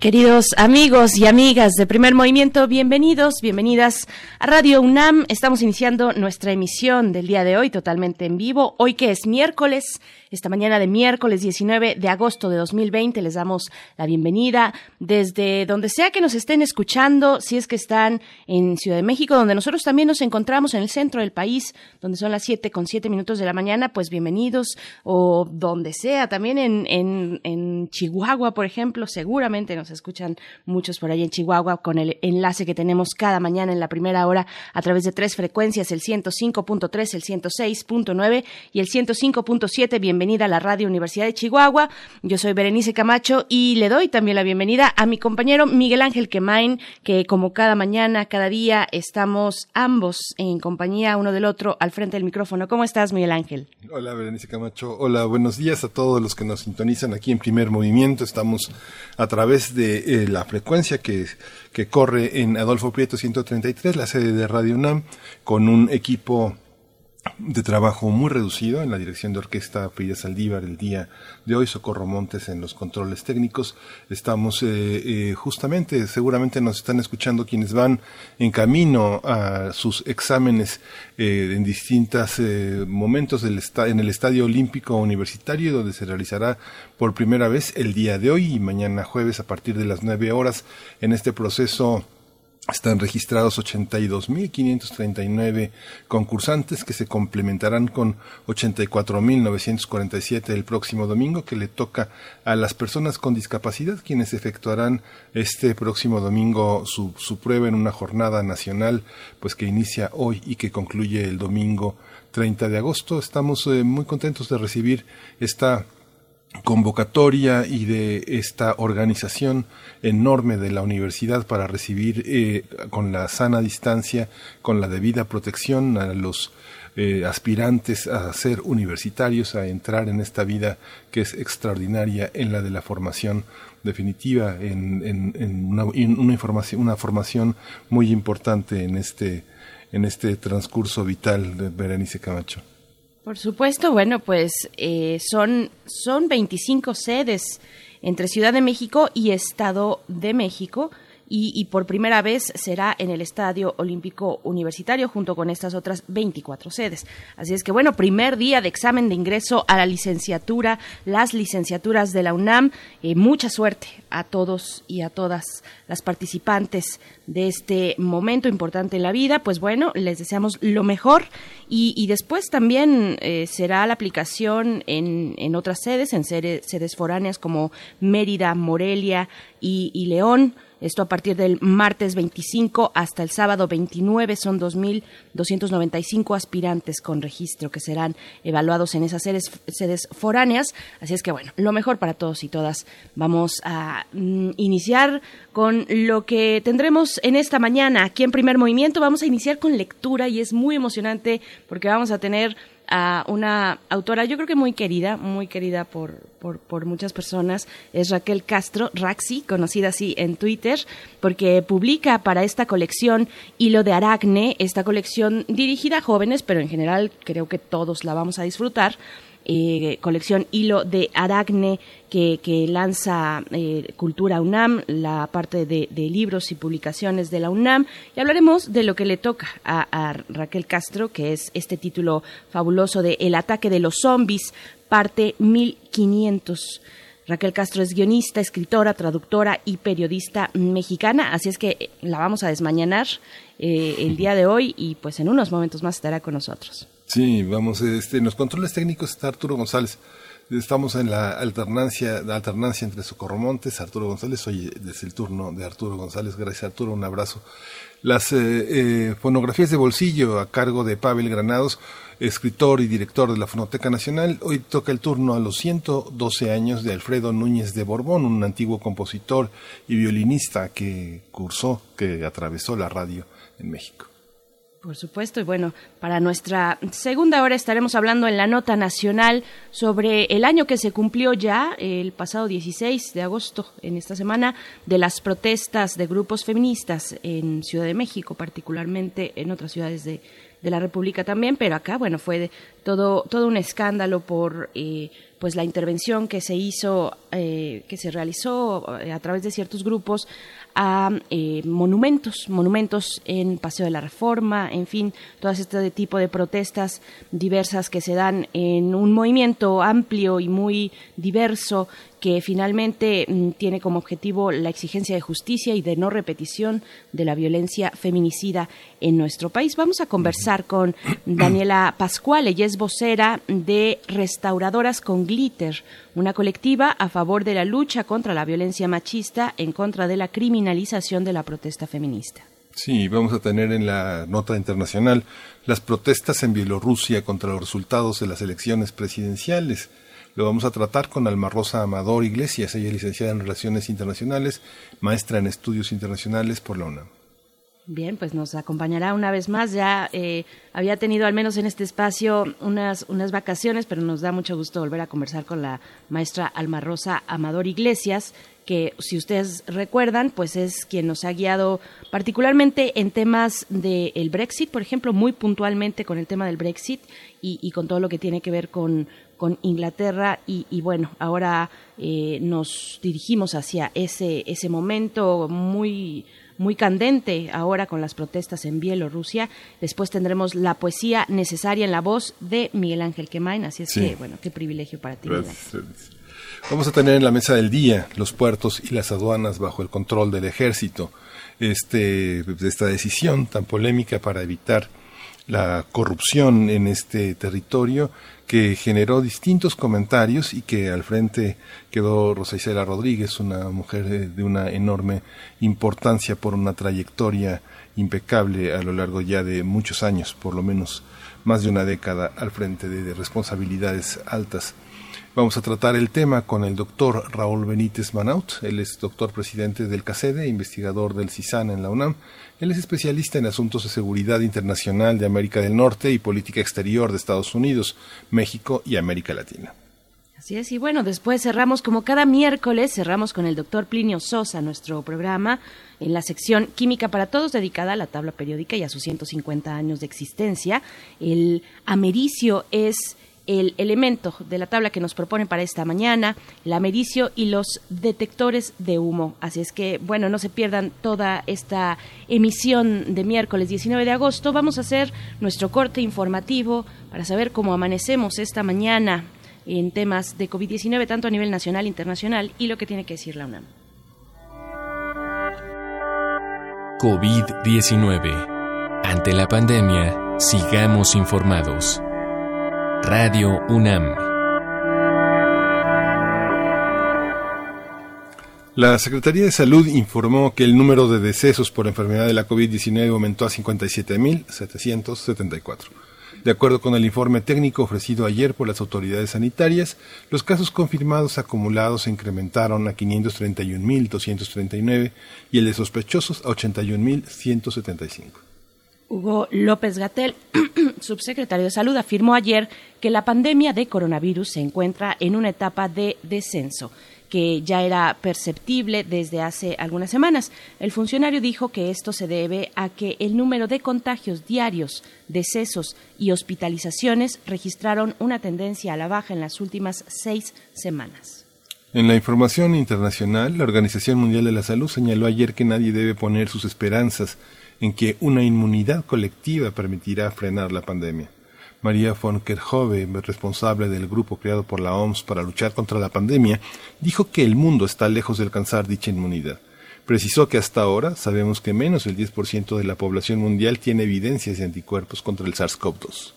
Queridos amigos y amigas de Primer Movimiento, bienvenidos, bienvenidas a Radio UNAM. Estamos iniciando nuestra emisión del día de hoy totalmente en vivo. Hoy que es miércoles esta mañana de miércoles 19 de agosto de 2020 les damos la bienvenida desde donde sea que nos estén escuchando, si es que están en Ciudad de México, donde nosotros también nos encontramos en el centro del país, donde son las 7 con 7 minutos de la mañana, pues bienvenidos, o donde sea, también en, en, en Chihuahua, por ejemplo, seguramente nos escuchan muchos por ahí en Chihuahua con el enlace que tenemos cada mañana en la primera hora a través de tres frecuencias, el 105.3, el 106.9 y el 105.7. Bienvenidos bienvenida a la Radio Universidad de Chihuahua. Yo soy Berenice Camacho y le doy también la bienvenida a mi compañero Miguel Ángel Quemain, que como cada mañana, cada día, estamos ambos en compañía uno del otro al frente del micrófono. ¿Cómo estás, Miguel Ángel? Hola, Berenice Camacho. Hola, buenos días a todos los que nos sintonizan aquí en Primer Movimiento. Estamos a través de eh, la frecuencia que, que corre en Adolfo Prieto 133, la sede de Radio UNAM, con un equipo de trabajo muy reducido en la dirección de orquesta Frida Saldívar el día de hoy, Socorro Montes en los controles técnicos. Estamos eh, eh, justamente, seguramente nos están escuchando quienes van en camino a sus exámenes eh, en distintos momentos del en el Estadio Olímpico Universitario, donde se realizará por primera vez el día de hoy y mañana jueves a partir de las nueve horas en este proceso están registrados 82.539 concursantes que se complementarán con 84.947 el próximo domingo que le toca a las personas con discapacidad quienes efectuarán este próximo domingo su, prueba en una jornada nacional pues que inicia hoy y que concluye el domingo 30 de agosto. Estamos eh, muy contentos de recibir esta convocatoria y de esta organización enorme de la universidad para recibir eh, con la sana distancia, con la debida protección a los eh, aspirantes a ser universitarios, a entrar en esta vida que es extraordinaria en la de la formación definitiva, en, una, una, información, una formación muy importante en este, en este transcurso vital de Berenice Camacho. Por supuesto, bueno, pues eh, son, son 25 sedes entre Ciudad de México y Estado de México y, por primera vez será en el Estadio Olímpico Universitario junto con estas otras 24 sedes. Así es que bueno, primer día de examen de ingreso a la licenciatura, las licenciaturas de la UNAM. Eh, mucha suerte a todos y a todas las participantes de este momento importante en la vida. Pues bueno, les deseamos lo mejor y, después también eh, será la aplicación en, en otras sedes, en sedes, sedes foráneas como Mérida, Morelia y León. Esto a partir del martes 25 hasta el sábado 29 son 2.295 aspirantes con registro que serán evaluados en esas sedes, foráneas. Así es que bueno, lo mejor para todos y todas. Vamos a mm, iniciar con lo que tendremos en esta mañana aquí en Primer Movimiento. Vamos a iniciar con lectura y es muy emocionante porque vamos a tener a una autora, yo creo que muy querida, muy querida por, por, muchas personas, es Raquel Castro, Raxi, conocida así en Twitter, porque publica para esta colección Hilo de Aracne, esta colección dirigida a jóvenes, pero en general creo que todos la vamos a disfrutar eh, colección Hilo de Aracne que, lanza eh, Cultura UNAM, la parte de, libros y publicaciones de la UNAM, y hablaremos de lo que le toca a, Raquel Castro, que es este título fabuloso de El ataque de los zombies, parte 1500. Raquel Castro es guionista, escritora, traductora y periodista mexicana, así es que la vamos a desmañanar eh, el día de hoy y pues en unos momentos más estará con nosotros. Sí, vamos, este, en los controles técnicos está Arturo González. Estamos en la alternancia, la alternancia entre Socorro Montes, Arturo González. Hoy es el turno de Arturo González. Gracias, Arturo. Un abrazo. Las eh, eh, fonografías de bolsillo a cargo de Pavel Granados, escritor y director de la Fonoteca Nacional. Hoy toca el turno a los 112 años de Alfredo Núñez de Borbón, un antiguo compositor y violinista que cursó, que atravesó la radio en México. Por supuesto, y bueno, para nuestra segunda hora estaremos hablando en la nota nacional sobre el año que se cumplió ya, el pasado 16 de agosto, en esta semana, de las protestas de grupos feministas en Ciudad de México, particularmente en otras ciudades de, de la República también, pero acá, bueno, fue todo, todo un escándalo por eh, pues la intervención que se hizo, eh, que se realizó eh, a través de ciertos grupos a eh, monumentos, monumentos en Paseo de la Reforma, en fin, todo este tipo de protestas diversas que se dan en un movimiento amplio y muy diverso que finalmente mm, tiene como objetivo la exigencia de justicia y de no repetición de la violencia feminicida en nuestro país. Vamos a conversar con Daniela Pascual, ella es vocera de Restauradoras con Glitter, una colectiva a favor de la lucha contra la violencia machista, en contra de la criminalización de la protesta feminista. Sí, vamos a tener en la nota internacional las protestas en Bielorrusia contra los resultados de las elecciones presidenciales. Lo vamos a tratar con Alma Rosa Amador Iglesias, ella es licenciada en Relaciones Internacionales, maestra en Estudios Internacionales por la UNAM. Bien, pues nos acompañará una vez más. Ya eh, había tenido al menos en este espacio unas, unas vacaciones, pero nos da mucho gusto volver a conversar con la maestra Alma Rosa Amador Iglesias, que si ustedes recuerdan, pues es quien nos ha guiado particularmente en temas del Brexit, por ejemplo, muy puntualmente con el tema del Brexit y, con todo lo que tiene que ver con, con Inglaterra y, bueno, ahora eh, nos dirigimos hacia ese, ese momento muy muy candente ahora con las protestas en Bielorrusia. Después tendremos la poesía necesaria en la voz de Miguel Ángel Quemain, así es que, bueno, qué privilegio para ti. Vamos a tener en la mesa del día los puertos y las aduanas bajo el control del ejército. Este, esta decisión tan polémica para evitar la corrupción en este territorio que generó distintos comentarios y que al frente quedó Rosa Isela Rodríguez, una mujer de una enorme importancia por una trayectoria impecable a lo largo ya de muchos años, por lo menos más de una década al frente de responsabilidades altas. Vamos a tratar el tema con el doctor Raúl Benítez Manaut. Él es doctor presidente del CACEDE, investigador del CISAN en la UNAM. Él es especialista en asuntos de seguridad internacional de América del Norte y política exterior de Estados Unidos, México y América Latina. Así es, y bueno, después cerramos como cada miércoles, cerramos con el doctor Plinio Sosa nuestro programa en la sección Química para Todos dedicada a la tabla periódica y a sus 150 años de existencia. El americio es el elemento de la tabla que nos proponen para esta mañana, la medicio y los detectores de humo. Así es que, bueno, no se pierdan toda esta emisión de miércoles 19 de agosto. Vamos a hacer nuestro corte informativo para saber cómo amanecemos esta mañana en temas de COVID-19, tanto a nivel nacional internacional, y lo que tiene que decir la UNAM. COVID-19. Ante la pandemia, sigamos informados. Radio UNAM. La Secretaría de Salud informó que el número de decesos por enfermedad de la COVID-19 aumentó a 57.774. De acuerdo con el informe técnico ofrecido ayer por las autoridades sanitarias, los casos confirmados acumulados se incrementaron a 531.239 y el de sospechosos a 81.175. Hugo López Gatel, subsecretario de Salud, afirmó ayer que la pandemia de coronavirus se encuentra en una etapa de descenso que ya era perceptible desde hace algunas semanas. El funcionario dijo que esto se debe a que el número de contagios diarios, decesos y hospitalizaciones registraron una tendencia a la baja en las últimas seis semanas. En la información internacional, la Organización Mundial de la Salud señaló ayer que nadie debe poner sus esperanzas en que una inmunidad colectiva permitirá frenar la pandemia. María von Kerkhove, responsable del grupo creado por la OMS para luchar contra la pandemia, dijo que el mundo está lejos de alcanzar dicha inmunidad. Precisó que hasta ahora sabemos que menos del 10% de la población mundial tiene evidencias de anticuerpos contra el SARS-CoV-2.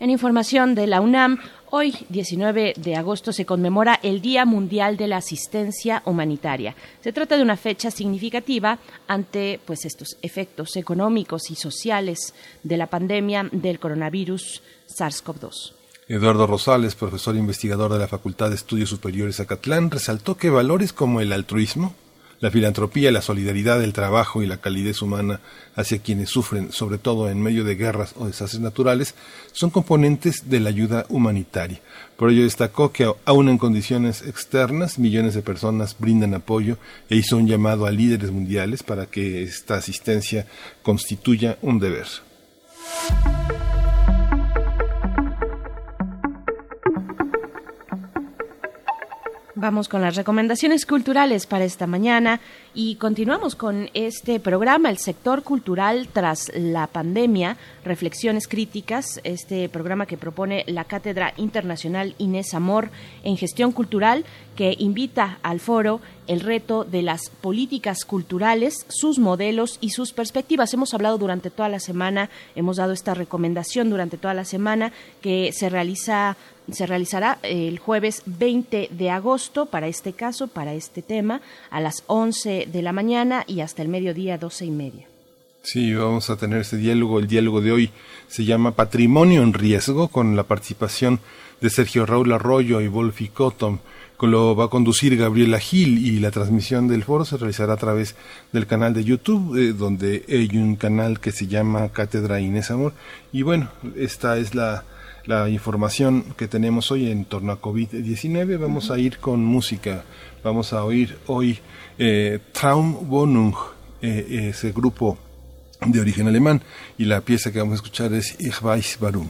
En información de la UNAM, Hoy, 19 de agosto, se conmemora el Día Mundial de la Asistencia Humanitaria. Se trata de una fecha significativa ante pues, estos efectos económicos y sociales de la pandemia del coronavirus SARS-CoV-2. Eduardo Rosales, profesor investigador de la Facultad de Estudios Superiores Acatlán, resaltó que valores como el altruismo, la filantropía, la solidaridad, el trabajo y la calidez humana hacia quienes sufren, sobre todo en medio de guerras o desastres naturales, son componentes de la ayuda humanitaria. Por ello destacó que, aun en condiciones externas, millones de personas brindan apoyo e hizo un llamado a líderes mundiales para que esta asistencia constituya un deber. Vamos con las recomendaciones culturales para esta mañana y continuamos con este programa, el sector cultural tras la pandemia, reflexiones críticas, este programa que propone la Cátedra Internacional Inés Amor en Gestión Cultural, que invita al foro el reto de las políticas culturales, sus modelos y sus perspectivas. Hemos hablado durante toda la semana, hemos dado esta recomendación durante toda la semana que se realiza se realizará el jueves 20 de agosto para este caso, para este tema, a las 11 de la mañana y hasta el mediodía 12 y media. Sí, vamos a tener ese diálogo. El diálogo de hoy se llama Patrimonio en Riesgo, con la participación de Sergio Raúl Arroyo y Wolfi Cotton. Lo va a conducir Gabriela Gil y la transmisión del foro se realizará a través del canal de YouTube, eh, donde hay un canal que se llama Cátedra Inés Amor. Y bueno, esta es la, la información que tenemos hoy en torno a COVID-19. Vamos a ir con música. Vamos a oír hoy eh, Traumwohnung, eh, ese grupo de origen alemán, y la pieza que vamos a escuchar es Ich weiß warum.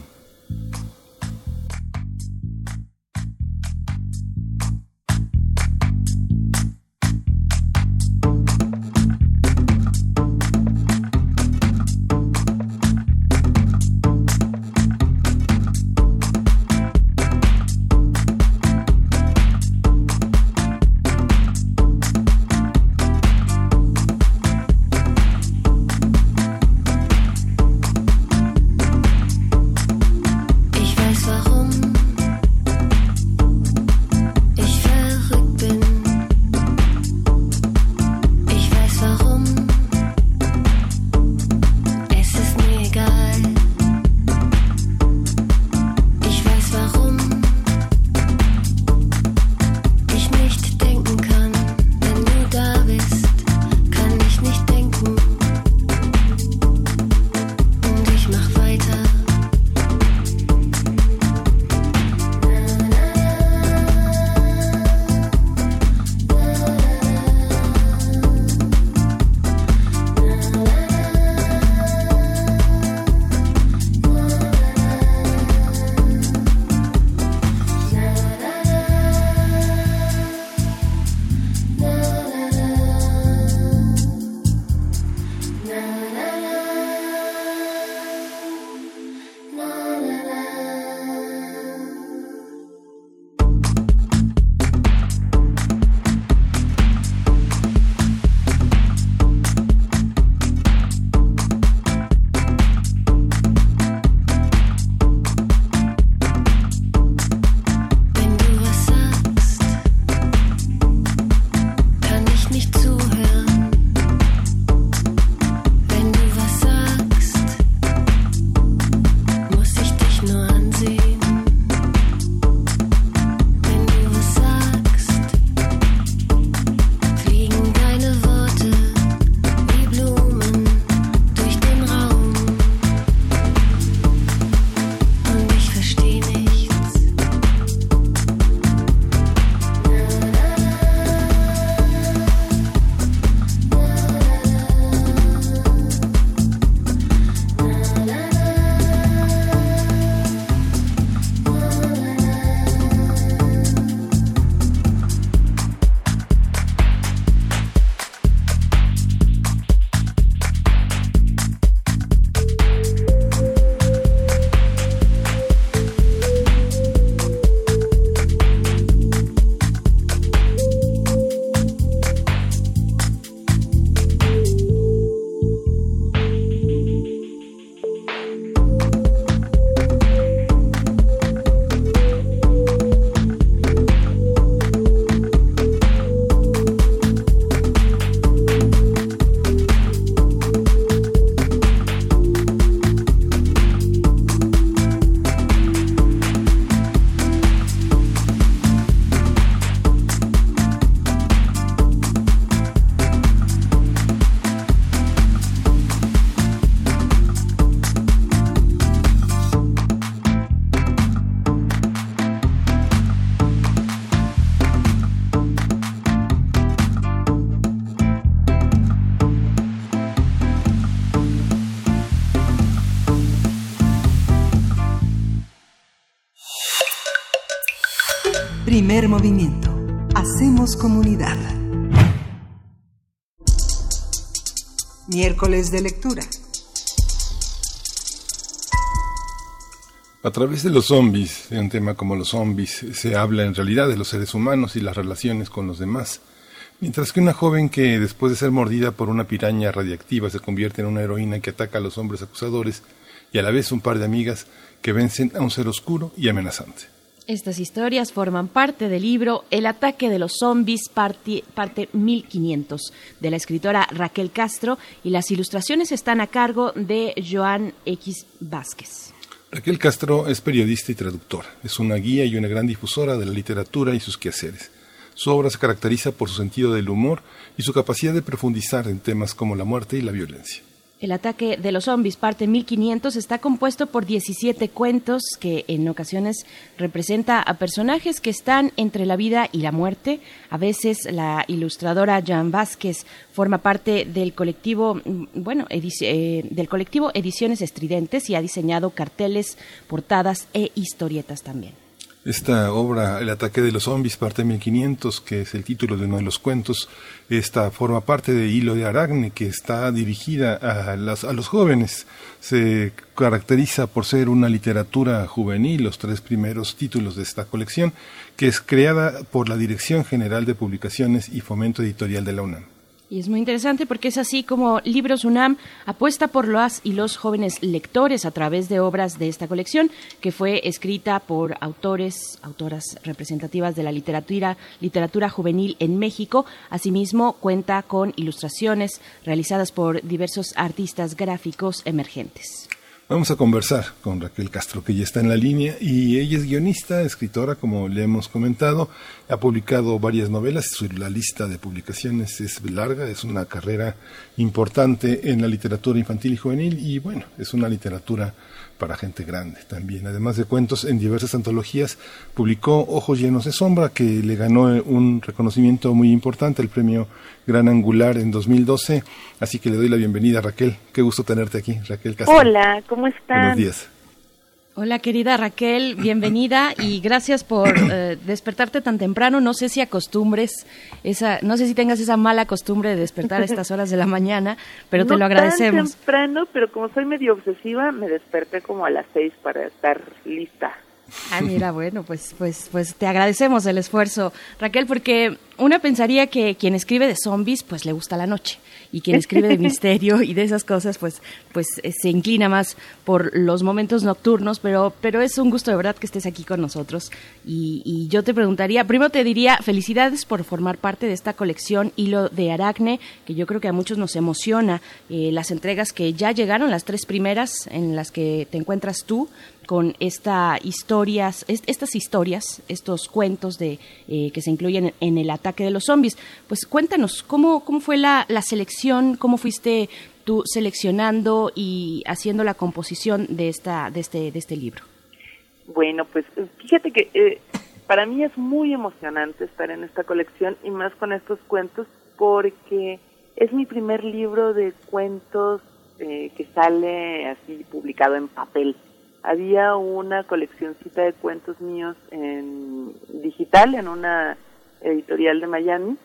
De lectura. A través de los zombies, de un tema como los zombies, se habla en realidad de los seres humanos y las relaciones con los demás. Mientras que una joven que después de ser mordida por una piraña radiactiva se convierte en una heroína que ataca a los hombres acusadores y a la vez un par de amigas que vencen a un ser oscuro y amenazante. Estas historias forman parte del libro El ataque de los zombies, parte, parte 1500, de la escritora Raquel Castro, y las ilustraciones están a cargo de Joan X Vázquez. Raquel Castro es periodista y traductora. Es una guía y una gran difusora de la literatura y sus quehaceres. Su obra se caracteriza por su sentido del humor y su capacidad de profundizar en temas como la muerte y la violencia. El ataque de los zombies, parte 1500, está compuesto por 17 cuentos que en ocasiones representa a personajes que están entre la vida y la muerte. A veces la ilustradora Jan Vázquez forma parte del colectivo, mm, bueno, eh, del colectivo Ediciones Estridentes y ha diseñado carteles, portadas e historietas también. Esta obra, El ataque de los zombies, parte 1500, que es el título de uno de los cuentos, esta forma parte de Hilo de Aragne, que está dirigida a, a los jóvenes. Se caracteriza por ser una literatura juvenil, los tres primeros títulos de esta colección, que es creada por la Dirección General de Publicaciones y Fomento Editorial de la UNAM. Y es muy interesante porque es así como Libros UNAM apuesta por las y los jóvenes lectores a través de obras de esta colección, que fue escrita por autores, autoras representativas de la literatura, literatura juvenil en México. Asimismo, cuenta con ilustraciones realizadas por diversos artistas gráficos emergentes. Vamos a conversar con Raquel Castro, que ya está en la línea, y ella es guionista, escritora, como le hemos comentado, ha publicado varias novelas, la lista de publicaciones es larga, es una carrera importante en la literatura infantil y juvenil, y bueno, es una literatura para gente grande también. Además de cuentos en diversas antologías, publicó Ojos llenos de sombra, que le ganó un reconocimiento muy importante, el premio Gran Angular en 2012. Así que le doy la bienvenida a Raquel. Qué gusto tenerte aquí, Raquel Castro. Hola, ¿cómo están? Buenos días. Hola querida Raquel, bienvenida y gracias por eh, despertarte tan temprano. No sé si acostumbres esa, no sé si tengas esa mala costumbre de despertar a estas horas de la mañana, pero te lo agradecemos. Tan temprano, pero como soy medio obsesiva, me desperté como a las seis para estar lista. Ah, mira, bueno, pues, pues, pues te agradecemos el esfuerzo, Raquel, porque una pensaría que quien escribe de zombies, pues le gusta la noche y quien escribe de misterio y de esas cosas, pues, pues eh, se inclina más por los momentos nocturnos, pero, pero es un gusto de verdad que estés aquí con nosotros. Y, y yo te preguntaría, primero te diría felicidades por formar parte de esta colección Hilo de Aracne, que yo creo que a muchos nos emociona, eh, las entregas que ya llegaron, las tres primeras en las que te encuentras tú, con esta historias, estas historias, estos cuentos de eh, que se incluyen en el ataque de los zombies. Pues cuéntanos cómo fue la, la selección, cómo fuiste tú seleccionando y haciendo la composición de esta de este de este libro. Bueno, pues fíjate que eh, para mí es muy emocionante estar en esta colección y más con estos cuentos porque es mi primer libro de cuentos eh, que sale así publicado en papel había una coleccioncita de cuentos míos en digital, en una editorial de Miami,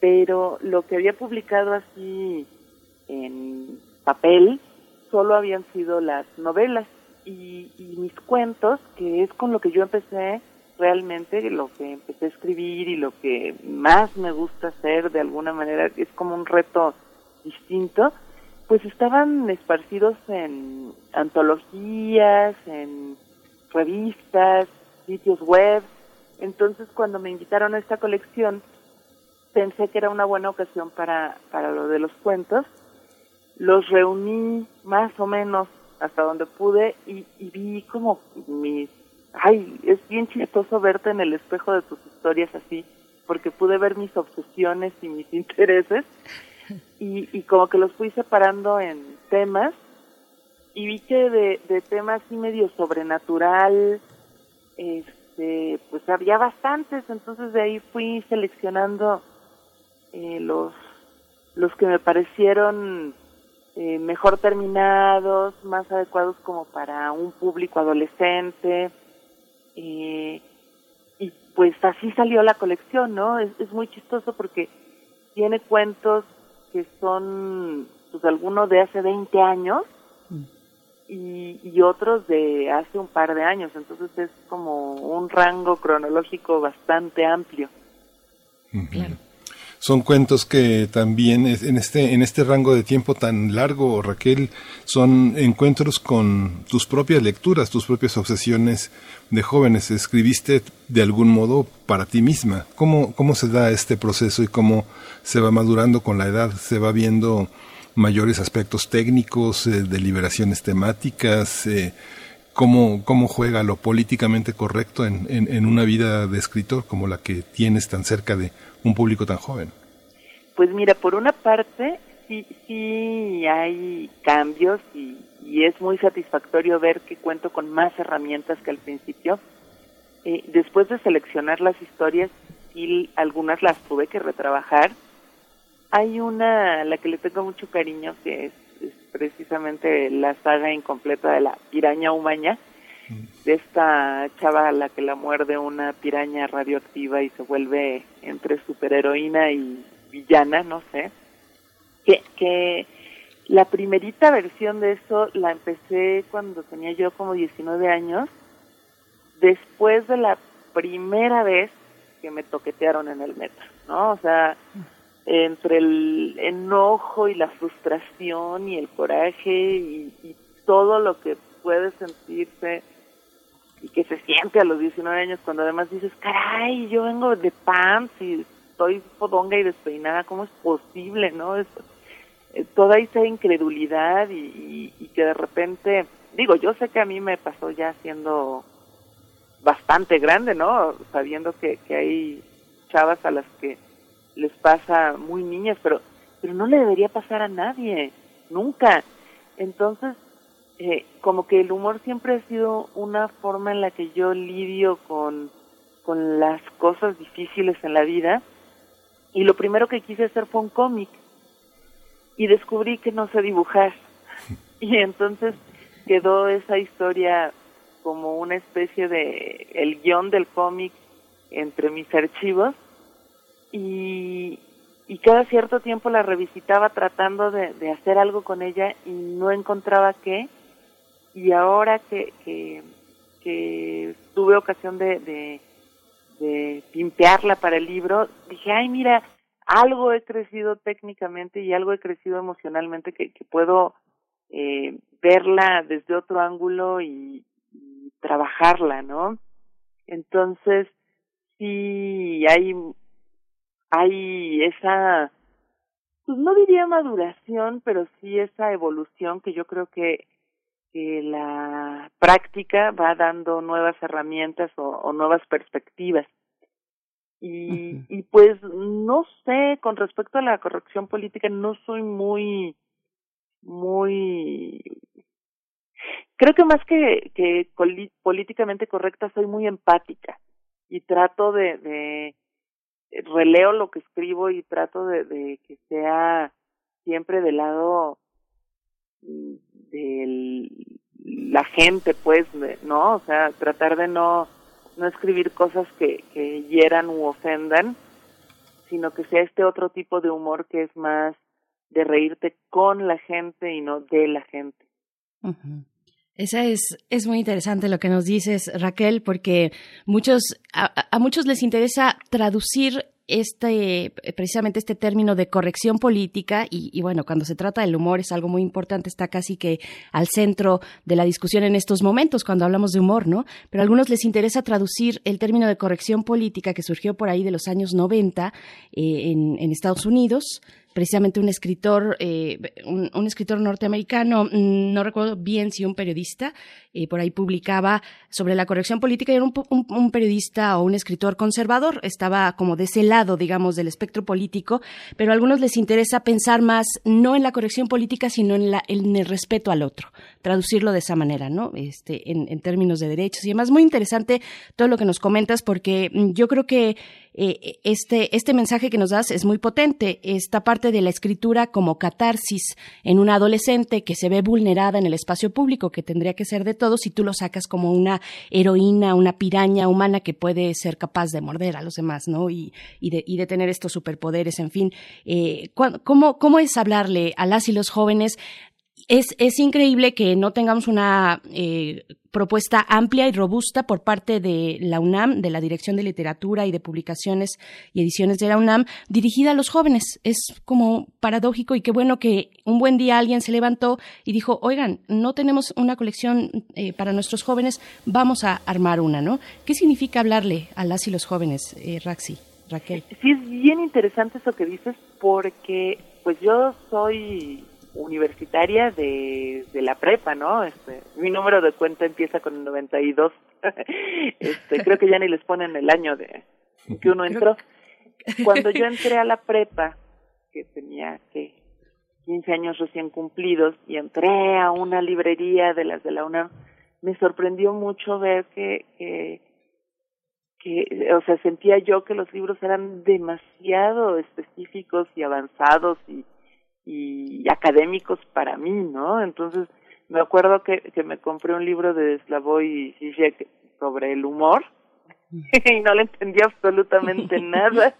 pero lo que había publicado así en papel solo habían sido las novelas y, y mis cuentos, que es con lo que yo empecé realmente, lo que empecé a escribir y lo que más me gusta hacer de alguna manera, es como un reto distinto, pues estaban esparcidos en antologías, en revistas, sitios web. Entonces, cuando me invitaron a esta colección, pensé que era una buena ocasión para, para lo de los cuentos. Los reuní más o menos hasta donde pude y, y vi como mis... Ay, es bien chistoso verte en el espejo de tus historias así, porque pude ver mis obsesiones y mis intereses y, y como que los fui separando en temas y vi que de, de temas así medio sobrenatural, este, pues había bastantes, entonces de ahí fui seleccionando eh, los, los que me parecieron eh, mejor terminados, más adecuados como para un público adolescente, eh, y pues así salió la colección, ¿no? Es, es muy chistoso porque tiene cuentos que son, pues algunos de hace 20 años y, y otros de hace un par de años, entonces es como un rango cronológico bastante amplio. Claro. Son cuentos que también en este en este rango de tiempo tan largo, Raquel, son encuentros con tus propias lecturas, tus propias obsesiones de jóvenes. Escribiste de algún modo para ti misma. ¿Cómo cómo se da este proceso y cómo se va madurando con la edad? Se va viendo mayores aspectos técnicos, eh, deliberaciones temáticas, eh, cómo, cómo juega lo políticamente correcto en, en, una vida de escritor como la que tienes tan cerca de un público tan joven. Pues mira, por una parte sí, sí hay cambios y, es muy satisfactorio ver que cuento con más herramientas que al principio. Eh, después de seleccionar las historias, y algunas las tuve que retrabajar hay una a la que le tengo mucho cariño que es, precisamente la saga incompleta de la piraña humaña. De esta chava a la que la muerde una piraña radioactiva y se vuelve entre superheroína y villana, no sé. Que, que la primerita versión de eso la empecé cuando tenía yo como 19 años, después de la primera vez que me toquetearon en el metro, ¿no? O sea, entre el enojo y la frustración y el coraje y, todo lo que puede sentirse y que se siente a los 19 años cuando además dices, caray, yo vengo de pants y estoy fodonga y despeinada, ¿cómo es posible, no? Es, eh, toda esa incredulidad y, y, que de repente, digo, yo sé que a mí me pasó ya siendo bastante grande, ¿no? Sabiendo que, que hay chavas a las que les pasa muy niñas, pero, pero no le debería pasar a nadie, nunca. Entonces, eh, como que el humor siempre ha sido una forma en la que yo lidio con, con las cosas difíciles en la vida. Y lo primero que quise hacer fue un cómic. Y descubrí que no sé dibujar. Y entonces quedó esa historia como una especie de el guion del cómic entre mis archivos y, y cada cierto tiempo la revisitaba tratando de, de, hacer algo con ella y no encontraba qué. Y ahora que, que, que tuve ocasión de, de, de pimpearla para el libro, dije, ay, mira, algo he crecido técnicamente y algo he crecido emocionalmente que, puedo eh, verla desde otro ángulo y trabajarla, ¿no? Entonces, sí, hay hay esa, pues no diría maduración, pero sí esa evolución que yo creo que, que la práctica va dando nuevas herramientas o, nuevas perspectivas. Y, y pues no sé, con respecto a la corrección política, no soy muy, muy, creo que más que, que políticamente correcta, soy muy empática y trato de, de releo lo que escribo y trato de, de que sea siempre del lado mm, de la gente, pues, ¿no? O sea, tratar de no, no escribir cosas que, que hieran u ofendan, sino que sea este otro tipo de humor que es más de reírte con la gente y no de la gente. Esa es, es muy interesante lo que nos dices, Raquel, porque muchos, a, muchos les interesa traducir este, precisamente este término de corrección política y, y, bueno, cuando se trata del humor es algo muy importante, está casi que al centro de la discusión en estos momentos cuando hablamos de humor, ¿no? Pero a algunos les interesa traducir el término de corrección política que surgió por ahí de los años 90 eh, en, en Estados Unidos, precisamente un escritor, eh, un, escritor norteamericano, mm, no recuerdo bien si un periodista, eh, por ahí publicaba sobre la corrección política y era un, periodista o un escritor conservador, estaba como de ese lado, digamos, del espectro político, pero a algunos les interesa pensar más no en la corrección política, sino en, la, el respeto al otro, traducirlo de esa manera, ¿no? Este, en, en términos de derechos y además muy interesante todo lo que nos comentas porque mm, yo creo que eh, este, este mensaje que nos das es muy potente. Esta parte de la escritura como catarsis en una adolescente que se ve vulnerada en el espacio público, que tendría que ser de todos, y tú lo sacas como una heroína, una piraña humana que puede ser capaz de morder a los demás, ¿no? Y, y, de, y de tener estos superpoderes, en fin. Eh, ¿cómo, ¿Cómo es hablarle a las y los jóvenes es, es increíble que no tengamos una eh, propuesta amplia y robusta por parte de la UNAM, de la Dirección de Literatura y de Publicaciones y Ediciones de la UNAM, dirigida a los jóvenes. Es como paradójico y qué bueno que un buen día alguien se levantó y dijo, oigan, no tenemos una colección eh, para nuestros jóvenes, vamos a armar una, ¿no? ¿Qué significa hablarle a las y los jóvenes, eh, Raxi, Raquel? Sí, es bien interesante eso que dices porque pues yo soy universitaria de, de la prepa, ¿no? Este, mi número de cuenta empieza con el 92. este, creo que ya ni les ponen el año de que uno entró. Cuando yo entré a la prepa, que tenía que 15 años recién cumplidos y entré a una librería de las de la UNAM, me sorprendió mucho ver que, que que, o sea, sentía yo que los libros eran demasiado específicos y avanzados y y académicos para mí, ¿no? Entonces, me acuerdo que, que me compré un libro de Slavoj Žižek sobre el humor y no le entendía absolutamente nada.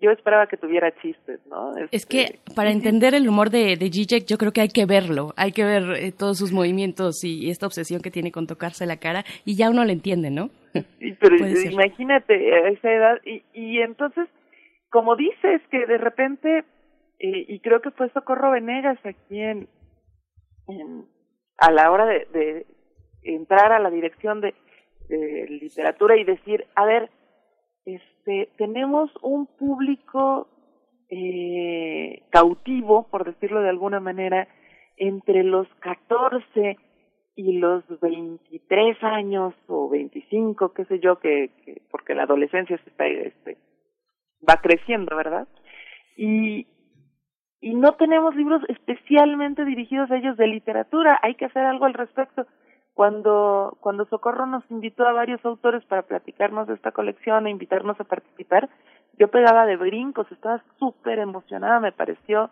Yo esperaba que tuviera chistes, ¿no? es que este, para entender el humor de, de Zizek yo creo que hay que verlo, hay que ver eh, todos sus movimientos y esta obsesión que tiene con tocarse la cara y ya uno lo entiende, ¿no? Sí, pero imagínate a esa edad y, y entonces, como dices, que de repente eh, y creo que fue Socorro Venegas aquí en, a la hora de, de, entrar a la dirección de, de, literatura y decir, a ver, este, tenemos un público eh, cautivo, por decirlo de alguna manera, entre los 14 y los 23 años o 25, qué sé yo, que, que porque la adolescencia se está, este, va creciendo, ¿verdad? Y, y no tenemos libros especialmente dirigidos a ellos de literatura. Hay que hacer algo al respecto. Cuando, cuando Socorro nos invitó a varios autores para platicarnos de esta colección e invitarnos a participar, yo pegaba de brincos, estaba súper emocionada, me pareció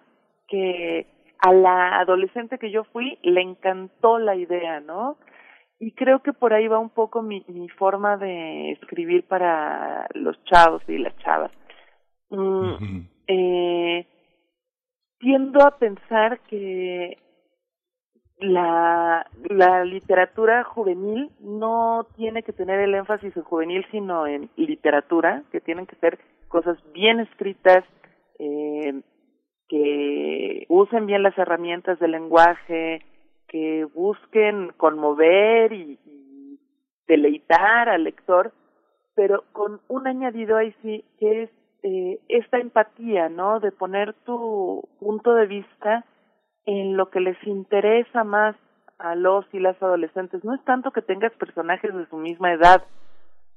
que a la adolescente que yo fui le encantó la idea, ¿no? Y creo que por ahí va un poco mi, mi forma de escribir para los chavos y las chavas. Mm, eh, tiendo a pensar que la, la literatura juvenil no tiene que tener el énfasis en juvenil, sino en literatura, que tienen que ser cosas bien escritas, eh, que usen bien las herramientas del lenguaje, que busquen conmover y, y deleitar al lector, pero con un añadido ahí sí, que es eh, esta empatía, ¿no? De poner tu punto de vista en lo que les interesa más a los y las adolescentes. No es tanto que tengas personajes de su misma edad,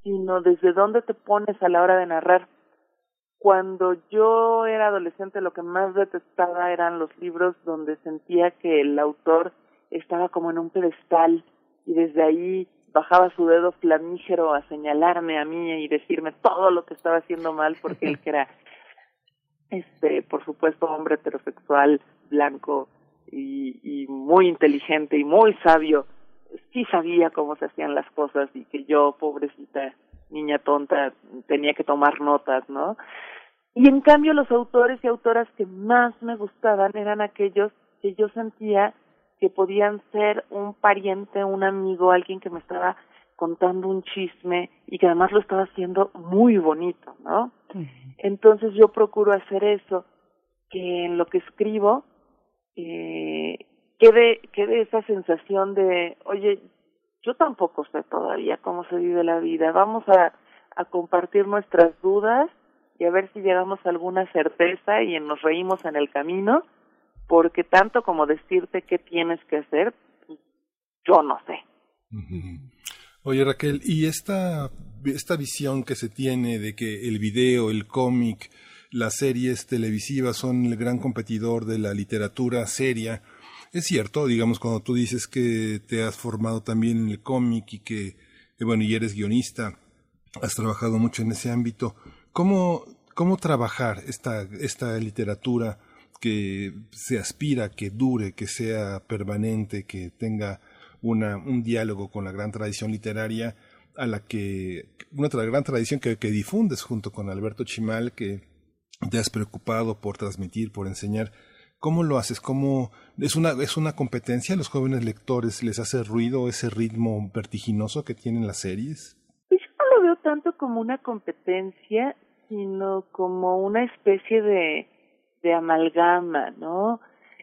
sino desde dónde te pones a la hora de narrar. Cuando yo era adolescente lo que más detestaba eran los libros donde sentía que el autor estaba como en un pedestal y desde ahí bajaba su dedo flamígero a señalarme a mí y decirme todo lo que estaba haciendo mal porque él que era este por supuesto hombre heterosexual blanco y, y muy inteligente y muy sabio sí sabía cómo se hacían las cosas y que yo pobrecita niña tonta tenía que tomar notas no y en cambio los autores y autoras que más me gustaban eran aquellos que yo sentía que podían ser un pariente, un amigo, alguien que me estaba contando un chisme y que además lo estaba haciendo muy bonito, ¿no? Entonces yo procuro hacer eso, que en lo que escribo eh, quede, quede esa sensación de, oye, yo tampoco sé todavía cómo se vive la vida, vamos a, a compartir nuestras dudas y a ver si llegamos a alguna certeza y nos reímos en el camino porque tanto como decirte qué tienes que hacer, yo no sé. Oye Raquel, ¿y esta, esta visión que se tiene de que el video, el cómic, las series televisivas son el gran competidor de la literatura seria? Es cierto, digamos, cuando tú dices que te has formado también en el cómic y que, bueno, y eres guionista, has trabajado mucho en ese ámbito, ¿Cómo, cómo trabajar esta, esta literatura que se aspira, que dure, que sea permanente, que tenga una, un diálogo con la gran tradición literaria a la que, una gran tradición que, que difundes junto con Alberto Chimal, que te has preocupado por transmitir, por enseñar. ¿Cómo lo haces? ¿Cómo es una es una competencia? ¿A los jóvenes lectores les hace ruido ese ritmo vertiginoso que tienen las series? Pues yo no lo veo tanto como una competencia, sino como una especie de, de amalgama, ¿no?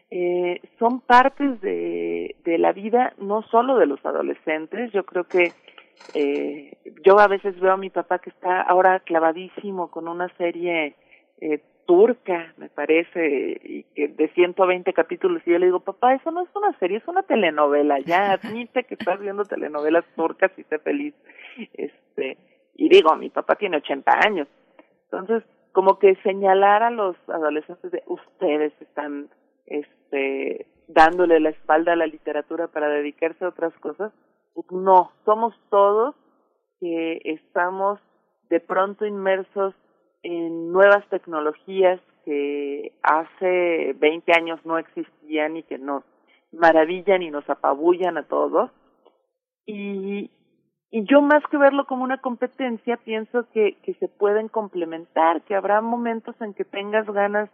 Eh, son partes de, de la vida no solo de los adolescentes, yo creo que eh, yo a veces veo a mi papá que está ahora clavadísimo con una serie eh, turca, me parece, y que de 120 capítulos, y yo le digo, papá, eso no es una serie, es una telenovela, ya admite que estás viendo telenovelas turcas y sé feliz. Este, y digo, mi papá tiene 80 años. Entonces, como que señalar a los adolescentes de ustedes están este dándole la espalda a la literatura para dedicarse a otras cosas, no, somos todos que estamos de pronto inmersos en nuevas tecnologías que hace 20 años no existían y que nos maravillan y nos apabullan a todos. Y, y yo más que verlo como una competencia, pienso que, que se pueden complementar, que habrá momentos en que tengas ganas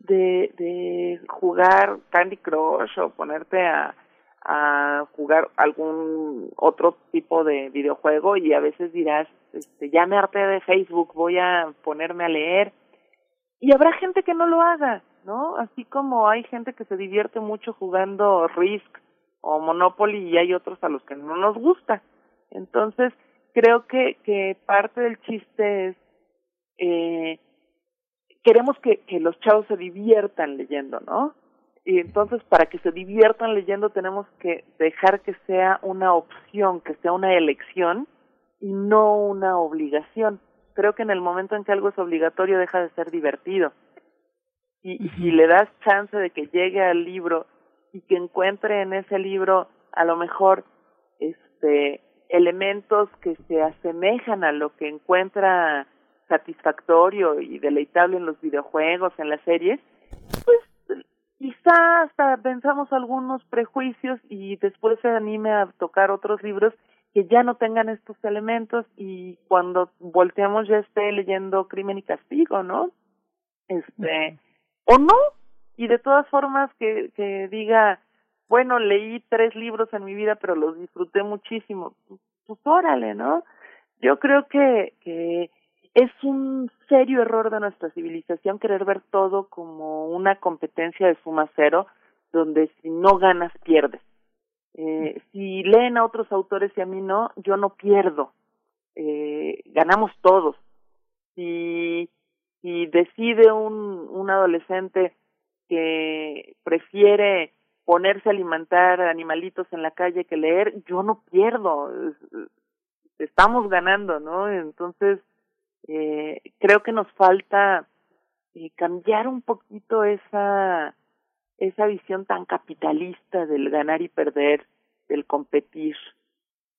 de, de jugar Candy Crush o ponerte a, a jugar algún otro tipo de videojuego y a veces dirás, este, ya me harté de Facebook, voy a ponerme a leer. Y habrá gente que no lo haga, ¿no? Así como hay gente que se divierte mucho jugando Risk o Monopoly y hay otros a los que no nos gusta. Entonces, creo que, que parte del chiste es, eh, queremos que, que los chavos se diviertan leyendo, ¿no? Y entonces, para que se diviertan leyendo, tenemos que dejar que sea una opción, que sea una elección y no una obligación. Creo que en el momento en que algo es obligatorio, deja de ser divertido. Y, si le das chance de que llegue al libro y que encuentre en ese libro, a lo mejor, este, elementos que se asemejan a lo que encuentra satisfactorio y deleitable en los videojuegos, en las series, pues quizá hasta pensamos algunos prejuicios y después se anime a tocar otros libros que ya no tengan estos elementos y cuando volteamos ya esté leyendo Crimen y Castigo, ¿no? Este, o no, y de todas formas que, que diga, bueno, leí tres libros en mi vida, pero los disfruté muchísimo, pues, pues órale, ¿no? Yo creo que, que es un serio error de nuestra civilización querer ver todo como una competencia de suma cero, donde si no ganas, pierdes. Eh, si leen a otros autores y a mí no, yo no pierdo. Eh, ganamos todos. Si, si decide un, un adolescente que prefiere ponerse a alimentar animalitos en la calle que leer, yo no pierdo. Estamos ganando, ¿no? Entonces, eh, creo que nos falta eh, cambiar un poquito esa esa visión tan capitalista del ganar y perder, del competir.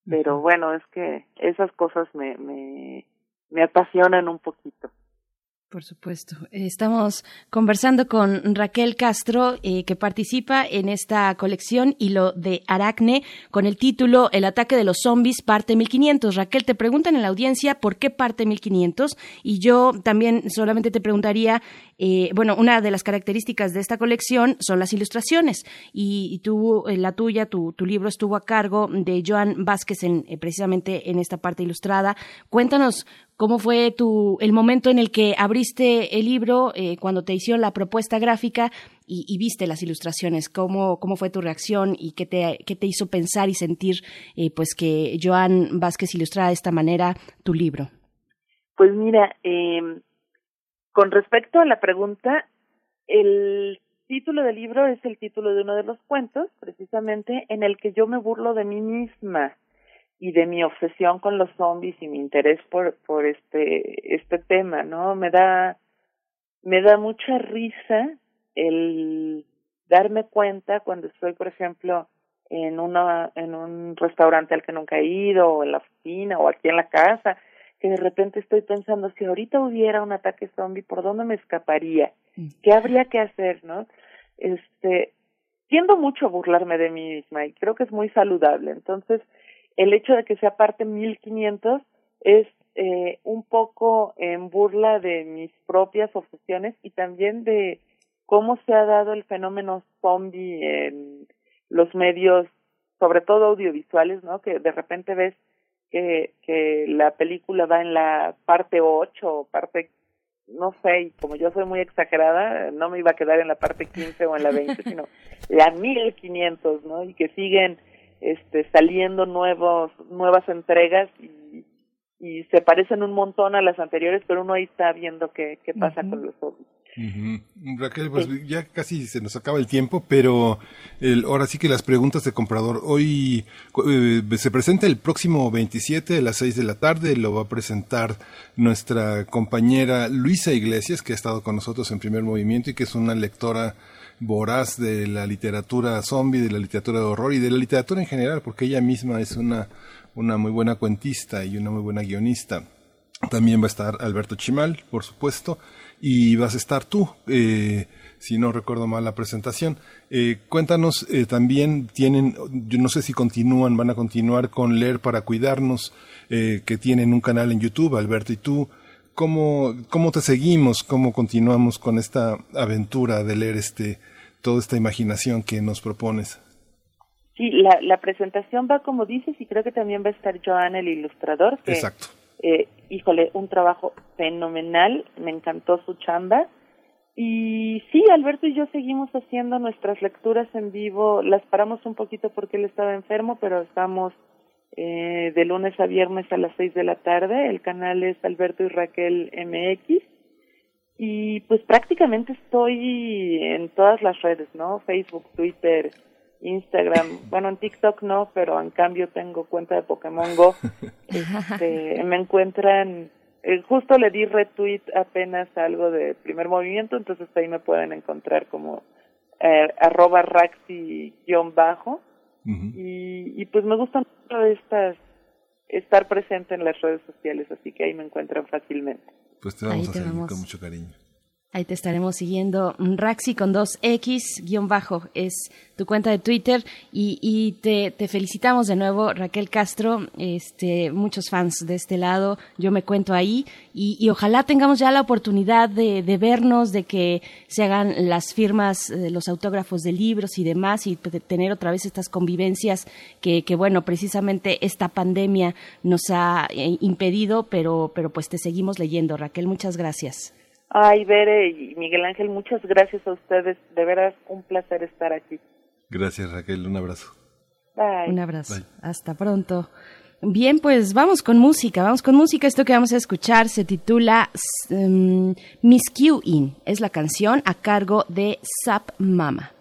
Pero bueno, es que esas cosas me, me, me apasionan un poquito. Por supuesto. Estamos conversando con Raquel Castro, eh, que participa en esta colección Hilo de Aracne, con el título El ataque de los zombies, parte 1500. Raquel, te preguntan en la audiencia por qué parte 1500, y yo también solamente te preguntaría, eh, bueno, una de las características de esta colección son las ilustraciones, y, tú, eh, la tuya, tu, libro estuvo a cargo de Joan Vázquez en, precisamente en esta parte ilustrada. Cuéntanos ¿Cómo fue tu, el momento en el que abriste el libro, eh, cuando te hicieron la propuesta gráfica y, viste las ilustraciones? ¿Cómo, ¿Cómo fue tu reacción y qué te, qué te hizo pensar y sentir eh, pues que Joan Vázquez ilustrara de esta manera tu libro? Pues mira, eh, con respecto a la pregunta, el título del libro es el título de uno de los cuentos, precisamente en el que yo me burlo de mí misma y de mi obsesión con los zombies y mi interés por por este este tema no me da me da mucha risa el darme cuenta cuando estoy por ejemplo en una en un restaurante al que nunca he ido o en la oficina o aquí en la casa que de repente estoy pensando, si ahorita hubiera un ataque zombie, ¿por dónde me escaparía? ¿Qué habría que hacer, no? Este, tiendo mucho a burlarme de mí misma y creo que es muy saludable. Entonces, el hecho de que sea parte 1500 es eh, un poco en burla de mis propias obsesiones y también de cómo se ha dado el fenómeno zombie en los medios, sobre todo audiovisuales, ¿no? Que de repente ves que, que la película va en la parte 8 o parte, no sé, y como yo soy muy exagerada, no me iba a quedar en la parte 15 o en la 20, sino la 1500, ¿no? Y que siguen este, saliendo nuevos, nuevas entregas y, y se parecen un montón a las anteriores, pero uno ahí está viendo qué, qué pasa con los Raquel, pues ya casi se nos acaba el tiempo, pero el, ahora sí que las preguntas de comprador. Hoy eh, se presenta el próximo 27 a las 6 de la tarde, lo va a presentar nuestra compañera Luisa Iglesias, que ha estado con nosotros en primer movimiento y que es una lectora voraz de la literatura zombie, de la literatura de horror y de la literatura en general, porque ella misma es una, una muy buena cuentista y una muy buena guionista. También va a estar Alberto Chimal, por supuesto, y vas a estar tú, eh, si no recuerdo mal la presentación. Eh, cuéntanos, eh, también tienen, yo no sé si continúan, van a continuar con Leer para Cuidarnos, que tienen un canal en YouTube, Alberto y tú. ¿Cómo, ¿Cómo te seguimos? ¿Cómo continuamos con esta aventura de leer este, toda esta imaginación que nos propones? Sí, la, la presentación va como dices y creo que también va a estar Joan, el ilustrador. Exacto eh, híjole, un trabajo fenomenal, me encantó su chamba. Y sí, Alberto y yo seguimos haciendo nuestras lecturas en vivo, las paramos un poquito porque él estaba enfermo, pero estamos eh, de lunes a viernes a las seis de la tarde, el canal es Alberto y Raquel MX, y pues prácticamente estoy en todas las redes, ¿no? Facebook, Twitter, Instagram, bueno, en TikTok no, pero en cambio tengo cuenta de Pokémon Go. Este, me encuentran, eh, justo le di retweet apenas algo de primer movimiento, entonces ahí me pueden encontrar como eh, arroba raxi-bajo. y, y pues me gusta mucho estas, estar presente en las redes sociales, así que ahí me encuentran fácilmente. Pues te vamos a seguir con mucho cariño. Ahí te estaremos siguiendo. Raxi con dos X, guion bajo, es tu cuenta de Twitter. Y, te, felicitamos de nuevo, Raquel Castro. Este, muchos fans de este lado. Yo me cuento ahí. Y, ojalá tengamos ya la oportunidad de, vernos, de que se hagan las firmas, eh, los autógrafos de libros y demás. Y tener otra vez estas convivencias que, que bueno, precisamente esta pandemia nos ha eh, impedido. Pero, pero pues te seguimos leyendo, Raquel. Muchas gracias. Ay, Bere y Miguel Ángel, muchas gracias a ustedes. De veras, un placer estar aquí. Gracias, Raquel. Un abrazo. Bye. Un abrazo. Hasta pronto. Bien, pues vamos con música, vamos con música. Esto que vamos a escuchar se titula um, Miss Q In. Es la canción a cargo de Sap Mama.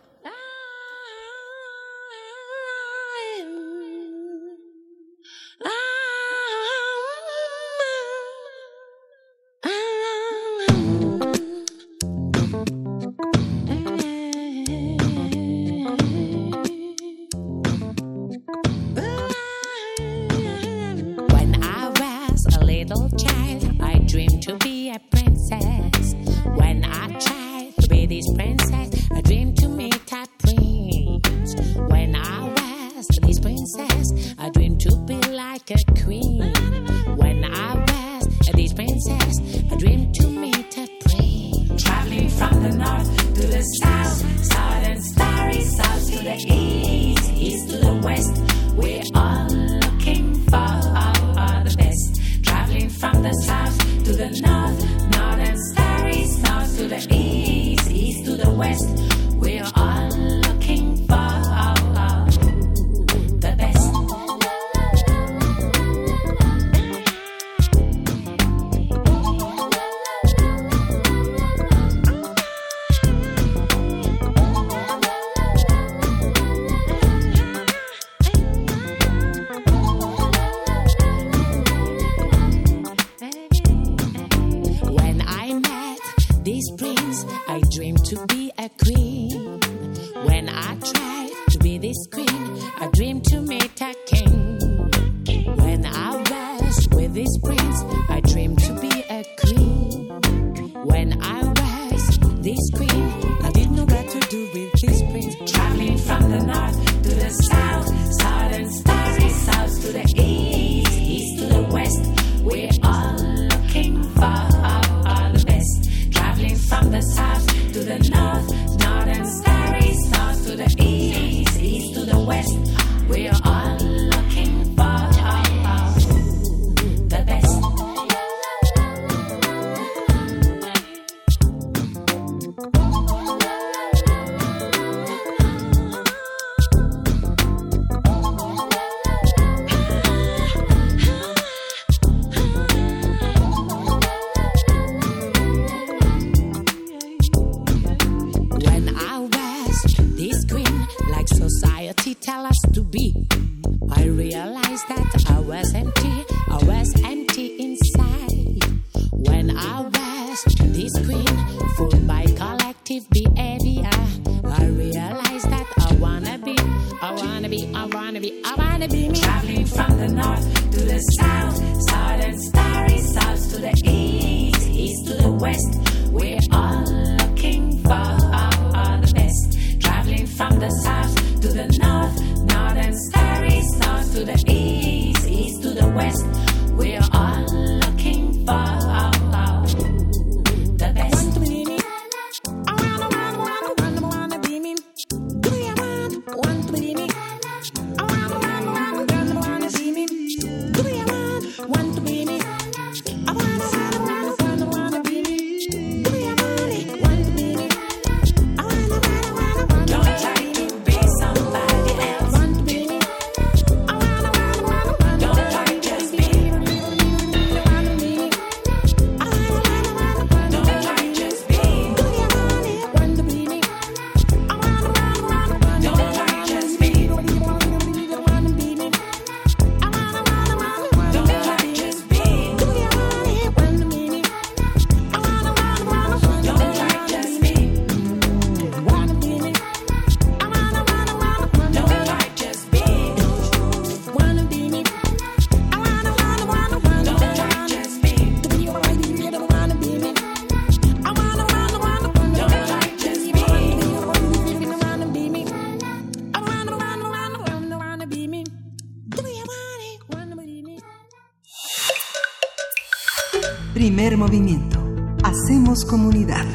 Movimiento. Hacemos comunidad.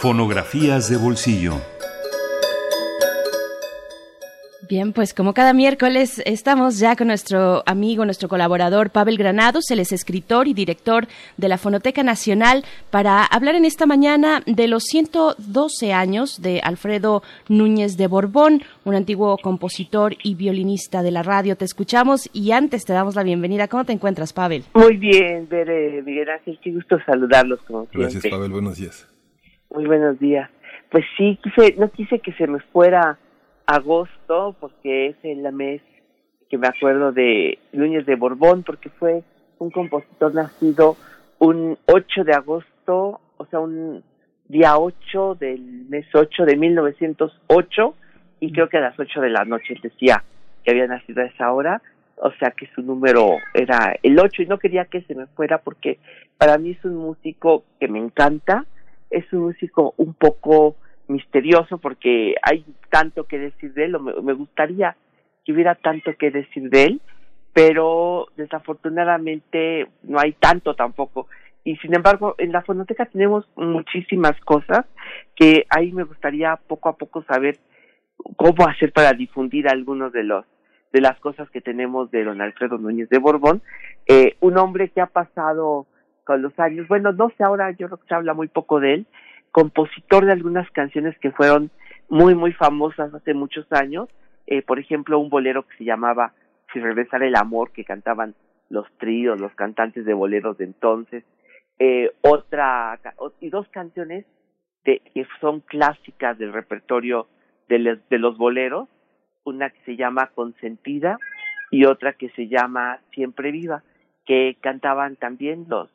Fonografías de bolsillo. Pues como cada miércoles estamos ya con nuestro amigo, nuestro colaborador Pavel Granados, él es escritor y director de la Fonoteca Nacional, para hablar en esta mañana de los 112 años de Alfredo Núñez de Borbón, un antiguo compositor y violinista de la radio. Te escuchamos y antes te damos la bienvenida. ¿Cómo te encuentras, Pavel? Muy bien, Bere, Miguel Ángel, qué gusto saludarlos como siempre. Gracias, Pavel. Buenos días. Muy buenos días. Pues sí, quise, no quise que se me fuera agosto, porque es el mes que me acuerdo de Núñez de Borbón, porque fue un compositor nacido un 8 de agosto, o sea, un día 8 del mes 8 de 1908, y creo que a las 8 de la noche decía que había nacido a esa hora, o sea que su número era el 8 y no quería que se me fuera porque para mí es un músico que me encanta, es un músico un poco misterioso porque hay tanto que decir de él, o me, gustaría que hubiera tanto que decir de él, pero desafortunadamente no hay tanto tampoco. Y sin embargo, en la fonoteca tenemos muchísimas cosas que ahí me gustaría poco a poco saber cómo hacer para difundir algunos de los de las cosas que tenemos de don Alfredo Núñez de Borbón, eh, un hombre que ha pasado con los años, bueno, no sé ahora, yo creo que se habla muy poco de él, compositor de algunas canciones que fueron muy, muy famosas hace muchos años, eh, por ejemplo, un bolero que se llamaba Si regresara el amor, que cantaban los tríos, los cantantes de boleros de entonces, eh, otra, y dos canciones que son clásicas del repertorio de, de los boleros, una que se llama Consentida y otra que se llama Siempre Viva, que cantaban también los,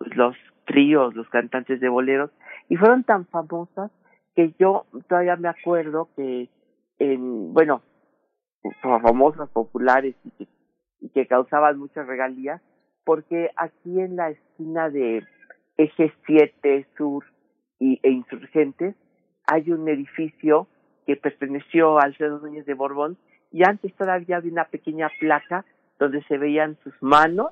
los tríos, los cantantes de boleros, y fueron tan famosas que yo todavía me acuerdo que, en, bueno, famosas, populares y que, y que causaban muchas regalías, porque aquí en la esquina de Eje 7 Sur y, e Insurgentes hay un edificio que perteneció a Alfredo Núñez de Borbón y antes todavía había una pequeña placa donde se veían sus manos,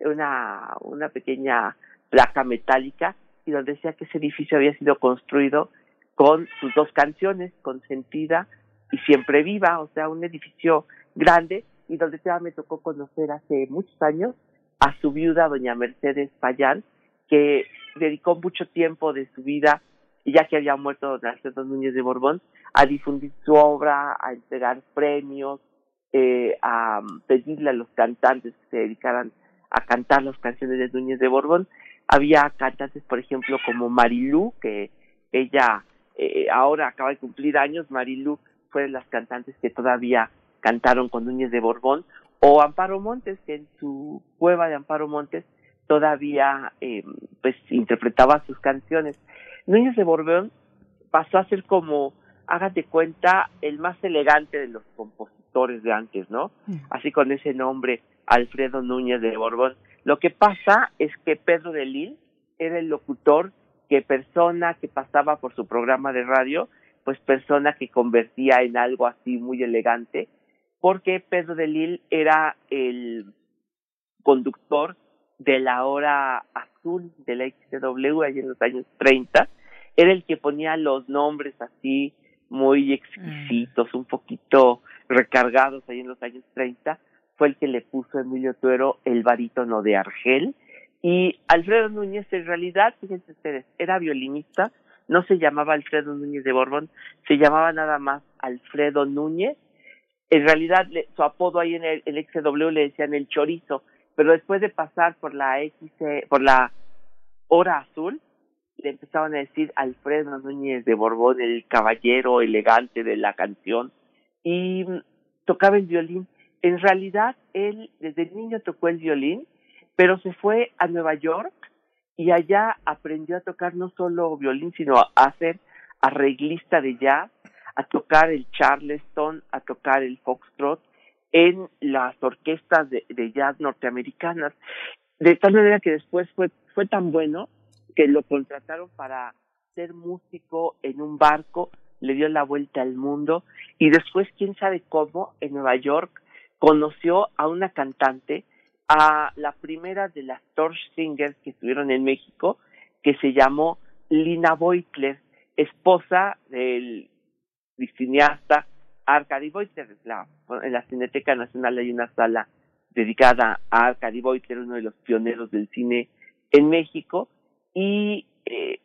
una, una pequeña placa metálica y donde decía que ese edificio había sido construido con sus dos canciones, Consentida y Siempre Viva, o sea, un edificio grande y donde ya me tocó conocer hace muchos años a su viuda, doña Mercedes Payán, que dedicó mucho tiempo de su vida, ya que había muerto don Alfredo Núñez de Borbón, a difundir su obra, a entregar premios, eh, a pedirle a los cantantes que se dedicaran a cantar las canciones de Núñez de Borbón. Había cantantes, por ejemplo, como Marilú, que ella eh, ahora acaba de cumplir años, Marilu fue de las cantantes que todavía cantaron con Núñez de Borbón, o Amparo Montes, que en su cueva de Amparo Montes todavía eh, pues interpretaba sus canciones. Núñez de Borbón pasó a ser como, hágate cuenta, el más elegante de los compositores de antes, ¿no? Así con ese nombre, Alfredo Núñez de Borbón. Lo que pasa es que Pedro de Lille era el locutor que persona que pasaba por su programa de radio, pues persona que convertía en algo así muy elegante, porque Pedro de Lille era el conductor de la hora azul de la XW allá en los años 30, era el que ponía los nombres así muy exquisitos, un poquito recargados ahí en los años 30, fue el que le puso Emilio Tuero el barítono de Argel, y Alfredo Núñez en realidad, fíjense ustedes, era violinista, no se llamaba Alfredo Núñez de Borbón, se llamaba nada más Alfredo Núñez, en realidad le- su apodo ahí en el, el XW le decían el chorizo, pero después de pasar por la X, por la hora azul, le empezaban a decir Alfredo Núñez de Borbón, el caballero elegante de la canción, y tocaba el violín. En realidad, él desde niño tocó el violín, pero se fue a Nueva York y allá aprendió a tocar no solo violín, sino a ser arreglista de jazz, a tocar el charleston, a tocar el foxtrot en las orquestas de, de jazz norteamericanas. De tal manera que después fue, fue tan bueno que lo contrataron para ser músico en un barco, le dio la vuelta al mundo y después, quién sabe cómo, en Nueva York conoció a una cantante, a la primera de las Torch Singers que estuvieron en México, que se llamó Lina Beutler, esposa del cineasta Arcady Beutler. La, en la Cineteca Nacional hay una sala dedicada a Arcady Beutler, uno de los pioneros del cine en México, y eh,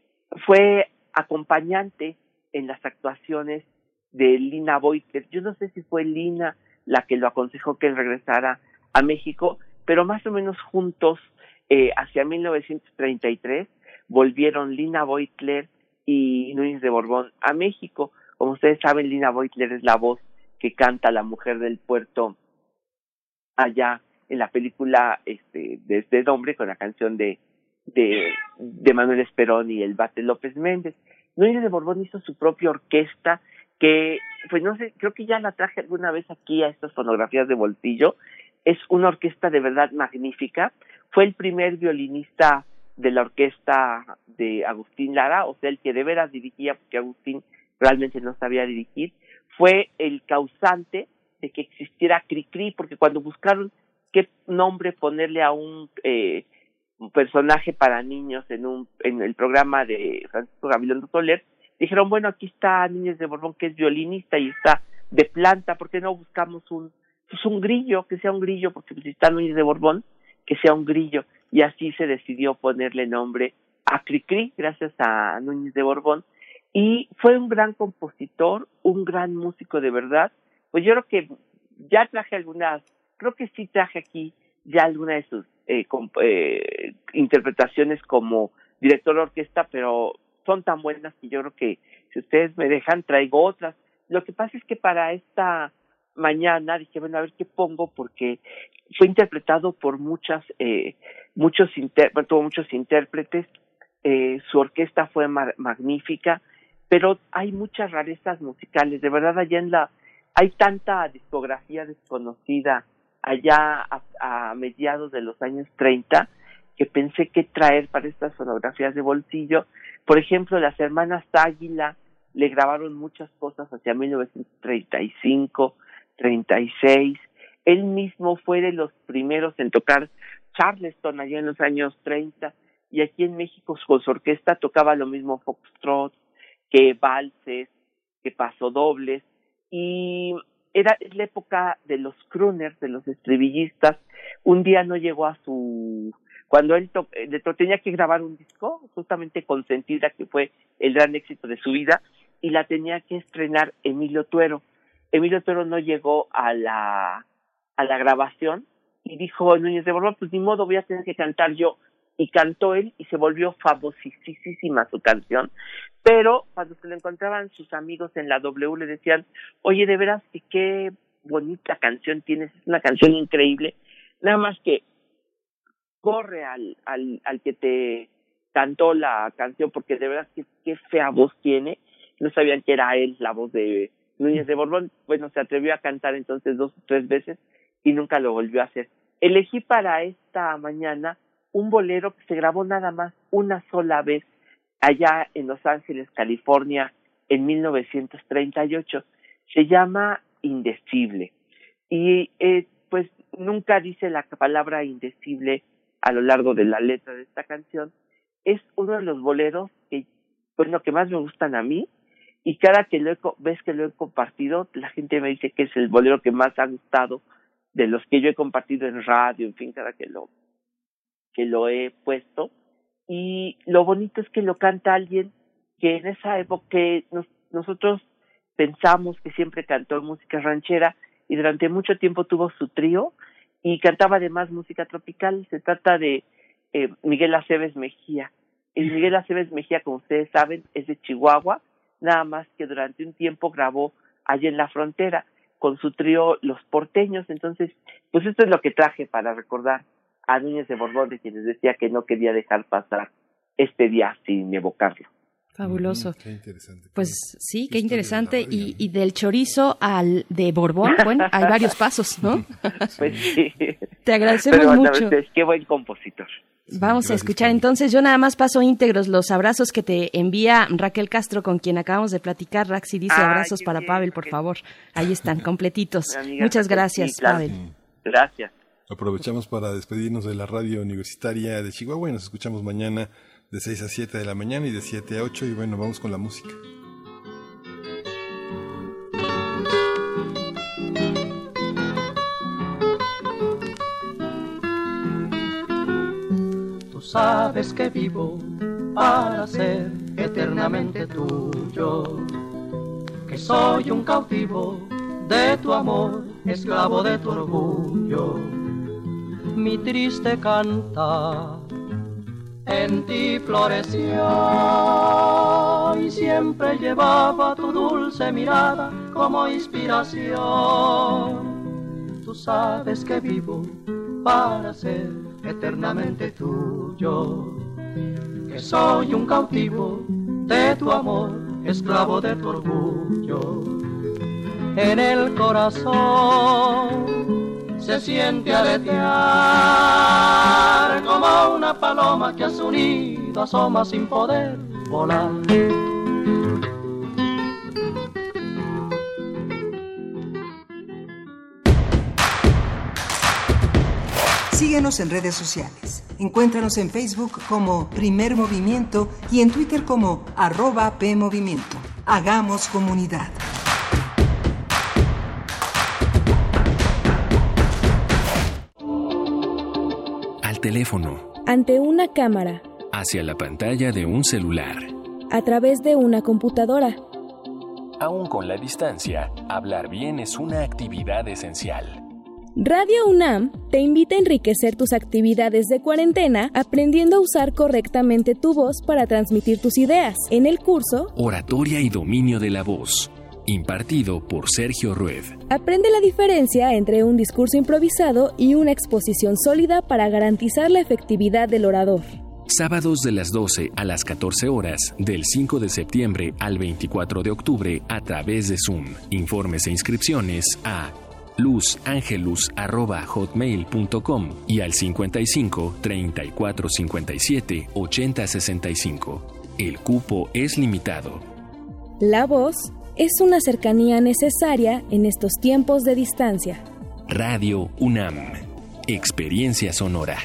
fue acompañante en las actuaciones de Lina Beutler. Yo no sé si fue Lina la que lo aconsejó que regresara a México, pero más o menos juntos, eh, hacia 1933, volvieron Lina Beutler y Núñez de Borbón a México. Como ustedes saben, Lina Beutler es la voz que canta la mujer del puerto allá en la película este, de este nombre con la canción de, de, de Manuel Esperón y el Bate López Méndez. Núñez de Borbón hizo su propia orquesta que, pues no sé, creo que ya la traje alguna vez aquí a estas fonografías de bolsillo. Es una orquesta de verdad magnífica. Fue el primer violinista de la orquesta de Agustín Lara, o sea, el que de veras dirigía, porque Agustín realmente no sabía dirigir, fue el causante de que existiera Cricri, porque cuando buscaron qué nombre ponerle a un eh, personaje para niños en un en el programa de Francisco Gabilondo Soler, dijeron, bueno, aquí está Niñez de Borbón, que es violinista y está de planta, ¿por qué no buscamos un, pues un grillo, que sea un grillo, porque si está Núñez de Borbón, que sea un grillo, y así se decidió ponerle nombre a Cricri, gracias a Núñez de Borbón, y fue un gran compositor, un gran músico de verdad, pues yo creo que ya traje algunas, creo que sí traje aquí ya alguna de sus eh, eh, interpretaciones como director de orquesta, pero son tan buenas que yo creo que si ustedes me dejan traigo otras. Lo que pasa es que para esta mañana dije, bueno, a ver qué pongo porque fue interpretado por muchas, eh, muchos, inter tuvo muchos intérpretes, eh, su orquesta fue ma magnífica, pero hay muchas rarezas musicales, de verdad allá en la, hay tanta discografía desconocida allá a, a mediados de los años 30 que pensé que traer para estas fonografías de bolsillo. Por ejemplo, las hermanas Águila le grabaron muchas cosas hacia 1935, 36. Él mismo fue de los primeros en tocar Charleston allá en los años 30 y aquí en México con su orquesta tocaba lo mismo foxtrot, que valses, que pasodobles y era la época de los crooners, de los estribillistas. Un día no llegó a su cuando él to le tenía que grabar un disco, justamente Consentida, que fue el gran éxito de su vida, y la tenía que estrenar Emilio Tuero. Emilio Tuero no llegó a la a la grabación y dijo Núñez de Borbón, pues ni modo, voy a tener que cantar yo. y cantó él y se volvió famosísima su canción, pero cuando se lo encontraban sus amigos en la W le decían, oye, de veras que qué bonita canción tienes, es una canción increíble, nada más que corre al, al, al que te cantó la canción porque de verdad que qué fea voz tiene, no sabían que era él la voz de Núñez de Borbón, bueno, se atrevió a cantar entonces dos o tres veces y nunca lo volvió a hacer. Elegí para esta mañana un bolero que se grabó nada más una sola vez allá en Los Ángeles, California, en 1938. Se llama Indecible. Y eh, pues nunca dice la palabra indecible a lo largo de la letra de esta canción. Es uno de los boleros que, bueno, que más me gustan a mí. Y cada que lo he, ves que lo he compartido, la gente me dice que es el bolero que más ha gustado de los que yo he compartido en radio, en fin, cada que lo que lo he puesto y lo bonito es que lo canta alguien que en esa época que nos, nosotros pensamos que siempre cantó música ranchera y durante mucho tiempo tuvo su trío y cantaba además música tropical. Se trata de eh, Miguel Aceves Mejía. El Miguel Aceves Mejía, como ustedes saben, es de Chihuahua, nada más que durante un tiempo grabó allí en la frontera con su trío Los Porteños. Entonces, pues esto es lo que traje para recordar a Núñez de Borbón, de quienes decía que no quería dejar pasar este día sin evocarlo. Fabuloso. Qué interesante. Pues sí, qué interesante. Y, del chorizo al de Borbón, bueno, hay varios pasos, ¿no? Pues sí. Te agradecemos Pero, mucho. pues, qué buen compositor. Vamos a escuchar entonces. Yo nada más paso íntegros los abrazos que te envía Raquel Castro, con quien acabamos de platicar. Raxi dice abrazos para bien, Pavel, por favor. Ahí están, completitos. Muchas gracias, sí, claro. Pavel. Gracias. Aprovechamos para despedirnos de la radio universitaria de Chihuahua y nos escuchamos mañana de 6 a 7 de la mañana y de 7 a 8 y bueno, vamos con la música. Tú sabes que vivo para ser eternamente tuyo, que soy un cautivo de tu amor, esclavo de tu orgullo. Mi triste canta en ti floreció y siempre llevaba tu dulce mirada como inspiración. Tú sabes que vivo para ser eternamente tuyo, que soy un cautivo de tu amor, esclavo de tu orgullo. En el corazón se siente aletear como una paloma que a su nido asoma sin poder volar. Síguenos en redes sociales. Encuéntranos en Facebook como Primer Movimiento y en Twitter como arroba PMovimiento. Hagamos comunidad. Teléfono, ante una cámara, hacia la pantalla de un celular. a través de una computadora, Aún con la distancia, hablar bien es una actividad esencial. Radio UNAM te invita a enriquecer tus actividades de cuarentena aprendiendo a usar correctamente tu voz para transmitir tus ideas. En el curso, Oratoria y dominio de la voz. Impartido por Sergio Rued. aprende la diferencia entre un discurso improvisado y una exposición sólida para garantizar la efectividad del orador. Sábados de las 12 a las 14 horas, del 5 de septiembre al 24 de octubre a través de Zoom. Informes e inscripciones a luzangelus.hotmail.com y al 55 34 57 80 65. El cupo es limitado. La voz es una cercanía necesaria en estos tiempos de distancia. Radio UNAM. Experiencia sonora.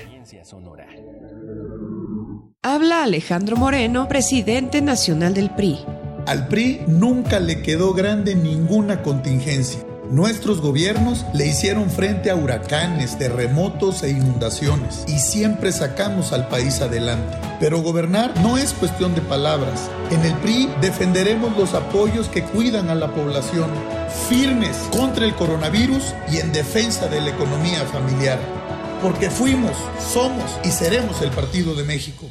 Habla Alejandro Moreno, presidente nacional del PRI. Al PRI nunca le quedó grande ninguna contingencia. Nuestros gobiernos le hicieron frente a huracanes, terremotos e inundaciones y siempre sacamos al país adelante. Pero gobernar no es cuestión de palabras. En el PRI defenderemos los apoyos que cuidan a la población, firmes contra el coronavirus y en defensa de la economía familiar. porque fuimos, somos y seremos el Partido de México.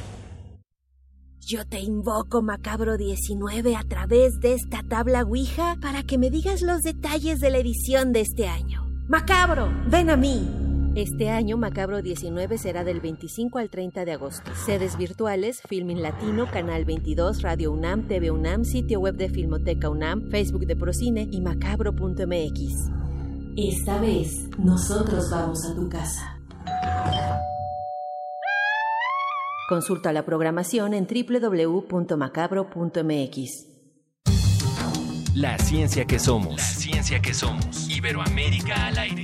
Yo te invoco, Macabro 19, a través de esta tabla Ouija para que me digas los detalles de la edición de este año. Macabro, ven a mí. Este año Macabro 19 será del 25 al 30 de agosto. Sedes virtuales, Filmin Latino, Canal 22, Radio UNAM, TV UNAM, sitio web de Filmoteca UNAM, Facebook de Procine y macabro.mx. Esta vez, nosotros vamos a tu casa. Consulta la programación en www.macabro.mx. La ciencia que somos. La ciencia que somos. Iberoamérica al aire.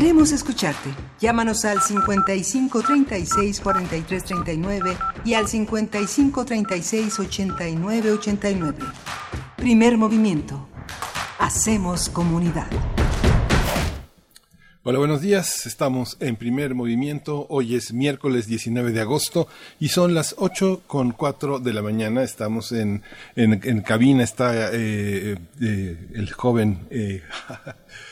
Queremos escucharte. Llámanos al 55 36 43 39 y al 55 36 89 89. Primer movimiento. Hacemos comunidad. Hola, buenos días. Estamos en primer movimiento. Hoy es miércoles 19 de agosto y son las 8 con 4 de la mañana. Estamos en, en, en cabina. Está eh, eh, el joven, eh,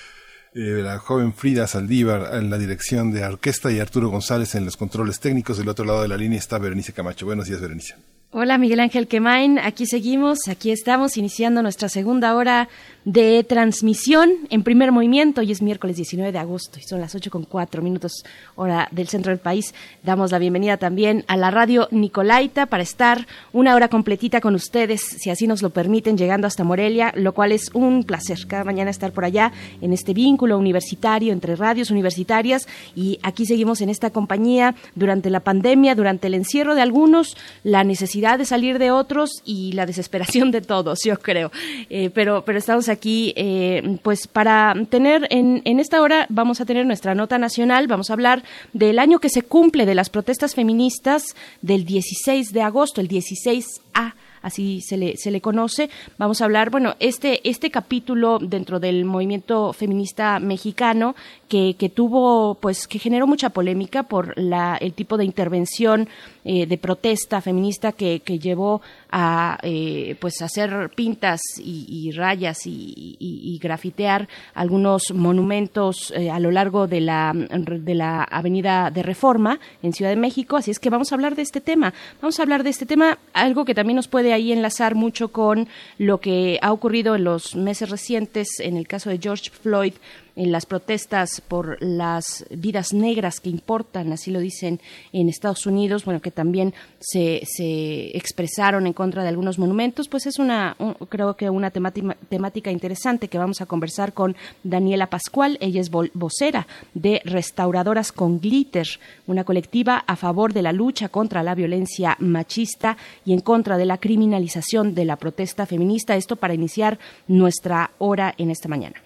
eh, la joven Frida Saldívar en la dirección de orquesta y Arturo González en los controles técnicos. Del otro lado de la línea está Berenice Camacho. Buenos días, Berenice. Hola Miguel Ángel Quemain, aquí seguimos, aquí estamos iniciando nuestra segunda hora de transmisión en primer movimiento. Hoy es miércoles 19 de agosto y son las 8 con 4 minutos hora del centro del país. Damos la bienvenida también a la radio Nicolaita para estar una hora completita con ustedes, si así nos lo permiten, llegando hasta Morelia, lo cual es un placer cada mañana estar por allá en este vínculo universitario entre radios universitarias y aquí seguimos en esta compañía durante la pandemia, durante el encierro de algunos, la necesidad de salir de otros y la desesperación de todos, yo creo. Eh, pero, pero estamos aquí, eh, pues para tener en, en esta hora vamos a tener nuestra nota nacional, vamos a hablar del año que se cumple de las protestas feministas del 16 de agosto, el 16A así se le, se le conoce. Vamos a hablar, bueno, este, este capítulo dentro del movimiento feminista mexicano que, tuvo, pues, que generó mucha polémica por la, el tipo de intervención eh, de protesta feminista que, que llevó a, eh, pues, hacer pintas y, y rayas y, y, y grafitear algunos monumentos eh, a lo largo de la, de la Avenida de Reforma en Ciudad de México. Así es que vamos a hablar de este tema. Vamos a hablar de este tema, algo que también nos puede ahí enlazar mucho con lo que ha ocurrido en los meses recientes en el caso de George Floyd en las protestas por las vidas negras que importan, así lo dicen en Estados Unidos, bueno, que también se, se expresaron en contra de algunos monumentos, pues es una, un- creo que una temática, temática interesante que vamos a conversar con Daniela Pascual, ella es vocera de Restauradoras con Glitter, una colectiva a favor de la lucha contra la violencia machista y en contra de la criminalización de la protesta feminista, esto para iniciar nuestra hora en esta mañana.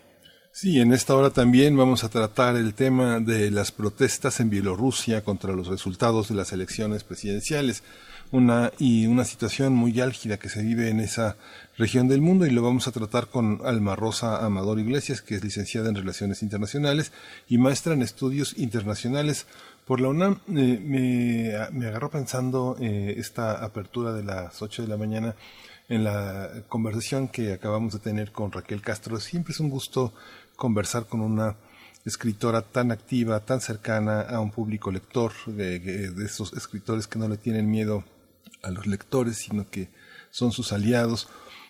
Sí, en esta hora también vamos a tratar el tema de las protestas en Bielorrusia contra los resultados de las elecciones presidenciales, una y una situación muy álgida que se vive en esa región del mundo y lo vamos a tratar con Alma Rosa Amador Iglesias, que es licenciada en Relaciones Internacionales y maestra en Estudios Internacionales por la UNAM. Eh, me, me agarró pensando eh, esta apertura de las 8 de la mañana en la conversación que acabamos de tener con Raquel Castro. Siempre es un gusto conversar con una escritora tan activa, tan cercana a un público lector, de, esos escritores que no le tienen miedo a los lectores, sino que son sus aliados.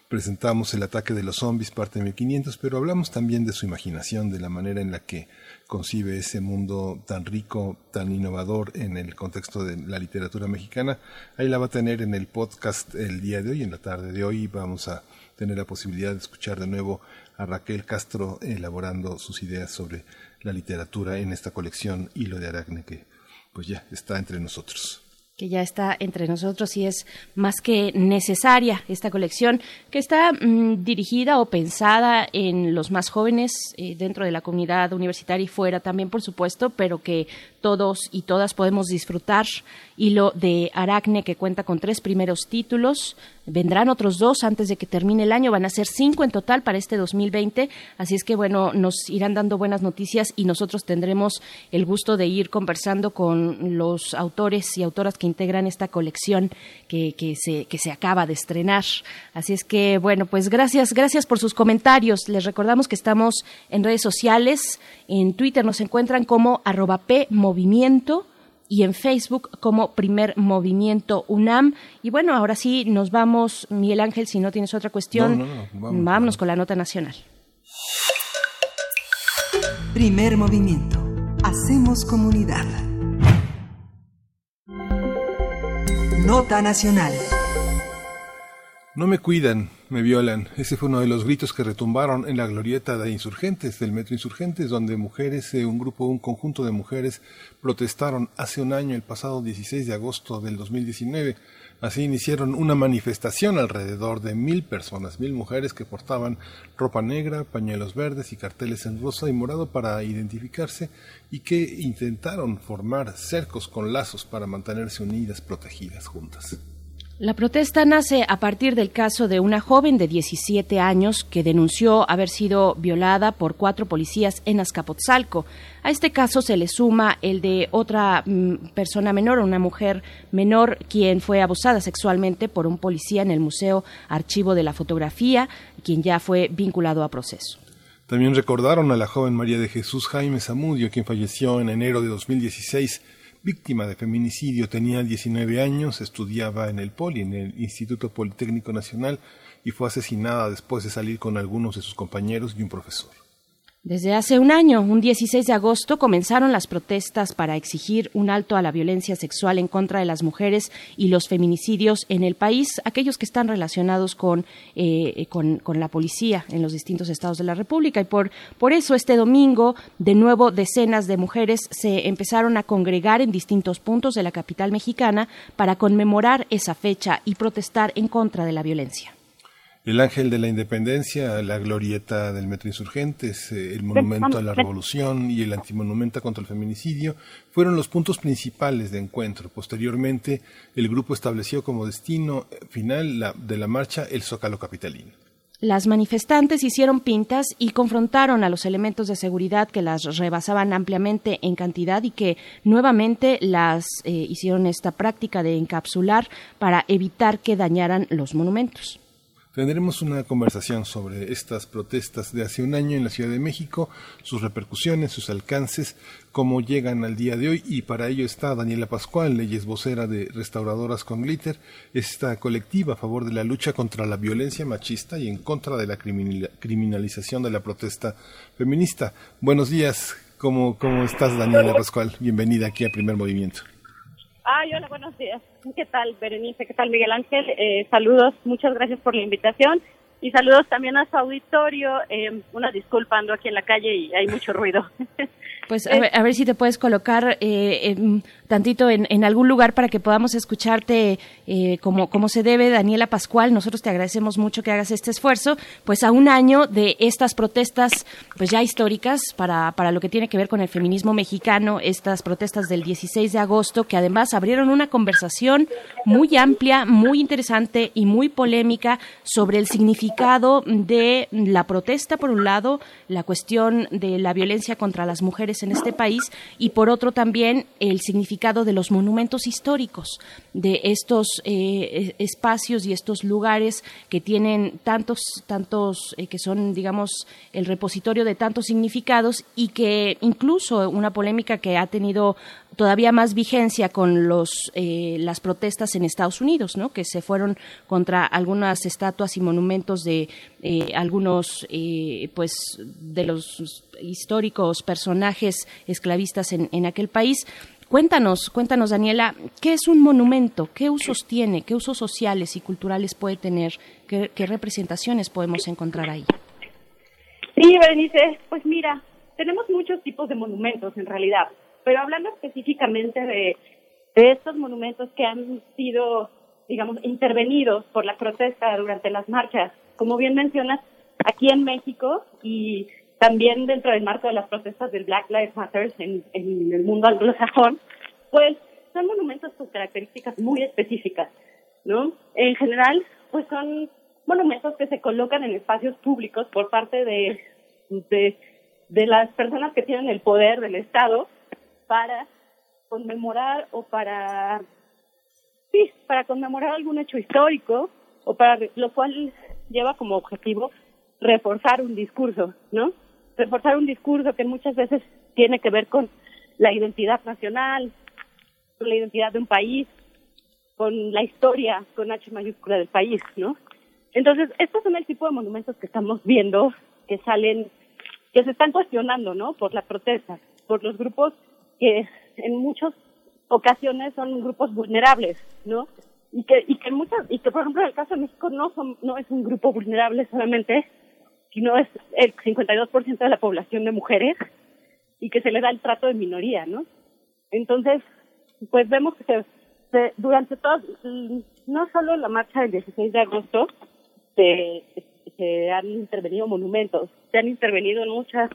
presentamos El ataque de los zombies, parte de 1500, pero hablamos también de su imaginación, de la manera en la que concibe ese mundo tan rico, tan innovador en el contexto de la literatura mexicana. Ahí la va a tener en el podcast el día de hoy, en la tarde de hoy, vamos a tener la posibilidad de escuchar de nuevo Raquel Castro elaborando sus ideas sobre la literatura en esta colección Hilo de Aracne que pues ya está entre nosotros. Que ya está entre nosotros y es más que necesaria esta colección que está mm, dirigida o pensada en los más jóvenes eh, dentro de la comunidad universitaria y fuera también por supuesto pero que todos y todas podemos disfrutar. Hilo de Aracne que cuenta con tres primeros títulos vendrán otros dos antes de que termine el año van a ser cinco en total para este 2020 así es que bueno nos irán dando buenas noticias y nosotros tendremos el gusto de ir conversando con los autores y autoras que integran esta colección que, que, se, que se acaba de estrenar. Así es que, bueno, pues gracias, gracias por sus comentarios. Les recordamos que estamos en redes sociales. En Twitter nos encuentran como arroba Movimiento y en Facebook como Primer Movimiento UNAM. Y bueno, ahora sí nos vamos, Miguel Ángel, si no tienes otra cuestión, No, no, no, vamos. vámonos con la nota nacional. Primer movimiento. Hacemos comunidad. Nota nacional. No me cuidan, me violan. Ese fue uno de los gritos que retumbaron en la glorieta de insurgentes, del metro insurgentes, donde mujeres, eh, un grupo, un conjunto de mujeres protestaron hace un año, el pasado 16 de agosto del 2019. Así iniciaron una manifestación alrededor de mil personas, mil mujeres que portaban ropa negra, pañuelos verdes y carteles en rosa y morado para identificarse y que intentaron formar cercos con lazos para mantenerse unidas, protegidas juntas. La protesta nace a partir del caso de una joven de 17 años que denunció haber sido violada por cuatro policías en Azcapotzalco. A este caso se le suma el de otra mm, persona menor, una mujer menor, quien fue abusada sexualmente por un policía en el Museo Archivo de la Fotografía, quien ya fue vinculado a proceso. También recordaron a la joven María de Jesús Jaime Zamudio, quien falleció en enero de 2016, víctima de feminicidio. Tenía 19 años, estudiaba en el Poli, en el Instituto Politécnico Nacional, y fue asesinada después de salir con algunos de sus compañeros y un profesor. Desde hace un año, un 16 de agosto, comenzaron las protestas para exigir un alto a la violencia sexual en contra de las mujeres y los feminicidios en el país, aquellos que están relacionados con, eh, con, con la policía en los distintos estados de la República. Y por, por eso este domingo, de nuevo, decenas de mujeres se empezaron a congregar en distintos puntos de la capital mexicana para conmemorar esa fecha y protestar en contra de la violencia. El Ángel de la Independencia, la glorieta del Metro Insurgentes, eh, el Monumento a la Revolución y el Antimonumenta contra el Feminicidio fueron los puntos principales de encuentro. Posteriormente, el grupo estableció como destino final la- de la marcha el Zócalo Capitalino. Las manifestantes hicieron pintas y confrontaron a los elementos de seguridad que las rebasaban ampliamente en cantidad y que nuevamente las eh, hicieron esta práctica de encapsular para evitar que dañaran los monumentos. Tendremos una conversación sobre estas protestas de hace un año en la Ciudad de México, sus repercusiones, sus alcances, cómo llegan al día de hoy y para ello está Daniela Pascual, leyes vocera de Restauradoras con Glitter, esta colectiva a favor de la lucha contra la violencia machista y en contra de la criminal- criminalización de la protesta feminista. Buenos días, ¿cómo, cómo estás Daniela Pascual? Bienvenida aquí a Primer Movimiento. Ay, hola, buenos días. ¿Qué tal, Berenice? ¿Qué tal, Miguel Ángel? Eh, saludos, muchas gracias por la invitación y saludos también a su auditorio. Eh, una disculpa, ando aquí en la calle y hay mucho ruido. Pues a ver, a ver si te puedes colocar eh, en- tantito en, algún lugar para que podamos escucharte eh, como, como se debe, Daniela Pascual. Nosotros te agradecemos mucho que hagas este esfuerzo, pues a un año de estas protestas, pues ya históricas para, para lo que tiene que ver con el feminismo mexicano, estas protestas del 16 de agosto, que además abrieron una conversación muy amplia, muy interesante y muy polémica sobre el significado de la protesta, por un lado, la cuestión de la violencia contra las mujeres en este país y por otro también el significado de los monumentos históricos, de estos eh, espacios y estos lugares que tienen tantos, tantos, eh, que son, digamos, el repositorio de tantos significados y que incluso una polémica que ha tenido todavía más vigencia con los eh, las protestas en Estados Unidos, ¿no? Que se fueron contra algunas estatuas y monumentos de algunos, pues, de los históricos personajes esclavistas en, en aquel país. Cuéntanos, cuéntanos, Daniela, ¿qué es un monumento? ¿Qué usos tiene? ¿Qué usos sociales y culturales puede tener? ¿Qué, qué representaciones podemos encontrar ahí? Sí, Berenice, pues mira, tenemos muchos tipos de monumentos en realidad, pero hablando específicamente de, de estos monumentos que han sido, digamos, intervenidos por la protesta durante las marchas, como bien mencionas, aquí en México y también dentro del marco de las protestas del Black Lives Matter en, el mundo anglosajón, pues son monumentos con características muy específicas, ¿no? En general, pues son monumentos que se colocan en espacios públicos por parte de, de, de las personas que tienen el poder del Estado para conmemorar o para, sí, para conmemorar algún hecho histórico o para lo cual lleva como objetivo reforzar un discurso, ¿no? Reforzar un discurso que muchas veces tiene que ver con la identidad nacional, con la identidad de un país, con la historia con H mayúscula del país, ¿no? Entonces, estos son el tipo de monumentos que estamos viendo que salen, que se están cuestionando, ¿no? Por la protesta, por los grupos que en muchas ocasiones son grupos vulnerables, ¿no? Y que, y que muchas, y que por ejemplo en el caso de México no son, no es un grupo vulnerable solamente, sino es el 52% de la población de mujeres y que se le da el trato de minoría, ¿no? Entonces, pues vemos que se, durante todo, no solo la marcha del 16 de agosto, se, se han intervenido monumentos, se han intervenido en muchas,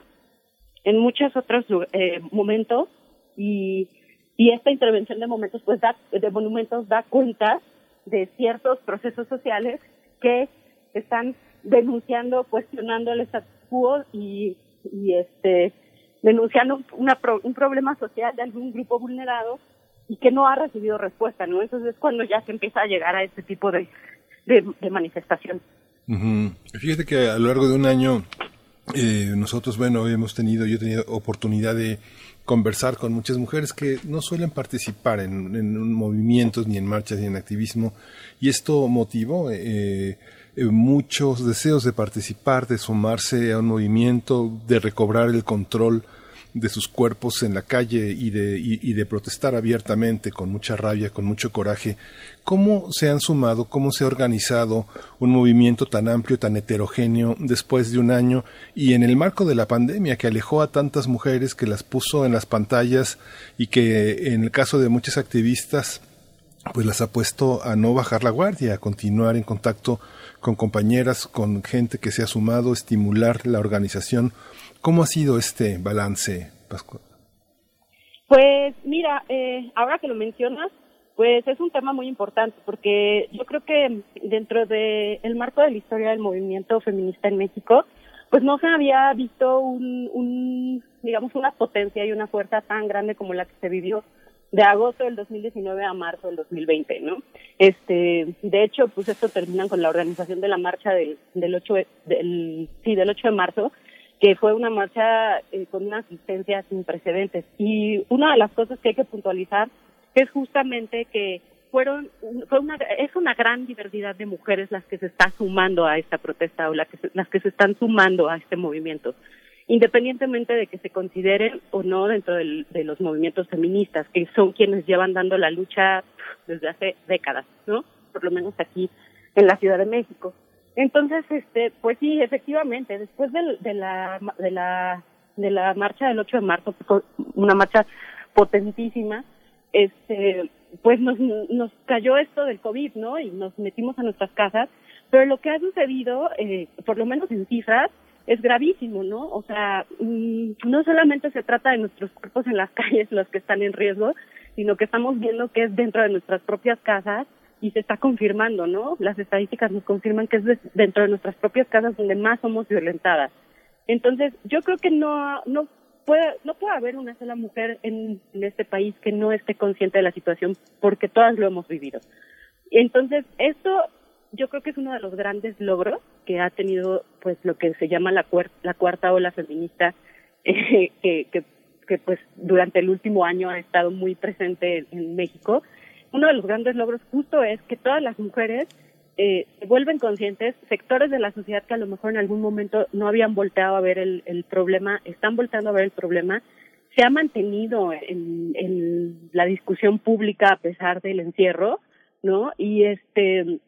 en muchos otros eh, momentos y, y esta intervención de momentos, pues da, de monumentos da cuenta de ciertos procesos sociales que están denunciando, cuestionando el status quo y, este denunciando una pro- un problema social de algún grupo vulnerado y que no ha recibido respuesta, ¿no? Entonces es cuando ya se empieza a llegar a este tipo de, de, manifestación. Ujú. Fíjate que a lo largo de un año eh, nosotros, bueno, hemos tenido, yo he tenido oportunidad de conversar con muchas mujeres que no suelen participar en, en movimientos, ni en marchas, ni en activismo, y esto motivó eh, muchos deseos de participar, de sumarse a un movimiento, de recobrar el control de sus cuerpos en la calle y de, y de protestar abiertamente, con mucha rabia, con mucho coraje. ¿Cómo se han sumado, cómo se ha organizado un movimiento tan amplio, tan heterogéneo después de un año y en el marco de la pandemia que alejó a tantas mujeres, que las puso en las pantallas y que en el caso de muchas activistas pues las ha puesto a no bajar la guardia, a continuar en contacto con compañeras, con gente que se ha sumado, estimular la organización. ¿Cómo ha sido este balance, Pascual? Pues mira, eh, ahora que lo mencionas, pues es un tema muy importante porque yo creo que dentro de el marco de la historia del movimiento feminista en México, pues no se había visto un, un digamos una potencia y una fuerza tan grande como la que se vivió de agosto del 2019 a marzo del 2020, ¿no? Este, de hecho, pues esto termina con la organización de la marcha del, del 8 de- del, sí, del 8 de marzo, que fue una marcha eh, con una asistencia sin precedentes. Y una de las cosas que hay que puntualizar es justamente que fueron fue una es una gran diversidad de mujeres las que se está sumando a esta protesta o la que se- las que se están sumando a este movimiento independientemente de que se consideren o no dentro del- de los movimientos feministas que son quienes llevan dando la lucha desde hace décadas no por lo menos aquí en la Ciudad de México entonces este pues sí efectivamente después del- de la de la de la marcha del 8 de marzo una marcha potentísima este pues nos, nos cayó esto del COVID, ¿no? Y nos metimos a nuestras casas, pero lo que ha sucedido, eh, por lo menos en cifras, es gravísimo, ¿no? O sea, mm, no solamente se trata de nuestros cuerpos en las calles los que están en riesgo, sino que estamos viendo que es dentro de nuestras propias casas y se está confirmando, ¿no? Las estadísticas nos confirman que es de- dentro de nuestras propias casas donde más somos violentadas. Entonces, yo creo que no, no puede, no puede haber una sola mujer en, en este país que no esté consciente de la situación, porque todas lo hemos vivido. Entonces, esto yo creo que es uno de los grandes logros que ha tenido, pues, lo que se llama la, cuer- la cuarta ola feminista, eh, que, que que pues durante el último año ha estado muy presente en México. Uno de los grandes logros justo es que todas las mujeres eh, se vuelven conscientes, sectores de la sociedad que a lo mejor en algún momento no habían volteado a ver el, el problema, están volteando a ver el problema, se ha mantenido en, en la discusión pública a pesar del encierro, ¿no? Y este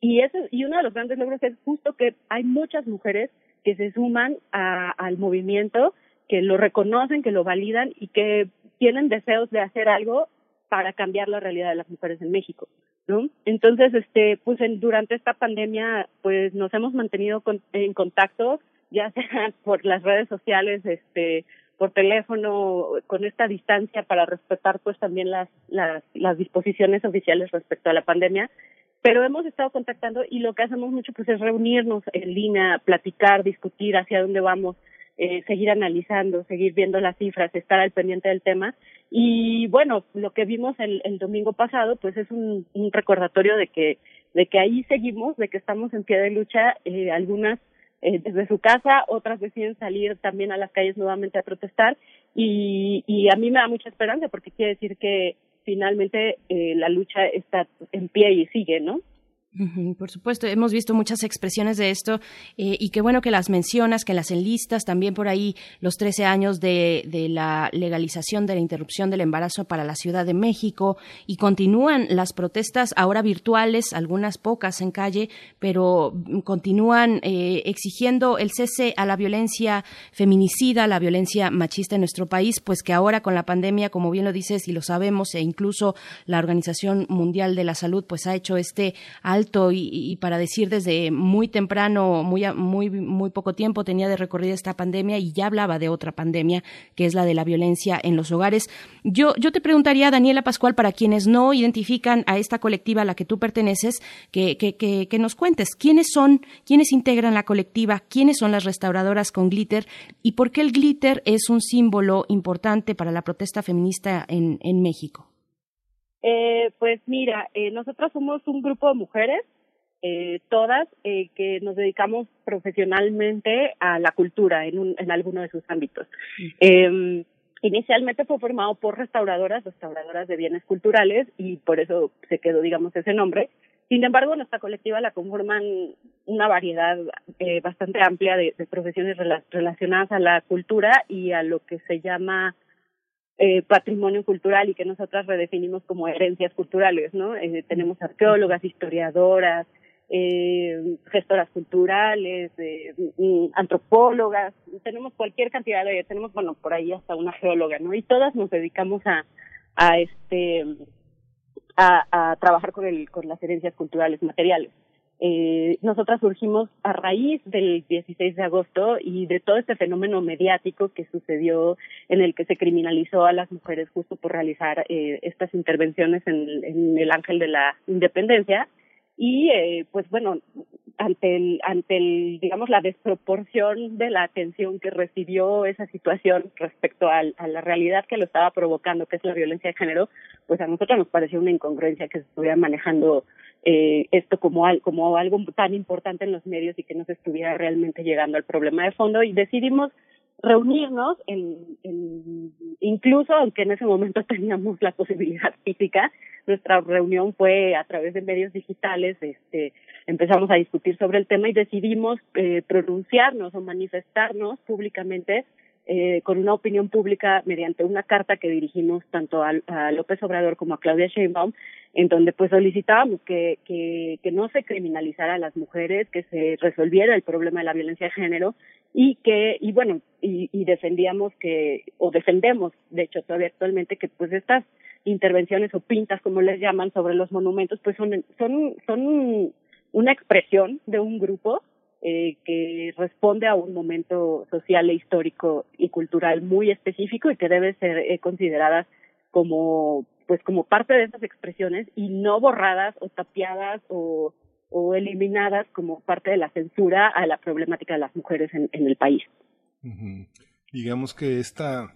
y eso y uno de los grandes logros es justo que hay muchas mujeres que se suman a, al movimiento, que lo reconocen, que lo validan y que tienen deseos de hacer algo para cambiar la realidad de las mujeres en México, ¿no? Entonces, este, pues en, durante esta pandemia, pues nos hemos mantenido con, en contacto, ya sea por las redes sociales, este, por teléfono, con esta distancia para respetar, pues también las, las, las disposiciones oficiales respecto a la pandemia. Pero hemos estado contactando y lo que hacemos mucho, pues, es reunirnos en línea, platicar, discutir hacia dónde vamos, eh, seguir analizando, seguir viendo las cifras, estar al pendiente del tema. Y bueno, lo que vimos el, el domingo pasado, pues es un, un, recordatorio de que, de que ahí seguimos, de que estamos en pie de lucha, eh, algunas eh, desde su casa, otras deciden salir también a las calles nuevamente a protestar y, y a mí me da mucha esperanza porque quiere decir que finalmente eh, la lucha está en pie y sigue, ¿no? Por supuesto, hemos visto muchas expresiones de esto eh, y qué bueno que las mencionas, que las enlistas, también por ahí los 13 años de, la legalización de la interrupción del embarazo para la Ciudad de México y continúan las protestas ahora virtuales, algunas pocas en calle, pero continúan eh, exigiendo el cese a la violencia feminicida, la violencia machista en nuestro país, pues que ahora con la pandemia, como bien lo dices y lo sabemos, e incluso la Organización Mundial de la Salud, pues ha hecho este alto y, y, para decir desde muy temprano, muy, muy, muy poco tiempo tenía de recorrida esta pandemia y ya hablaba de otra pandemia que es la de la violencia en los hogares. Yo, yo te preguntaría, Daniela Pascual, para quienes no identifican a esta colectiva a la que tú perteneces, que, que, que, que nos cuentes quiénes son, quiénes integran la colectiva, quiénes son las restauradoras con glitter y por qué el glitter es un símbolo importante para la protesta feminista en, en México. Eh, pues mira, eh, nosotros somos un grupo de mujeres, eh, todas, eh, que nos dedicamos profesionalmente a la cultura en, un, en alguno de sus ámbitos. Eh, inicialmente fue formado por restauradoras, restauradoras de bienes culturales, y por eso se quedó, digamos, ese nombre. Sin embargo, nuestra colectiva la conforman una variedad eh, bastante amplia de, de profesiones rela relacionadas a la cultura y a lo que se llama eh, patrimonio cultural y que nosotras redefinimos como herencias culturales, ¿no? Eh, tenemos arqueólogas, historiadoras, eh, gestoras culturales, eh, antropólogas, tenemos cualquier cantidad de, tenemos, bueno, por ahí hasta una geóloga, ¿no? Y todas nos dedicamos a, a este, a, a trabajar con el, con las herencias culturales materiales. Eh, nosotras surgimos a raíz del 16 de agosto y de todo este fenómeno mediático que sucedió en el que se criminalizó a las mujeres justo por realizar eh, estas intervenciones en, el ángel de la independencia. Y eh, pues bueno ante el ante el digamos la desproporción de la atención que recibió esa situación respecto al, a la realidad que lo estaba provocando que es la violencia de género pues a nosotros nos pareció una incongruencia que se estuviera manejando eh, esto como, al, como algo tan importante en los medios y que no se estuviera realmente llegando al problema de fondo. Y decidimos reunirnos en, incluso aunque en ese momento teníamos la posibilidad física nuestra reunión fue a través de medios digitales este empezamos a discutir sobre el tema y decidimos eh, pronunciarnos o manifestarnos públicamente eh, con una opinión pública mediante una carta que dirigimos tanto a, López Obrador como a Claudia Sheinbaum, en donde pues solicitábamos que, que, que no se criminalizara a las mujeres, que se resolviera el problema de la violencia de género y que, y bueno, y, y defendíamos que, o defendemos, de hecho todavía actualmente, que pues estas intervenciones o pintas, como les llaman, sobre los monumentos, pues son, son, son una expresión de un grupo eh, que responde a un momento social e histórico y cultural muy específico y que debe ser eh, consideradas como pues como parte de esas expresiones y no borradas o tapiadas o, o eliminadas como parte de la censura a la problemática de las mujeres en, en el país. Uh -huh. Digamos que esta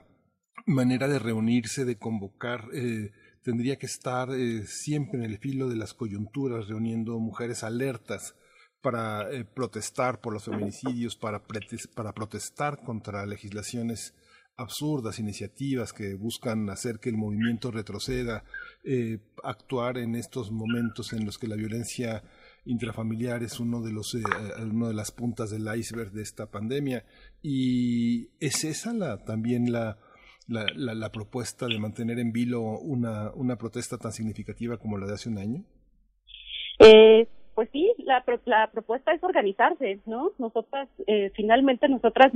manera de reunirse, de convocar, eh, tendría que estar eh, siempre en el filo de las coyunturas, reuniendo mujeres alertas para eh, protestar por los feminicidios, para, para protestar contra legislaciones absurdas, iniciativas que buscan hacer que el movimiento retroceda, eh, actuar en estos momentos en los que la violencia intrafamiliar es uno de los eh, uno de las puntas del iceberg de esta pandemia y es esa la también la la, la, la propuesta de mantener en vilo una, una protesta tan significativa como la de hace un año? Eh, pues sí, la, la propuesta es organizarse, ¿no? Nosotras, eh, finalmente nosotras,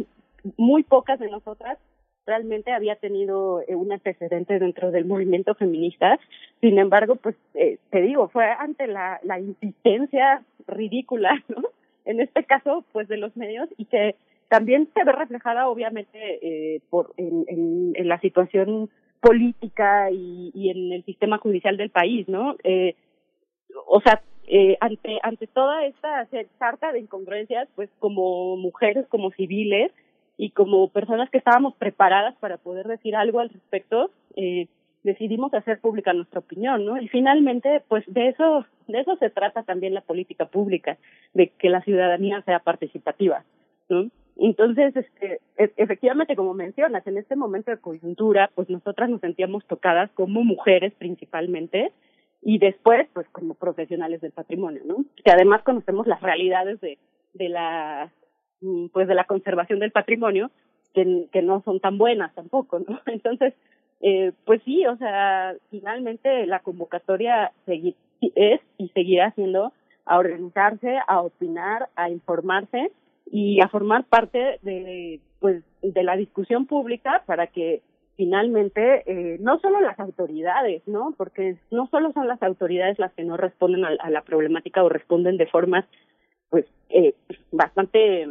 muy pocas de nosotras, realmente había tenido eh, un antecedente dentro del movimiento feminista. Sin embargo, pues eh, te digo, fue ante la, la insistencia ridícula, ¿no? En este caso, pues de los medios y que también se ve reflejada, obviamente, eh, por en, en, en la situación política y, y en el sistema judicial del país, ¿no? Eh, o sea, eh, ante ante toda esta sarta de incongruencias, pues como mujeres, como civiles y como personas que estábamos preparadas para poder decir algo al respecto, eh, decidimos hacer pública nuestra opinión, ¿no? Y finalmente, pues de eso de eso se trata también la política pública, de que la ciudadanía sea participativa, ¿no? Entonces, este, e- efectivamente, como mencionas, en este momento de coyuntura, pues nosotras nos sentíamos tocadas como mujeres principalmente, y después pues como profesionales del patrimonio no que además conocemos las realidades de de la mm, pues de la conservación del patrimonio que, no son tan buenas tampoco no entonces eh, pues sí o sea finalmente la convocatoria segui- es y seguirá siendo a organizarse a opinar a informarse y a formar parte de pues de la discusión pública para que finalmente eh, no solo las autoridades, ¿no? Porque no solo son las autoridades las que no responden a, la problemática o responden de formas, pues, eh, bastante,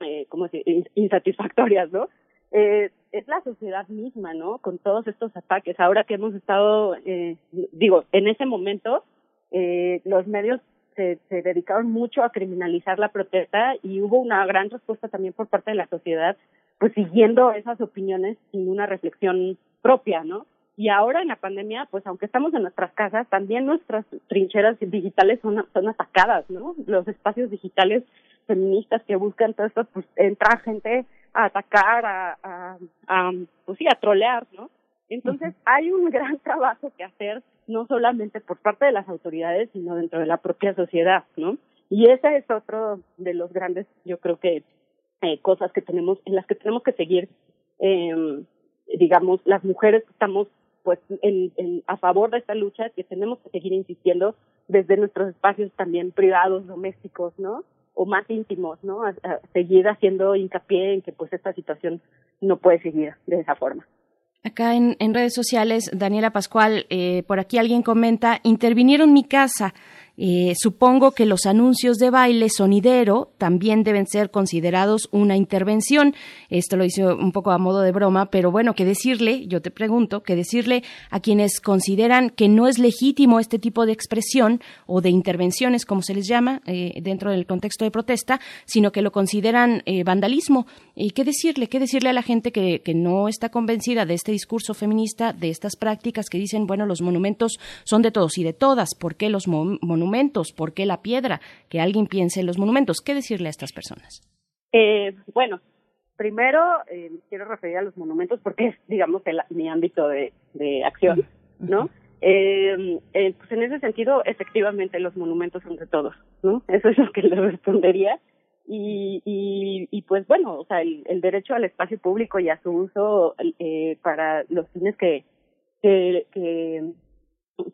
eh, ¿cómo dice? insatisfactorias, ¿no? Eh, es la sociedad misma, ¿no? Con todos estos ataques. Ahora que hemos estado, eh, digo, en ese momento, eh, los medios se, se dedicaron mucho a criminalizar la protesta y hubo una gran respuesta también por parte de la sociedad pues siguiendo esas opiniones sin una reflexión propia, ¿no? Y ahora en la pandemia, pues aunque estamos en nuestras casas, también nuestras trincheras digitales son, son atacadas, ¿no? Los espacios digitales feministas que buscan todo esto, pues entra gente a atacar, a, a, a pues sí, a trolear, ¿no? Entonces hay un gran trabajo que hacer, no solamente por parte de las autoridades, sino dentro de la propia sociedad, ¿no? Y ese es otro de los grandes, yo creo que eh, cosas que tenemos en las que tenemos que seguir eh, digamos las mujeres que estamos pues en, a favor de esta lucha que tenemos que seguir insistiendo desde nuestros espacios también privados domésticos no o más íntimos no a seguir haciendo hincapié en que pues esta situación no puede seguir de esa forma. Acá en, en redes sociales, Daniela Pascual, eh, por aquí alguien comenta, intervinieron mi casa. Eh, supongo que los anuncios de baile sonidero también deben ser considerados una intervención. Esto lo hice un poco a modo de broma, pero bueno, que decirle, yo te pregunto, que decirle a quienes consideran que no es legítimo este tipo de expresión o de intervenciones, como se les llama, eh, dentro del contexto de protesta, sino que lo consideran eh, vandalismo. ¿Y qué decirle? ¿Qué decirle a la gente que, que no está convencida de este discurso feminista, de estas prácticas que dicen, bueno, los monumentos son de todos y de todas, ¿por qué los mo monumentos? ¿Por qué la piedra? Que alguien piense en los monumentos. ¿Qué decirle a estas personas? Eh, bueno, primero eh, quiero referir a los monumentos porque es, digamos, el, mi ámbito de, de acción, ¿no? Eh, eh, pues en ese sentido, efectivamente, los monumentos son de todos, ¿no? Eso es lo que le respondería. Y, y, y pues bueno, o sea, el, el derecho al espacio público y a su uso eh, para los fines que, que, que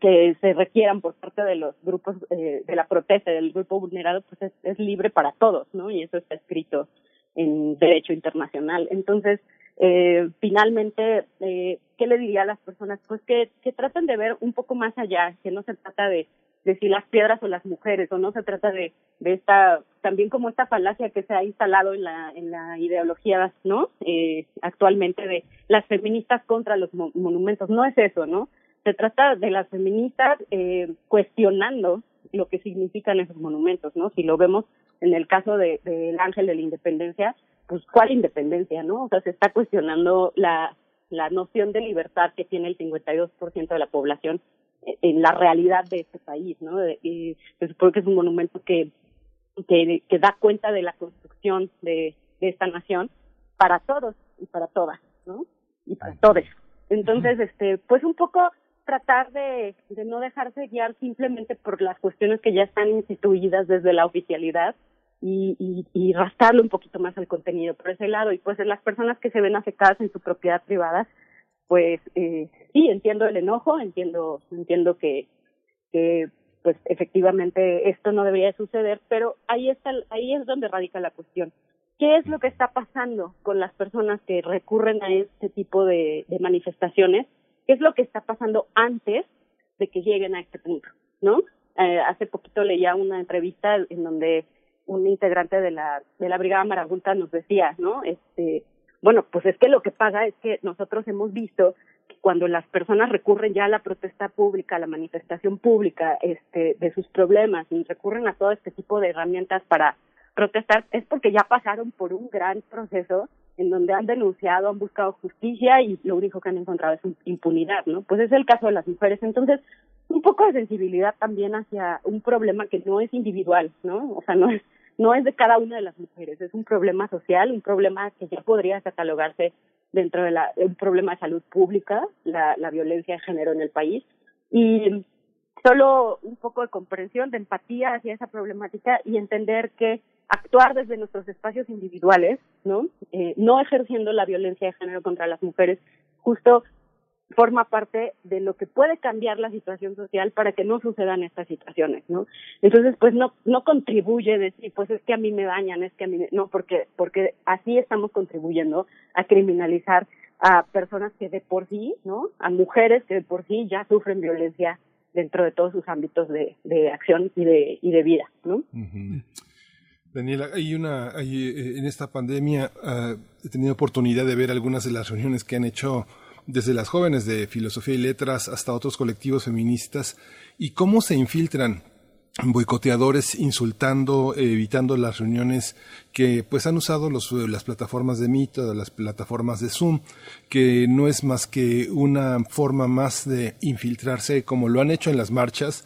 que se requieran por parte de los grupos eh, de la protesta del grupo vulnerado pues es, libre para todos no y eso está escrito en derecho internacional. Entonces eh, finalmente eh, qué le diría a las personas pues que que traten de ver un poco más allá que no se trata de de si las piedras o las mujeres o no se trata de de esta también como esta falacia que se ha instalado en la en la ideología no eh, actualmente de las feministas contra los mo monumentos. No es eso no se trata de las feministas eh, cuestionando lo que significan esos monumentos, ¿no? Si lo vemos en el caso del de, de Ángel de la Independencia, pues ¿cuál independencia, no? O sea, se está cuestionando la, la noción de libertad que tiene el 52% de la población en la realidad de este país, ¿no? Y se supone que es un monumento que, que, que da cuenta de la construcción de, de esta nación para todos y para todas, ¿no? Y para todos. Entonces, este, pues un poco tratar de, no dejarse guiar simplemente por las cuestiones que ya están instituidas desde la oficialidad y, y, un poquito más al contenido por ese lado. Y pues las personas que se ven afectadas en su propiedad privada, pues eh, sí, entiendo el enojo, entiendo, entiendo que, que pues efectivamente esto no debería suceder, pero ahí está, ahí es donde radica la cuestión. ¿Qué es lo que está pasando con las personas que recurren a este tipo de manifestaciones? ¿Qué es lo que está pasando antes de que lleguen a este punto? ¿No? Eh, hace poquito leía una entrevista en donde un integrante de la de la brigada Marabunta nos decía, ¿no? Este, bueno, pues es que lo que pasa es que nosotros hemos visto que cuando las personas recurren ya a la protesta pública, a la manifestación pública, este, de sus problemas y recurren a todo este tipo de herramientas para protestar, es porque ya pasaron por un gran proceso en donde han denunciado, han buscado justicia y lo único que han encontrado es impunidad, ¿no? Pues es el caso de las mujeres. Entonces, un poco de sensibilidad también hacia un problema que no es individual, ¿no? O sea, no es no es de cada una de las mujeres, es un problema social, un problema que ya podría catalogarse dentro de la, un problema de salud pública, la, la violencia de género en el país. Y solo un poco de comprensión, de empatía hacia esa problemática y entender que actuar desde nuestros espacios individuales, ¿no? Eh, no ejerciendo la violencia de género contra las mujeres, justo forma parte de lo que puede cambiar la situación social para que no sucedan estas situaciones, ¿no? Entonces, pues no no contribuye decir, pues es que a mí me dañan, es que a mí me... no, porque porque así estamos contribuyendo a criminalizar a personas que de por sí, ¿no? A mujeres que de por sí ya sufren violencia dentro de todos sus ámbitos de, de acción y de y de vida, ¿no? Daniela, hay una, hay, eh, en esta pandemia uh, he tenido oportunidad de ver algunas de las reuniones que han hecho desde las jóvenes de filosofía y letras hasta otros colectivos feministas y cómo se infiltran boicoteadores insultando, evitando las reuniones que pues han usado los, las plataformas de Meet, las plataformas de Zoom, que no es más que una forma más de infiltrarse como lo han hecho en las marchas,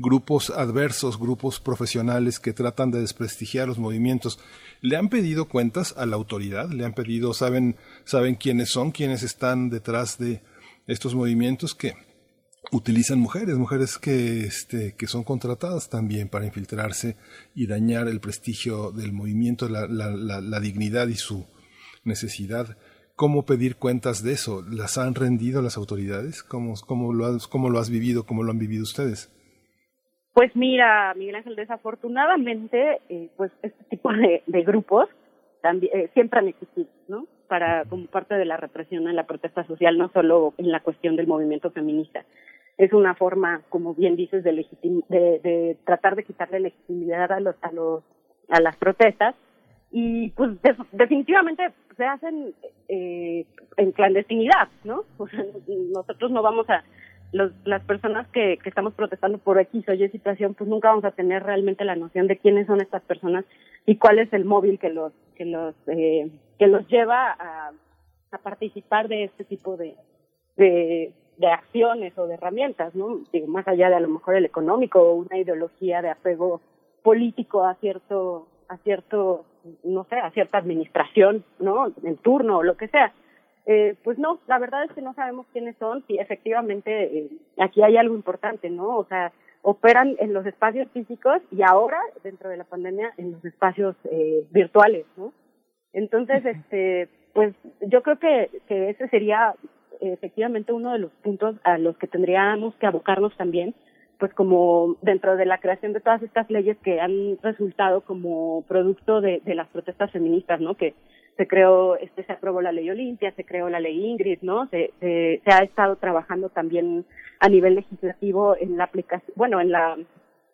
grupos adversos, grupos profesionales que tratan de desprestigiar los movimientos. ¿Le han pedido cuentas a la autoridad? ¿Le han pedido, saben, saben quiénes son, quiénes están detrás de estos movimientos que utilizan mujeres, mujeres que, este, que son contratadas también para infiltrarse y dañar el prestigio del movimiento, la, la, la, la dignidad y su necesidad? ¿Cómo pedir cuentas de eso? ¿Las han rendido las autoridades? ¿Cómo, cómo, lo, has, cómo lo has vivido? ¿Cómo lo han vivido ustedes? Pues mira, Miguel Ángel, desafortunadamente, eh, pues este tipo de, grupos también eh, siempre han existido, ¿no? Para como parte de la represión en la protesta social, no solo en la cuestión del movimiento feminista. Es una forma, como bien dices, de, legitim de, de tratar de quitarle legitimidad a los a los a las protestas y pues de, definitivamente se hacen eh, en clandestinidad, ¿no? O sea, nosotros no vamos a los, las personas que, que estamos protestando por X o Y situación, pues nunca vamos a tener realmente la noción de quiénes son estas personas y cuál es el móvil que los que los eh, que los lleva a, participar de este tipo de, de de acciones o de herramientas, ¿no? Digo, más allá de a lo mejor el económico o una ideología de apego político a cierto a cierto no sé a cierta administración, ¿no? En turno o lo que sea eh, pues no, la verdad es que no sabemos quiénes son y efectivamente eh, aquí hay algo importante, ¿no? O sea, operan en los espacios físicos y ahora, dentro de la pandemia, en los espacios eh, virtuales, ¿no? Entonces, este, pues yo creo que, que ese sería efectivamente uno de los puntos a los que tendríamos que abocarnos también, pues como dentro de la creación de todas estas leyes que han resultado como producto de, de las protestas feministas, ¿no? Que se creó, este, se aprobó la ley Olimpia, se creó la ley Ingrid, ¿no? Se, se, se ha estado trabajando también a nivel legislativo en la aplicación, bueno, en la,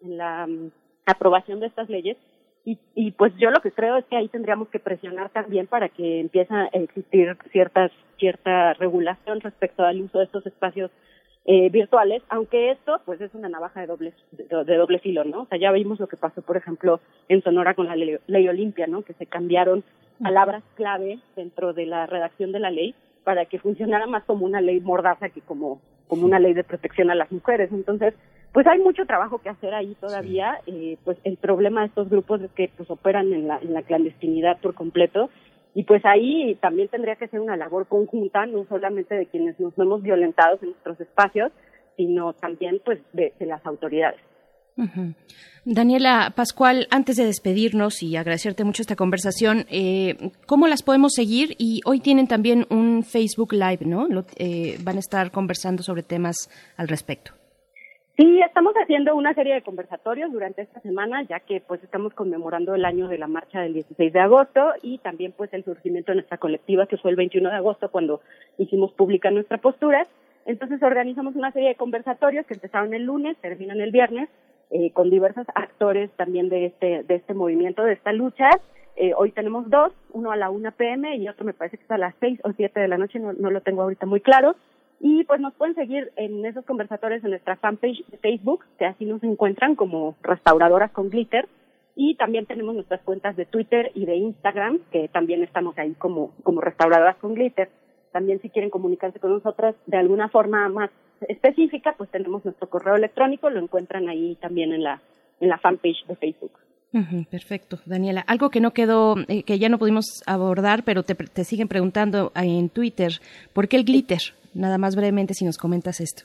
en la um, aprobación de estas leyes. Y, y pues yo lo que creo es que ahí tendríamos que presionar también para que empiece a existir ciertas, cierta regulación respecto al uso de estos espacios eh, virtuales, aunque esto pues es una navaja de doble, de, de, doble filo, ¿no? O sea, ya vimos lo que pasó, por ejemplo, en Sonora con la ley, ley Olimpia, ¿no? Que se cambiaron palabras clave dentro de la redacción de la ley para que funcionara más como una ley mordaza que como, como una ley de protección a las mujeres. Entonces, pues hay mucho trabajo que hacer ahí todavía. Eh, pues el problema de estos grupos es que pues operan en la, en la clandestinidad por completo Y pues ahí también tendría que ser una labor conjunta, no solamente de quienes nos vemos violentados en nuestros espacios, sino también pues de, las autoridades. Ujú. Daniela Pascual, antes de despedirnos y agradecerte mucho esta conversación, eh, ¿cómo las podemos seguir? Y hoy tienen también un Facebook Live, ¿no? Lo- eh, van a estar conversando sobre temas al respecto. Sí, estamos haciendo una serie de conversatorios durante esta semana, ya que pues estamos conmemorando el año de la marcha del 16 de agosto y también pues el surgimiento de nuestra colectiva que fue el 21 de agosto cuando hicimos pública nuestra postura. Entonces organizamos una serie de conversatorios que empezaron el lunes, terminan el viernes, eh, con diversos actores también de este, de este movimiento, de esta lucha. Eh, hoy tenemos dos, uno a la 1 pm y otro me parece que es a las 6 o 7 de la noche, no, no lo tengo ahorita muy claro. Y pues nos pueden seguir en esos conversatorios en nuestra fanpage de Facebook, que así nos encuentran como restauradoras con glitter. Y también tenemos nuestras cuentas de Twitter y de Instagram, que también estamos ahí como, como restauradoras con glitter. También si quieren comunicarse con nosotras de alguna forma más específica, pues tenemos nuestro correo electrónico, lo encuentran ahí también en la, en la fanpage de Facebook. Perfecto, Daniela. Algo que no quedó, eh, que ya no pudimos abordar, pero te, te siguen preguntando en Twitter, ¿por qué el glitter? Nada más brevemente si nos comentas esto.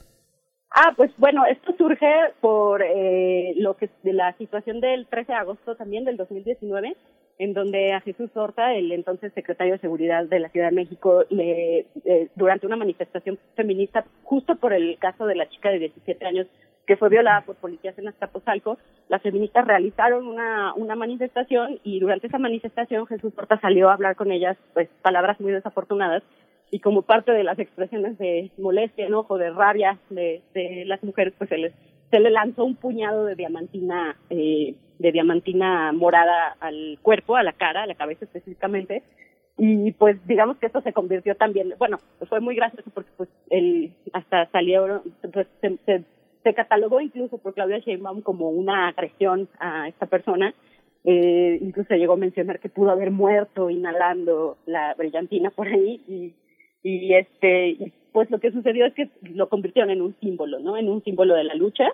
Ah, pues bueno, esto surge por eh, lo que de la situación del 13 de agosto también del 2019, en donde a Jesús Horta, el entonces secretario de Seguridad de la Ciudad de México, le, eh, durante una manifestación feminista, justo por el caso de la chica de 17 años que fue violada por policías en Azcapotzalco, las feministas realizaron una, una manifestación y durante esa manifestación Jesús Horta salió a hablar con ellas, pues palabras muy desafortunadas, y como parte de las expresiones de molestia, enojo, de rabia de, de las mujeres, pues se les se le lanzó un puñado de diamantina eh, de diamantina morada al cuerpo, a la cara, a la cabeza específicamente, y pues digamos que esto se convirtió también, bueno, fue muy gracioso porque pues el hasta salió, pues se, se, se catalogó incluso por Claudia Sheinbaum como una agresión a esta persona, eh, incluso llegó a mencionar que pudo haber muerto inhalando la brillantina por ahí y este pues lo que sucedió es que lo convirtieron en un símbolo no en un símbolo de la lucha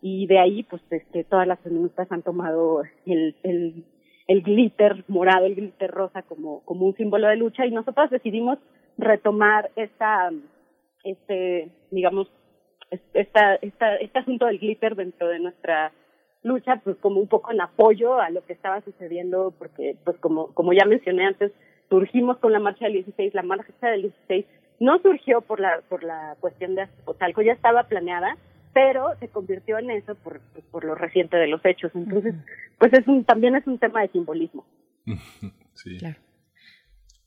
y de ahí pues este todas las feministas han tomado el el el glitter morado el glitter rosa como como un símbolo de lucha y nosotros decidimos retomar esta este digamos esta, esta este asunto del glitter dentro de nuestra lucha pues como un poco en apoyo a lo que estaba sucediendo porque pues como como ya mencioné antes surgimos con la marcha del 16, la marcha del 16 no surgió por la por la cuestión de Azcapotzalco, ya estaba planeada, pero se convirtió en eso por pues, por lo reciente de los hechos. Entonces, pues es un también es un tema de simbolismo. Sí. Claro.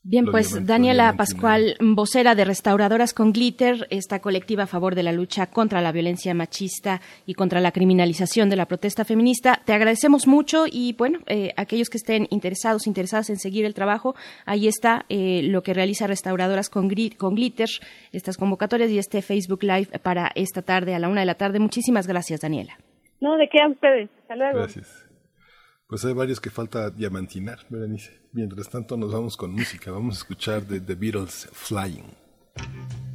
Bien, pues Daniela Pascual, vocera de Restauradoras con Glitter, esta colectiva a favor de la lucha contra la violencia machista y contra la criminalización de la protesta feminista. Te agradecemos mucho y bueno, eh, aquellos que estén interesados, interesadas en seguir el trabajo, ahí está eh, lo que realiza Restauradoras con, Gri- con Glitter, estas convocatorias y este Facebook Live para esta tarde a la una de la tarde. Muchísimas gracias, Daniela. No, de qué a ustedes. Hasta luego. Gracias. Pues hay varios que falta diamantinar, Berenice. Mientras tanto nos vamos con música. Vamos a escuchar de The Beatles Flying. Flying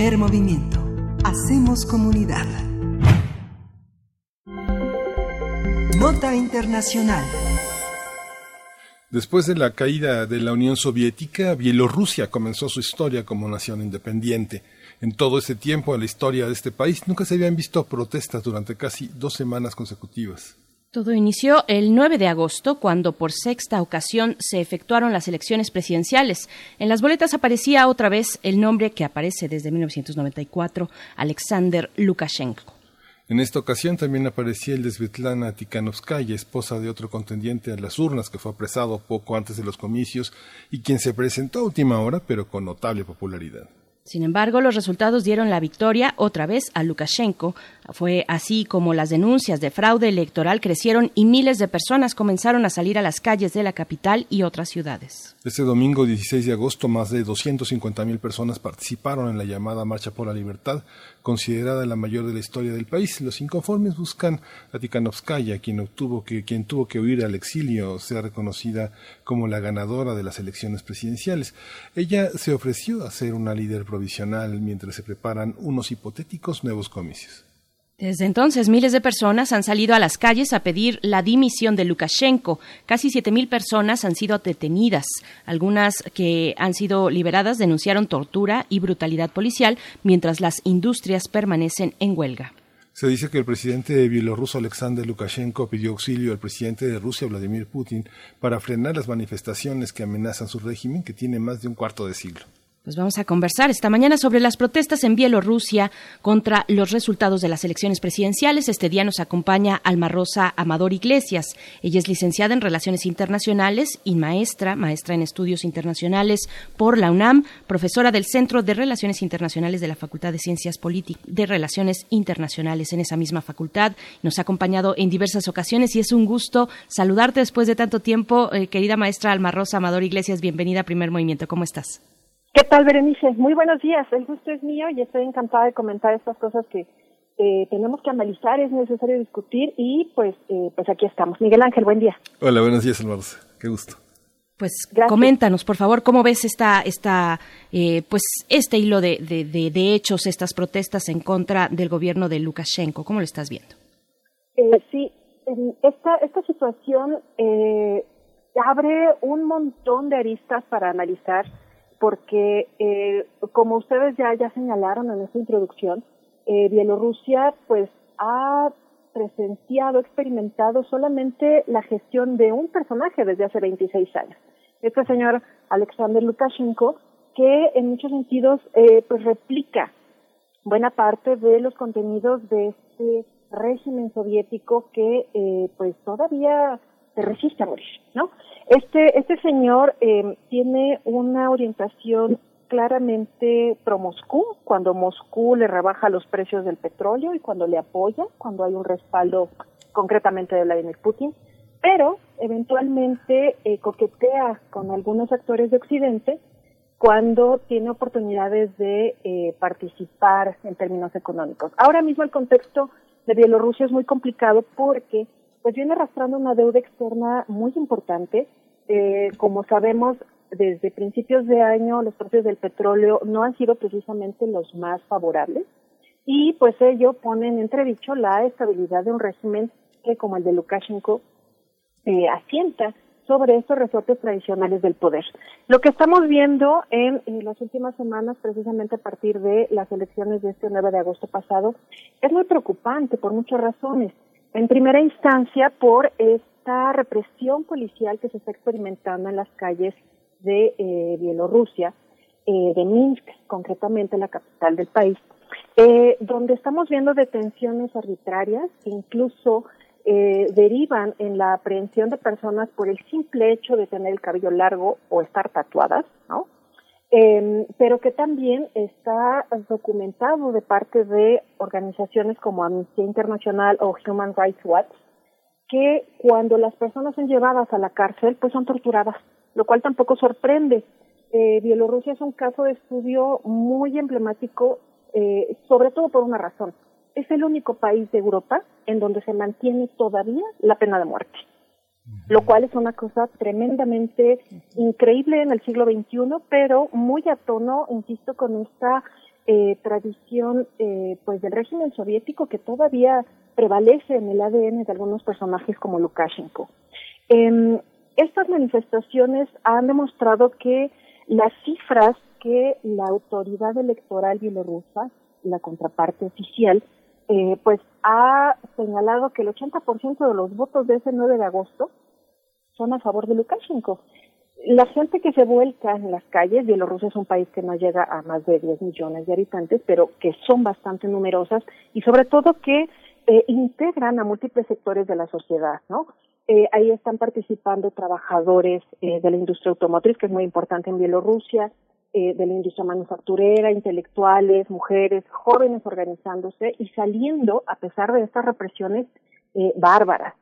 Movimiento. Hacemos comunidad. Nota Internacional. Después de la caída de la Unión Soviética, Bielorrusia comenzó su historia como nación independiente. En todo ese tiempo, en la historia de este país, nunca se habían visto protestas durante casi dos semanas consecutivas. Todo inició el 9 de agosto, cuando por sexta ocasión se efectuaron las elecciones presidenciales. En las boletas aparecía otra vez el nombre que aparece desde 1994, Alexander Lukashenko. En esta ocasión también aparecía el de Svetlana Tikhanovskaya, esposa de otro contendiente a las urnas que fue apresado poco antes de los comicios y quien se presentó a última hora, pero con notable popularidad. Sin embargo, los resultados dieron la victoria otra vez a Lukashenko. Fue así como las denuncias de fraude electoral crecieron y miles de personas comenzaron a salir a las calles de la capital y otras ciudades. Este domingo 16 de agosto, más de 250.000 personas participaron en la llamada Marcha por la Libertad, considerada la mayor de la historia del país. Los inconformes buscan a Tikhanovskaya, quien, obtuvo que, quien tuvo que huir al exilio, sea reconocida como la ganadora de las elecciones presidenciales. Ella se ofreció a ser una líder provisional mientras se preparan unos hipotéticos nuevos comicios. Desde entonces, miles de personas han salido a las calles a pedir la dimisión de Lukashenko. Casi 7.000 personas han sido detenidas. Algunas que han sido liberadas denunciaron tortura y brutalidad policial, mientras las industrias permanecen en huelga. Se dice que el presidente bielorruso Alexander Lukashenko pidió auxilio al presidente de Rusia, Vladimir Putin, para frenar las manifestaciones que amenazan su régimen, que tiene más de un cuarto de siglo. Pues vamos a conversar esta mañana sobre las protestas en Bielorrusia contra los resultados de las elecciones presidenciales. Este día nos acompaña Alma Rosa Amador Iglesias. Ella es licenciada en Relaciones Internacionales y maestra, maestra en Estudios Internacionales por la UNAM, profesora del Centro de Relaciones Internacionales de la Facultad de Ciencias Políticas de Relaciones Internacionales en esa misma facultad. Nos ha acompañado en diversas ocasiones y es un gusto saludarte después de tanto tiempo, eh, querida maestra Alma Rosa Amador Iglesias. Bienvenida a Primer Movimiento. ¿Cómo estás? ¿Qué tal, Berenice? Muy buenos días. El gusto es mío y estoy encantada de comentar estas cosas que eh, tenemos que analizar, es necesario discutir y pues, eh, pues aquí estamos. Miguel Ángel, buen día. Hola, buenos días, Alma Rosa. Qué gusto. Pues coméntanos, por favor, cómo ves esta, esta, eh, pues este hilo de, de, de, de hechos, estas protestas en contra del gobierno de Lukashenko. ¿Cómo lo estás viendo? Eh, sí, esta, esta situación eh, abre un montón de aristas para analizar porque, eh, como ustedes ya, ya señalaron en esta introducción, eh, Bielorrusia pues ha presenciado, experimentado solamente la gestión de un personaje desde hace 26 años. Este señor Alexander Lukashenko, que en muchos sentidos eh, pues replica buena parte de los contenidos de este régimen soviético que eh, pues todavía se resiste a ¿no? Este, este señor eh, tiene una orientación claramente pro Moscú, cuando Moscú le rebaja los precios del petróleo y cuando le apoya, cuando hay un respaldo concretamente de Vladimir Putin, pero eventualmente eh, coquetea con algunos actores de Occidente cuando tiene oportunidades de eh, participar en términos económicos. Ahora mismo el contexto de Bielorrusia es muy complicado porque pues viene arrastrando una deuda externa muy importante. Eh, como sabemos, desde principios de año los precios del petróleo no han sido precisamente los más favorables y pues ello pone en entredicho la estabilidad de un régimen que como el de Lukashenko eh, asienta sobre estos resortes tradicionales del poder. Lo que estamos viendo en, en, las últimas semanas, precisamente a partir de las elecciones de este 9 de agosto pasado, es muy preocupante por muchas razones. En primera instancia, por esta represión policial que se está experimentando en las calles de eh, Bielorrusia, eh, de Minsk, concretamente la capital del país, eh, donde estamos viendo detenciones arbitrarias que incluso eh, derivan en la aprehensión de personas por el simple hecho de tener el cabello largo o estar tatuadas. Eh, pero que también está documentado de parte de organizaciones como Amnistía Internacional o Human Rights Watch, que cuando las personas son llevadas a la cárcel, pues son torturadas, lo cual tampoco sorprende. Eh, Bielorrusia es un caso de estudio muy emblemático, eh, sobre todo por una razón. Es el único país de Europa en donde se mantiene todavía la pena de muerte. Lo cual es una cosa tremendamente increíble en el siglo XXI, pero muy a tono, insisto, con esta eh, tradición eh, pues del régimen soviético que todavía prevalece en el ADN de algunos personajes como Lukashenko. Em, estas manifestaciones han demostrado que las cifras que la autoridad electoral bielorrusa, la contraparte oficial, eh, pues ha señalado que el 80% de los votos de ese 9 de agosto son a favor de Lukashenko. La gente que se vuelca en las calles, Bielorrusia es un país que no llega a más de 10 millones de habitantes, pero que son bastante numerosas y sobre todo que eh, integran a múltiples sectores de la sociedad, ¿no? Eh, ahí están participando trabajadores eh, de la industria automotriz, que es muy importante en Bielorrusia, eh, de la industria manufacturera, intelectuales, mujeres, jóvenes organizándose y saliendo a pesar de estas represiones eh, bárbaras.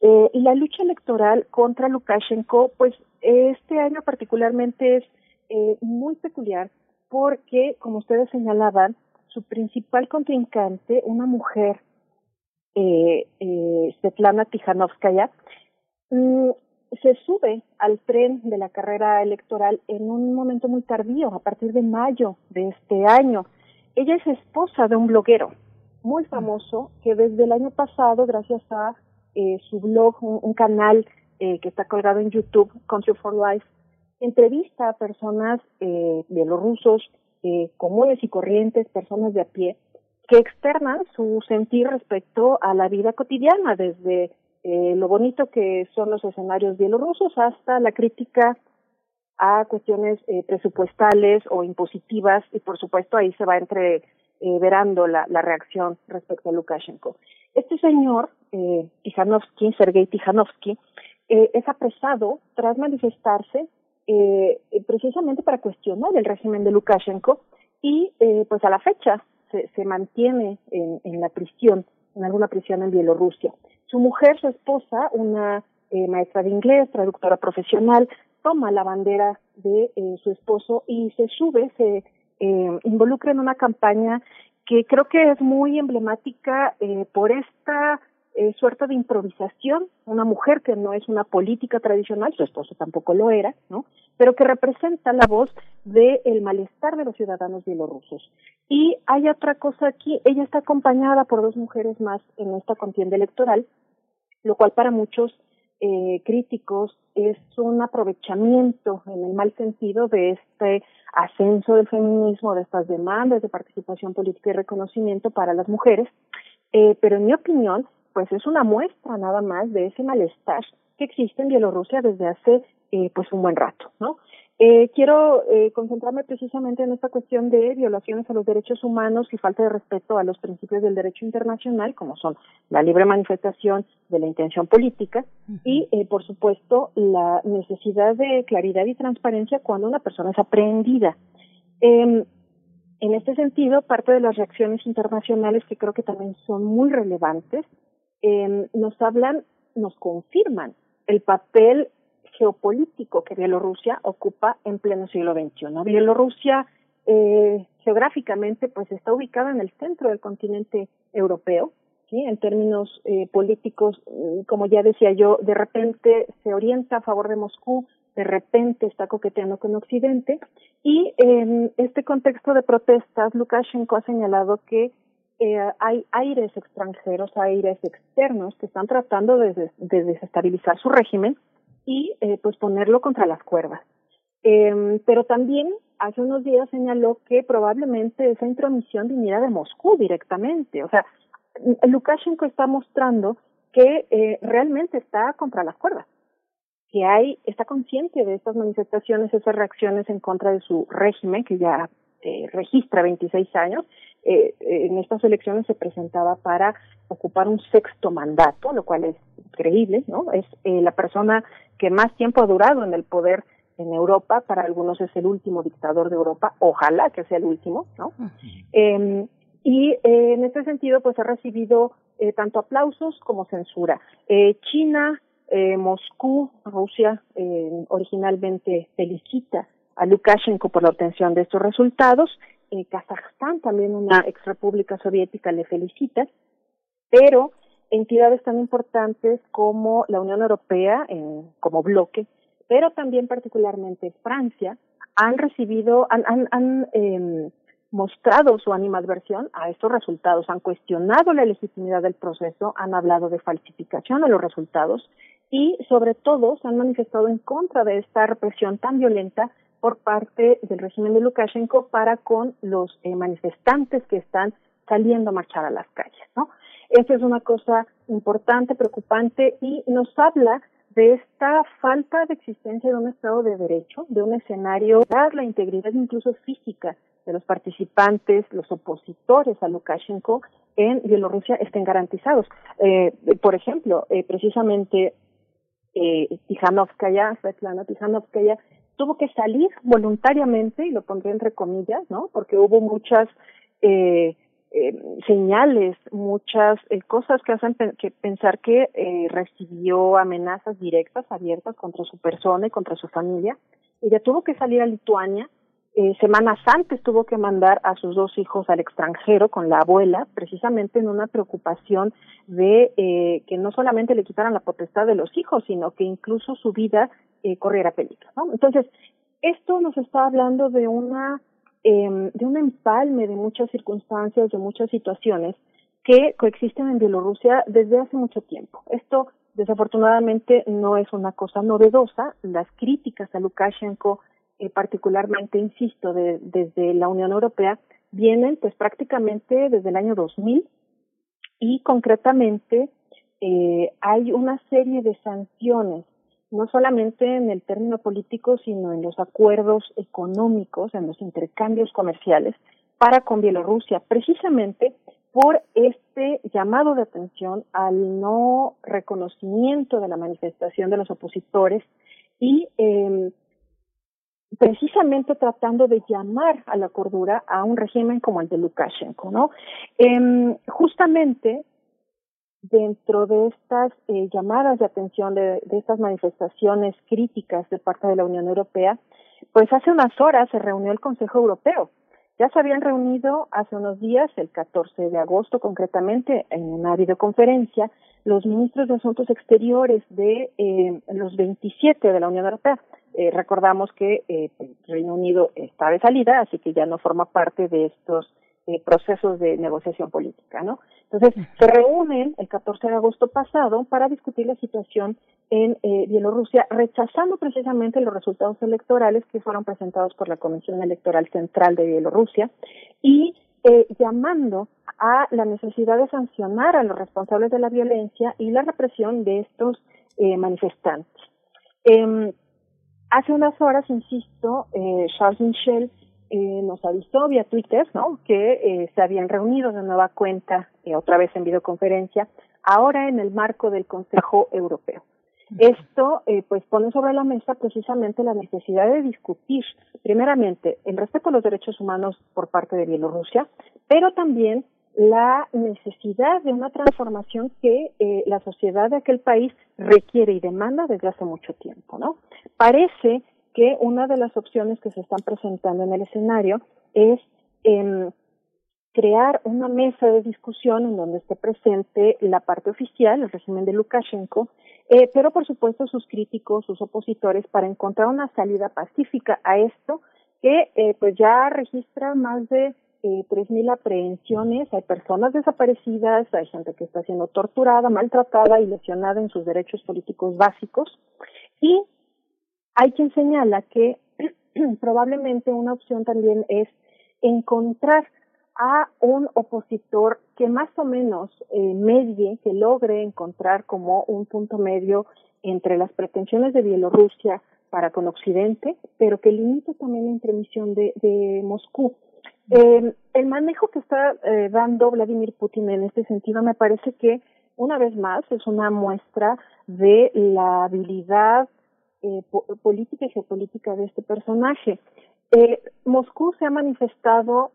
Eh, la lucha electoral contra Lukashenko, pues este año particularmente es eh, muy peculiar porque, como ustedes señalaban, su principal contrincante, una mujer, eh, Svetlana Tijanovskaya, mm, se sube al tren de la carrera electoral en un momento muy tardío, a partir de mayo de este año. Ella es esposa de un bloguero muy famoso que desde el año pasado, gracias a eh, su blog, un, canal eh, que está colgado en YouTube, Country for Life, entrevista a personas eh, bielorrusos eh, comunes y corrientes, personas de a pie, que externan su sentir respecto a la vida cotidiana, desde eh, lo bonito que son los escenarios bielorrusos hasta la crítica a cuestiones eh, presupuestales o impositivas y por supuesto ahí se va entre eh, la, la reacción respecto a Lukashenko. Este señor, eh, Tijanovsky, Sergei Tijanovsky, eh, es apresado tras manifestarse eh, precisamente para cuestionar el régimen de Lukashenko y eh, pues a la fecha se, se mantiene en, en la prisión, en alguna prisión en Bielorrusia. Su mujer, su esposa, una eh, maestra de inglés, traductora profesional, toma la bandera de eh, su esposo y se sube, se eh, involucra en una campaña que creo que es muy emblemática eh, por esta suerte de improvisación, una mujer que no es una política tradicional, su esposo tampoco lo era, ¿no? Pero que representa la voz del el malestar de los ciudadanos bielorrusos. Y hay otra cosa aquí, ella está acompañada por dos mujeres más en esta contienda electoral, lo cual para muchos eh, críticos es un aprovechamiento en el mal sentido de este ascenso del feminismo, de estas demandas de participación política y reconocimiento para las mujeres, eh, pero en mi opinión, pues es una muestra nada más de ese malestar que existe en Bielorrusia desde hace eh, pues un buen rato, ¿no? Eh, quiero eh, concentrarme precisamente en esta cuestión de violaciones a los derechos humanos y falta de respeto a los principios del derecho internacional, como son la libre manifestación de la intención política y, eh, por supuesto, la necesidad de claridad y transparencia cuando una persona es aprehendida. Eh, en este sentido, parte de las reacciones internacionales que creo que también son muy relevantes, eh, nos hablan, nos confirman el papel geopolítico que Bielorrusia ocupa en pleno siglo XXI. Bielorrusia eh, geográficamente pues está ubicada en el centro del continente europeo, ¿sí? en términos eh, políticos, mm, como ya decía yo, de repente se orienta a favor de Moscú, de repente está coqueteando con Occidente y en este contexto de protestas, Lukashenko ha señalado que eh, hay aires extranjeros, aires externos que están tratando de desestabilizar su régimen y eh, pues ponerlo contra las cuerdas. Eh, pero también hace unos días señaló que probablemente esa intromisión viniera de Moscú directamente. O sea, Lukashenko está mostrando que eh, realmente está contra las cuerdas, que hay, está consciente de estas manifestaciones, esas reacciones en contra de su régimen, que ya eh, registra 26 años. Eh, en estas elecciones se presentaba para ocupar un sexto mandato, lo cual es increíble, ¿no? Es eh, la persona que más tiempo ha durado en el poder en Europa, para algunos es el último dictador de Europa, ojalá que sea el último, ¿no? Eh, y eh, en este sentido, pues ha recibido eh, tanto aplausos como censura. Eh, China, eh, Moscú, Rusia, eh, originalmente felicita a Lukashenko por la obtención de estos resultados. Eh, Kazajstán, también una ex república soviética, le felicita, pero entidades tan importantes como la Unión Europea en, como bloque, pero también particularmente Francia, han recibido, han, han, han eh, mostrado su animadversión a estos resultados, han cuestionado la legitimidad del proceso, han hablado de falsificación de los resultados y sobre todo se han manifestado en contra de esta represión tan violenta por parte del régimen de Lukashenko para con los eh, manifestantes que están saliendo a marchar a las calles, ¿no? Esa es una cosa importante, preocupante y nos habla de esta falta de existencia de un Estado de Derecho, de un escenario, la integridad incluso física de los participantes, los opositores a Lukashenko en Bielorrusia estén garantizados. Eh, por ejemplo, eh, precisamente eh, Tijanovskaya, Svetlana Tijanovskaya, tuvo que salir voluntariamente, y lo pondré entre comillas, ¿no? Porque hubo muchas eh, eh, señales, muchas eh, cosas que hacen que pensar que eh, recibió amenazas directas, abiertas contra su persona y contra su familia. Ella tuvo que salir a Lituania. Eh, semanas antes tuvo que mandar a sus dos hijos al extranjero con la abuela, precisamente en una preocupación de eh, que no solamente le quitaran la potestad de los hijos, sino que incluso su vida eh, corriera peligro. Entonces, esto nos está hablando de una eh, de un empalme de muchas circunstancias, de muchas situaciones que coexisten en Bielorrusia desde hace mucho tiempo. Esto desafortunadamente no es una cosa novedosa. Las críticas a Lukashenko, eh, particularmente, insisto, de, desde la Unión Europea, vienen pues prácticamente desde el año 2000 y concretamente eh, hay una serie de sanciones no solamente en el término político, sino en los acuerdos económicos, en los intercambios comerciales para con Bielorrusia, precisamente por este llamado de atención al no reconocimiento de la manifestación de los opositores y eh, precisamente tratando de llamar a la cordura a un régimen como el de Lukashenko, ¿no? Eh, justamente dentro de estas eh, llamadas de atención, de, estas manifestaciones críticas de parte de la Unión Europea, pues hace unas horas se reunió el Consejo Europeo. Ya se habían reunido hace unos días, el 14 de agosto concretamente, en una videoconferencia, los ministros de Asuntos Exteriores de eh, los 27 de la Unión Europea. Eh, recordamos que eh, Reino Unido está de salida, así que ya no forma parte de estos eh, procesos de negociación política, ¿no? Entonces, se reúnen el 14 de agosto pasado para discutir la situación en eh, Bielorrusia, rechazando precisamente los resultados electorales que fueron presentados por la Comisión Electoral Central de Bielorrusia y eh, llamando a la necesidad de sancionar a los responsables de la violencia y la represión de estos manifestantes. Eh, hace unas horas, insisto, eh, Charles Michel eh, nos avisó vía Twitter, ¿no? Que eh, se habían reunido de nueva cuenta, eh, otra vez en videoconferencia, ahora en el marco del Consejo Europeo. Esto, eh, pues, pone sobre la mesa precisamente la necesidad de discutir, primeramente, el respeto a los derechos humanos por parte de Bielorrusia, pero también la necesidad de una transformación que eh, la sociedad de aquel país requiere y demanda desde hace mucho tiempo, ¿no? Parece que una de las opciones que se están presentando en el escenario es eh, crear una mesa de discusión en donde esté presente la parte oficial, el régimen de Lukashenko, eh, pero por supuesto sus críticos, sus opositores, para encontrar una salida pacífica a esto que eh, pues ya registra más de eh, 3.000 aprehensiones, hay personas desaparecidas, hay gente que está siendo torturada, maltratada y lesionada en sus derechos políticos básicos y hay quien señala que probablemente una opción también es encontrar a un opositor que más o menos eh, medie, que logre encontrar como un punto medio entre las pretensiones de Bielorrusia para con Occidente, pero que limite también la intermisión de, de Moscú. Eh, el manejo que está eh, dando Vladimir Putin en este sentido me parece que una vez más es una muestra de la habilidad eh, po política y geopolítica de este personaje. Eh, Moscú se ha manifestado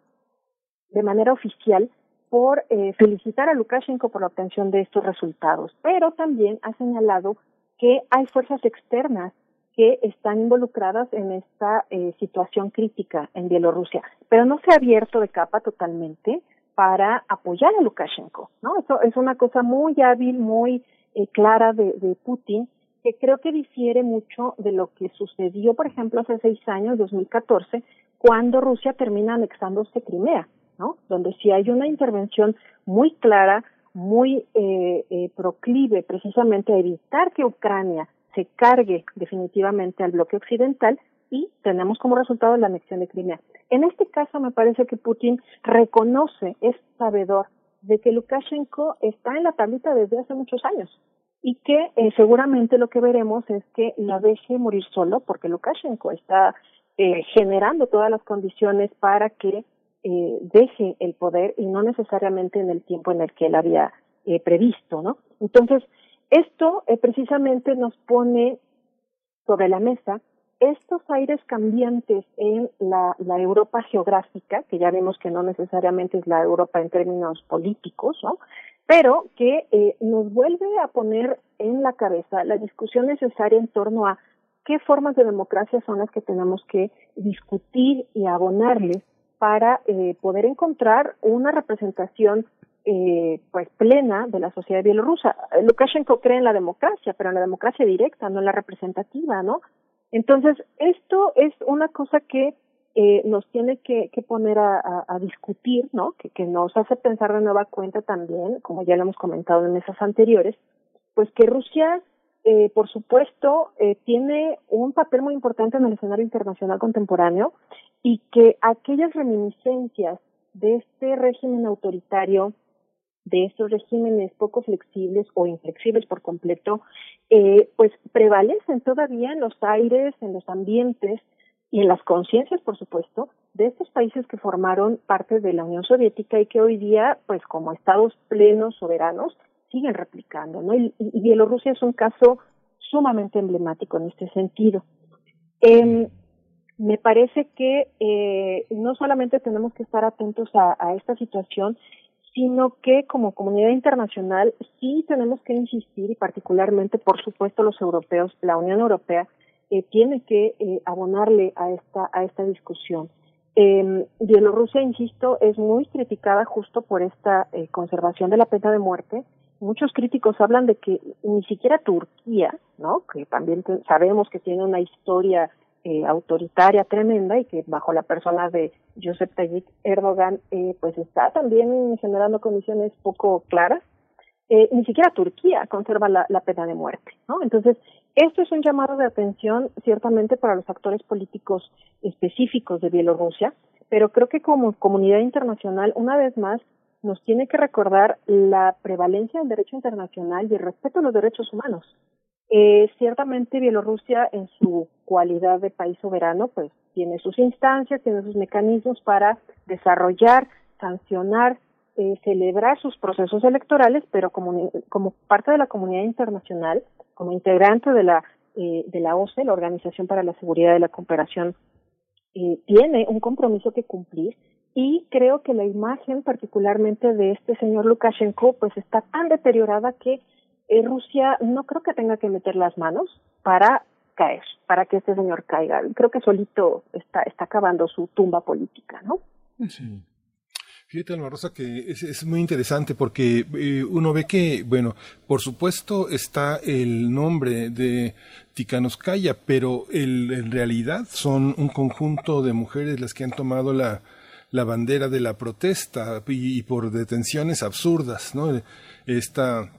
de manera oficial por felicitar a Lukashenko por la obtención de estos resultados, pero también ha señalado que hay fuerzas externas que están involucradas en esta eh, situación crítica en Bielorrusia, pero no se ha abierto de capa totalmente para apoyar a Lukashenko, ¿no? Eso es una cosa muy hábil, muy eh, clara de, Putin, que creo que difiere mucho de lo que sucedió, por ejemplo, hace seis años, 2014, cuando Rusia termina anexándose Crimea, ¿no? Donde sí hay una intervención muy clara, muy eh, eh, proclive precisamente a evitar que Ucrania se cargue definitivamente al bloque occidental y tenemos como resultado la anexión de Crimea. En este caso me parece que Putin reconoce, es sabedor de que Lukashenko está en la tablita desde hace muchos años y que eh, seguramente lo que veremos es que la deje morir solo porque Lukashenko está eh, generando todas las condiciones para que eh, deje el poder y no necesariamente en el tiempo en el que él había eh, previsto, ¿no? Entonces, esto eh, precisamente nos pone sobre la mesa estos aires cambiantes en la, la Europa geográfica, que ya vemos que no necesariamente es la Europa en términos políticos, ¿no? pero que eh, nos vuelve a poner en la cabeza la discusión necesaria en torno a qué formas de democracia son las que tenemos que discutir y abonarles para eh, poder encontrar una representación eh, pues plena de la sociedad bielorrusa. Lukashenko cree en la democracia, pero en la democracia directa, no en la representativa, ¿no? Entonces, esto es una cosa que eh, nos tiene que, que poner a, a, a, discutir, ¿no? Que, que nos hace pensar de nueva cuenta también, como ya lo hemos comentado en mesas anteriores, pues que Rusia, eh, por supuesto, eh, tiene un papel muy importante en el escenario internacional contemporáneo y que aquellas reminiscencias de este régimen autoritario de estos regímenes poco flexibles o inflexibles por completo, eh, pues prevalecen todavía en los aires, en los ambientes y en las conciencias, por supuesto, de estos países que formaron parte de la Unión Soviética y que hoy día, pues como estados plenos, soberanos, siguen replicando, ¿no? Y, Bielorrusia es un caso sumamente emblemático en este sentido. Eh, me parece que eh, no solamente tenemos que estar atentos a esta situación, sino que como comunidad internacional sí tenemos que insistir y particularmente, por supuesto, los europeos, la Unión Europea, eh, tiene que eh, abonarle a esta a esta discusión. Eh, Bielorrusia, insisto, es muy criticada justo por esta eh, conservación de la pena de muerte. Muchos críticos hablan de que ni siquiera Turquía, ¿no? Que también sabemos que tiene una historia eh, autoritaria tremenda y que bajo la persona de Josep Tayyip Erdogan eh, pues está también generando condiciones poco claras. Eh, ni siquiera Turquía conserva la, pena de muerte, ¿no? Entonces, esto es un llamado de atención ciertamente para los actores políticos específicos de Bielorrusia, pero creo que como comunidad internacional, una vez más, nos tiene que recordar la prevalencia del derecho internacional y el respeto a los derechos humanos. Eh, ciertamente Bielorrusia en su cualidad de país soberano pues tiene sus instancias, tiene sus mecanismos para desarrollar, sancionar, eh, celebrar sus procesos electorales, pero como, como parte de la comunidad internacional, como integrante de la eh, de la OCE, la Organización para la Seguridad y la Cooperación, eh, tiene un compromiso que cumplir. Y creo que la imagen particularmente de este señor Lukashenko pues está tan deteriorada que eh, Rusia no creo que tenga que meter las manos para caer, para que este señor caiga. Creo que solito está, está acabando su tumba política, ¿no? Sí. Fíjate, Alma Rosa, que es, es muy interesante porque eh, uno ve que, bueno, por supuesto está el nombre de Tikhanovskaya, pero el, en realidad son un conjunto de mujeres las que han tomado la, la bandera de la protesta y, y por detenciones absurdas, ¿no? Esta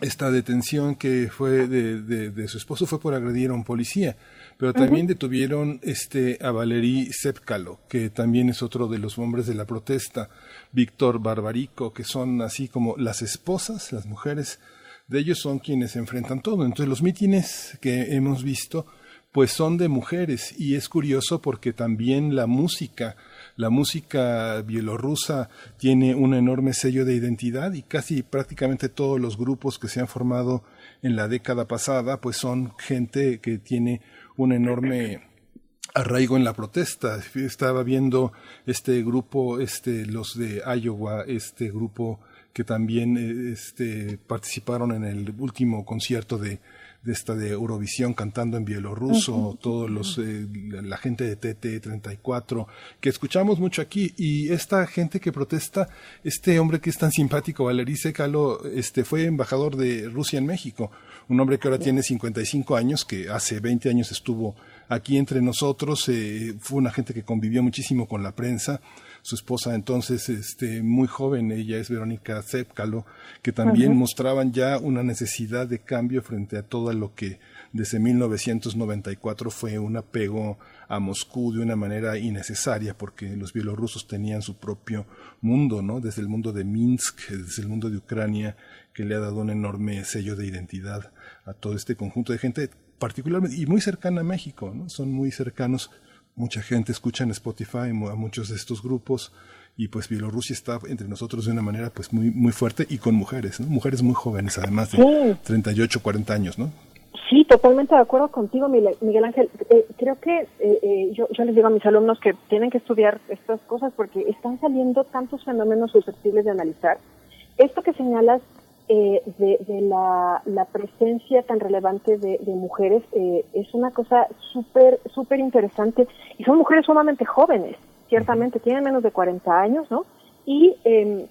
esta detención que fue de, de, de, su esposo fue por agredir a un policía, pero también uh -huh. detuvieron este a Valery Sepkalo, que también es otro de los hombres de la protesta, Víctor Barbarico, que son así como las esposas, las mujeres de ellos son quienes enfrentan todo. Entonces los mítines que hemos visto pues son de mujeres y es curioso porque también la música la música bielorrusa tiene un enorme sello de identidad y casi prácticamente todos los grupos que se han formado en la década pasada pues son gente que tiene un enorme arraigo en la protesta. Estaba viendo este grupo, este, los de Iowa, este grupo que también este, participaron en el último concierto de, de esta de Eurovisión cantando en bielorruso, todos los eh, la, la gente de TT34 que escuchamos mucho aquí y esta gente que protesta, este hombre que es tan simpático, Valery Sekalo, este fue embajador de Rusia en México, un hombre que ahora tiene 55 años, que hace 20 años estuvo aquí entre nosotros, eh, fue una gente que convivió muchísimo con la prensa, su esposa entonces este muy joven ella es Verónica Zepcalo que también mostraban ya una necesidad de cambio frente a todo lo que desde 1994 fue un apego a Moscú de una manera innecesaria porque los bielorrusos tenían su propio mundo, ¿no? Desde el mundo de Minsk, desde el mundo de Ucrania, que le ha dado un enorme sello de identidad a todo este conjunto de gente, particularmente y muy cercana a México, ¿no? Son muy cercanos. Mucha gente escucha en Spotify a muchos de estos grupos y pues Bielorrusia está entre nosotros de una manera pues muy muy fuerte y con mujeres, ¿no? Mujeres muy jóvenes, además de Sí. 38, 40 años, ¿no? Sí, totalmente de acuerdo contigo, Miguel Miguel Ángel. Eh, creo que eh, eh, yo, yo les digo a mis alumnos que tienen que estudiar estas cosas porque están saliendo tantos fenómenos susceptibles de analizar. Esto que señalas eh, de, de la, la presencia tan relevante de, de mujeres eh, es una cosa súper, súper interesante y son mujeres sumamente jóvenes, ciertamente, tienen menos de 40 años, ¿no? Y em,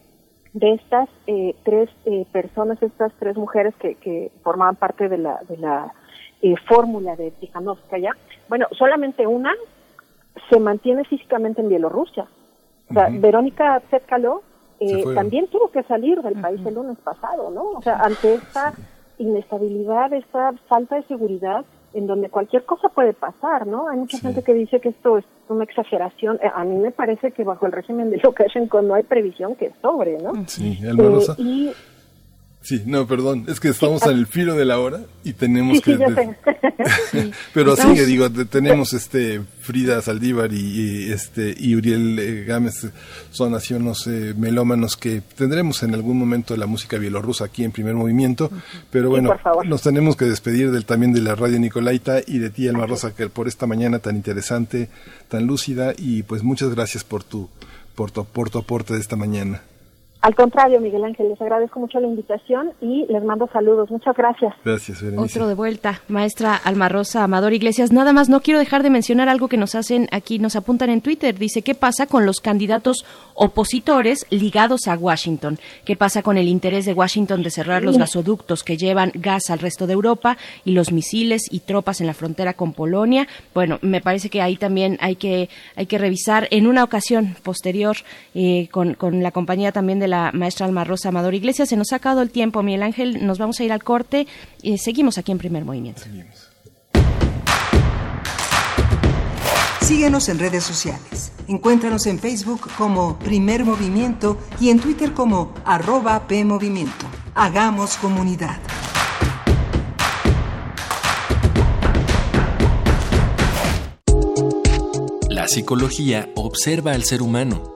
de estas eh, tres eh, personas, estas tres mujeres que, que formaban parte de la, de la eh, fórmula de Tikhanovskaya, bueno, solamente una se mantiene físicamente en Bielorrusia. O sea, Verónica Zetkalo Se eh, también tuvo que salir del país el lunes pasado, ¿no? O sea, ante esta inestabilidad, esta falta de seguridad, en donde cualquier cosa puede pasar, ¿no? Hay mucha gente que dice que esto es una exageración. Eh, A mí me parece que bajo el régimen de Lukashenko no hay previsión que sobre, ¿no? Sí, Rosa. Eh, y Sí, no, perdón, es que estamos al filo de la hora y tenemos sí, que... sí, yo de- sé. Pero Estamos- sigue, digo, te- tenemos este Frida Saldívar y, y, este y Uriel eh, Gámez son así unos eh, melómanos que tendremos en algún momento la música bielorrusa aquí en primer movimiento, pero bueno, nos tenemos que despedir del también de la radio Nicolaita y de ti Alma Rosa que por esta mañana tan interesante, tan lúcida y pues muchas gracias por tu por tu, por tu aporte de esta mañana. Al contrario, Miguel Ángel, les agradezco mucho la invitación y les mando saludos. Muchas gracias. Gracias, Berenice. Otro de vuelta, maestra Alma Rosa Amador Iglesias. Nada más no quiero dejar de mencionar algo que nos hacen aquí, nos apuntan en Twitter. Dice, ¿qué pasa con los candidatos opositores ligados a Washington? ¿Qué pasa con el interés de Washington de cerrar los gasoductos que llevan gas al resto de Europa y los misiles y tropas en la frontera con Polonia? Bueno, me parece que ahí también hay que, hay que revisar en una ocasión posterior eh, con, con la compañía también de la maestra Alma Rosa Amador Iglesias. Se nos ha acabado el tiempo, Miguel Ángel. Nos vamos a ir al corte. y seguimos aquí en primer movimiento. Síguenos en redes sociales. Encuéntranos en Facebook como Primer Movimiento y en Twitter como arroba PMovimiento. Hagamos comunidad. La psicología observa al ser humano,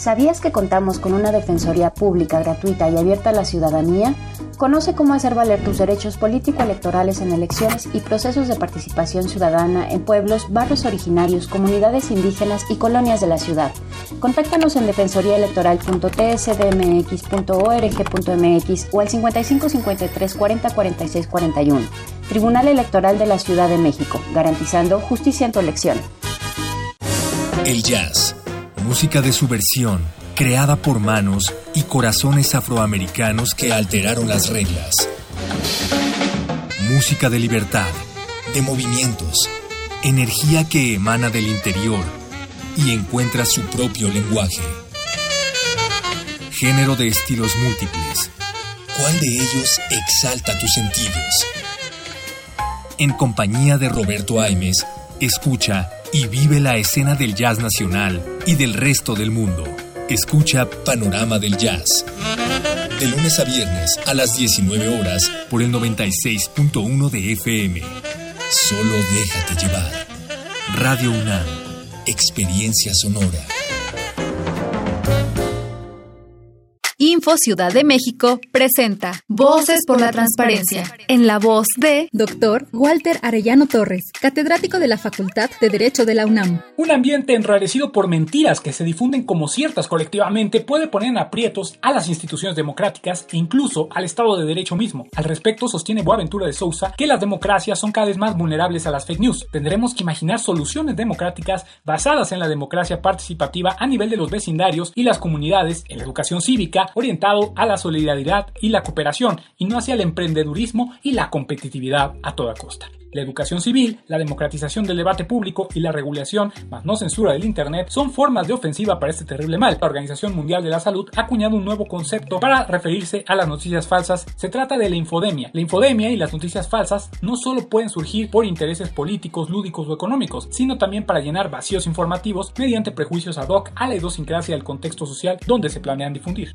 ¿Sabías que contamos con una defensoría pública, gratuita y abierta a la ciudadanía? Conoce cómo hacer valer tus derechos político-electorales en elecciones y procesos de participación ciudadana en pueblos, barrios originarios, comunidades indígenas y colonias de la ciudad. Contáctanos en defensoriaelectoral.tsdmx.org.mx o al 55 53 40 46 41. Tribunal Electoral de la Ciudad de México, garantizando justicia en tu elección. El jazz, música de subversión, creada por manos y corazones afroamericanos que alteraron las reglas. Música de libertad, de movimientos, energía que emana del interior y encuentra su propio lenguaje. Género de estilos múltiples. ¿Cuál de ellos exalta tus sentidos? En compañía de Roberto Aimes, escucha y vive la escena del jazz nacional y del resto del mundo. Escucha Panorama del Jazz. De lunes a viernes a las 19 horas por el 96.1 de FM. Solo déjate llevar. Radio UNAM. Experiencia sonora. Info Ciudad de México presenta Voces por la Transparencia, en la voz de Dr. Walter Arellano Torres, catedrático de la Facultad de Derecho de la UNAM. Un ambiente enrarecido por mentiras que se difunden como ciertas colectivamente puede poner en aprietos a las instituciones democráticas e incluso al Estado de Derecho mismo. Al respecto, sostiene Boaventura de Sousa que las democracias son cada vez más vulnerables a las fake news. Tendremos que imaginar soluciones democráticas basadas en la democracia participativa a nivel de los vecindarios y las comunidades, en la educación cívica, a la solidaridad y la cooperación y no hacia el emprendedurismo y la competitividad a toda costa. La educación civil, la democratización del debate público y la regulación, más no censura del Internet, son formas de ofensiva para este terrible mal. La Organización Mundial de la Salud ha acuñado un nuevo concepto para referirse a las noticias falsas. Se trata de la infodemia. La infodemia y las noticias falsas no solo pueden surgir por intereses políticos, lúdicos o económicos, sino también para llenar vacíos informativos mediante prejuicios ad hoc a la idiosincrasia del contexto social donde se planean difundir.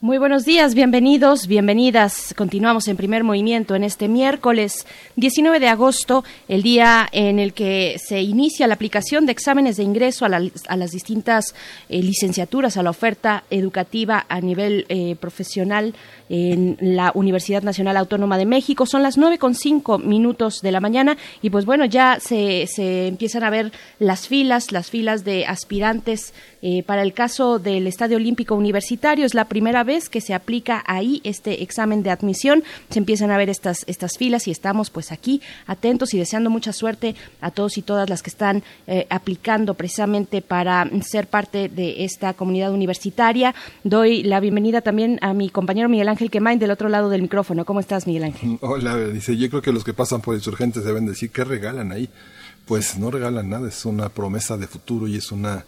Muy buenos días, bienvenidos, bienvenidas. Continuamos en primer movimiento en este miércoles 19 de agosto, el día en el que se inicia la aplicación de exámenes de ingreso a, a las distintas eh, licenciaturas, a la oferta educativa a nivel eh, profesional en la Universidad Nacional Autónoma de México. Son las nueve con cinco minutos de la mañana y pues bueno, ya se, se empiezan a ver las filas, las filas de aspirantes eh, para el caso del Estadio Olímpico Universitario. Es la primera vez que se aplica ahí este examen de admisión. Se empiezan a ver estas, estas filas y estamos pues aquí atentos y deseando mucha suerte a todos y todas las que están eh, aplicando precisamente para ser parte de esta comunidad universitaria. Doy la bienvenida también a mi compañero Miguel Ángel Quemain del otro lado del micrófono. ¿Cómo estás, Miguel Ángel? Hola, dice, yo creo que los que pasan por insurgentes deben decir, ¿qué regalan ahí? Pues no regalan nada, es una promesa de futuro y es una,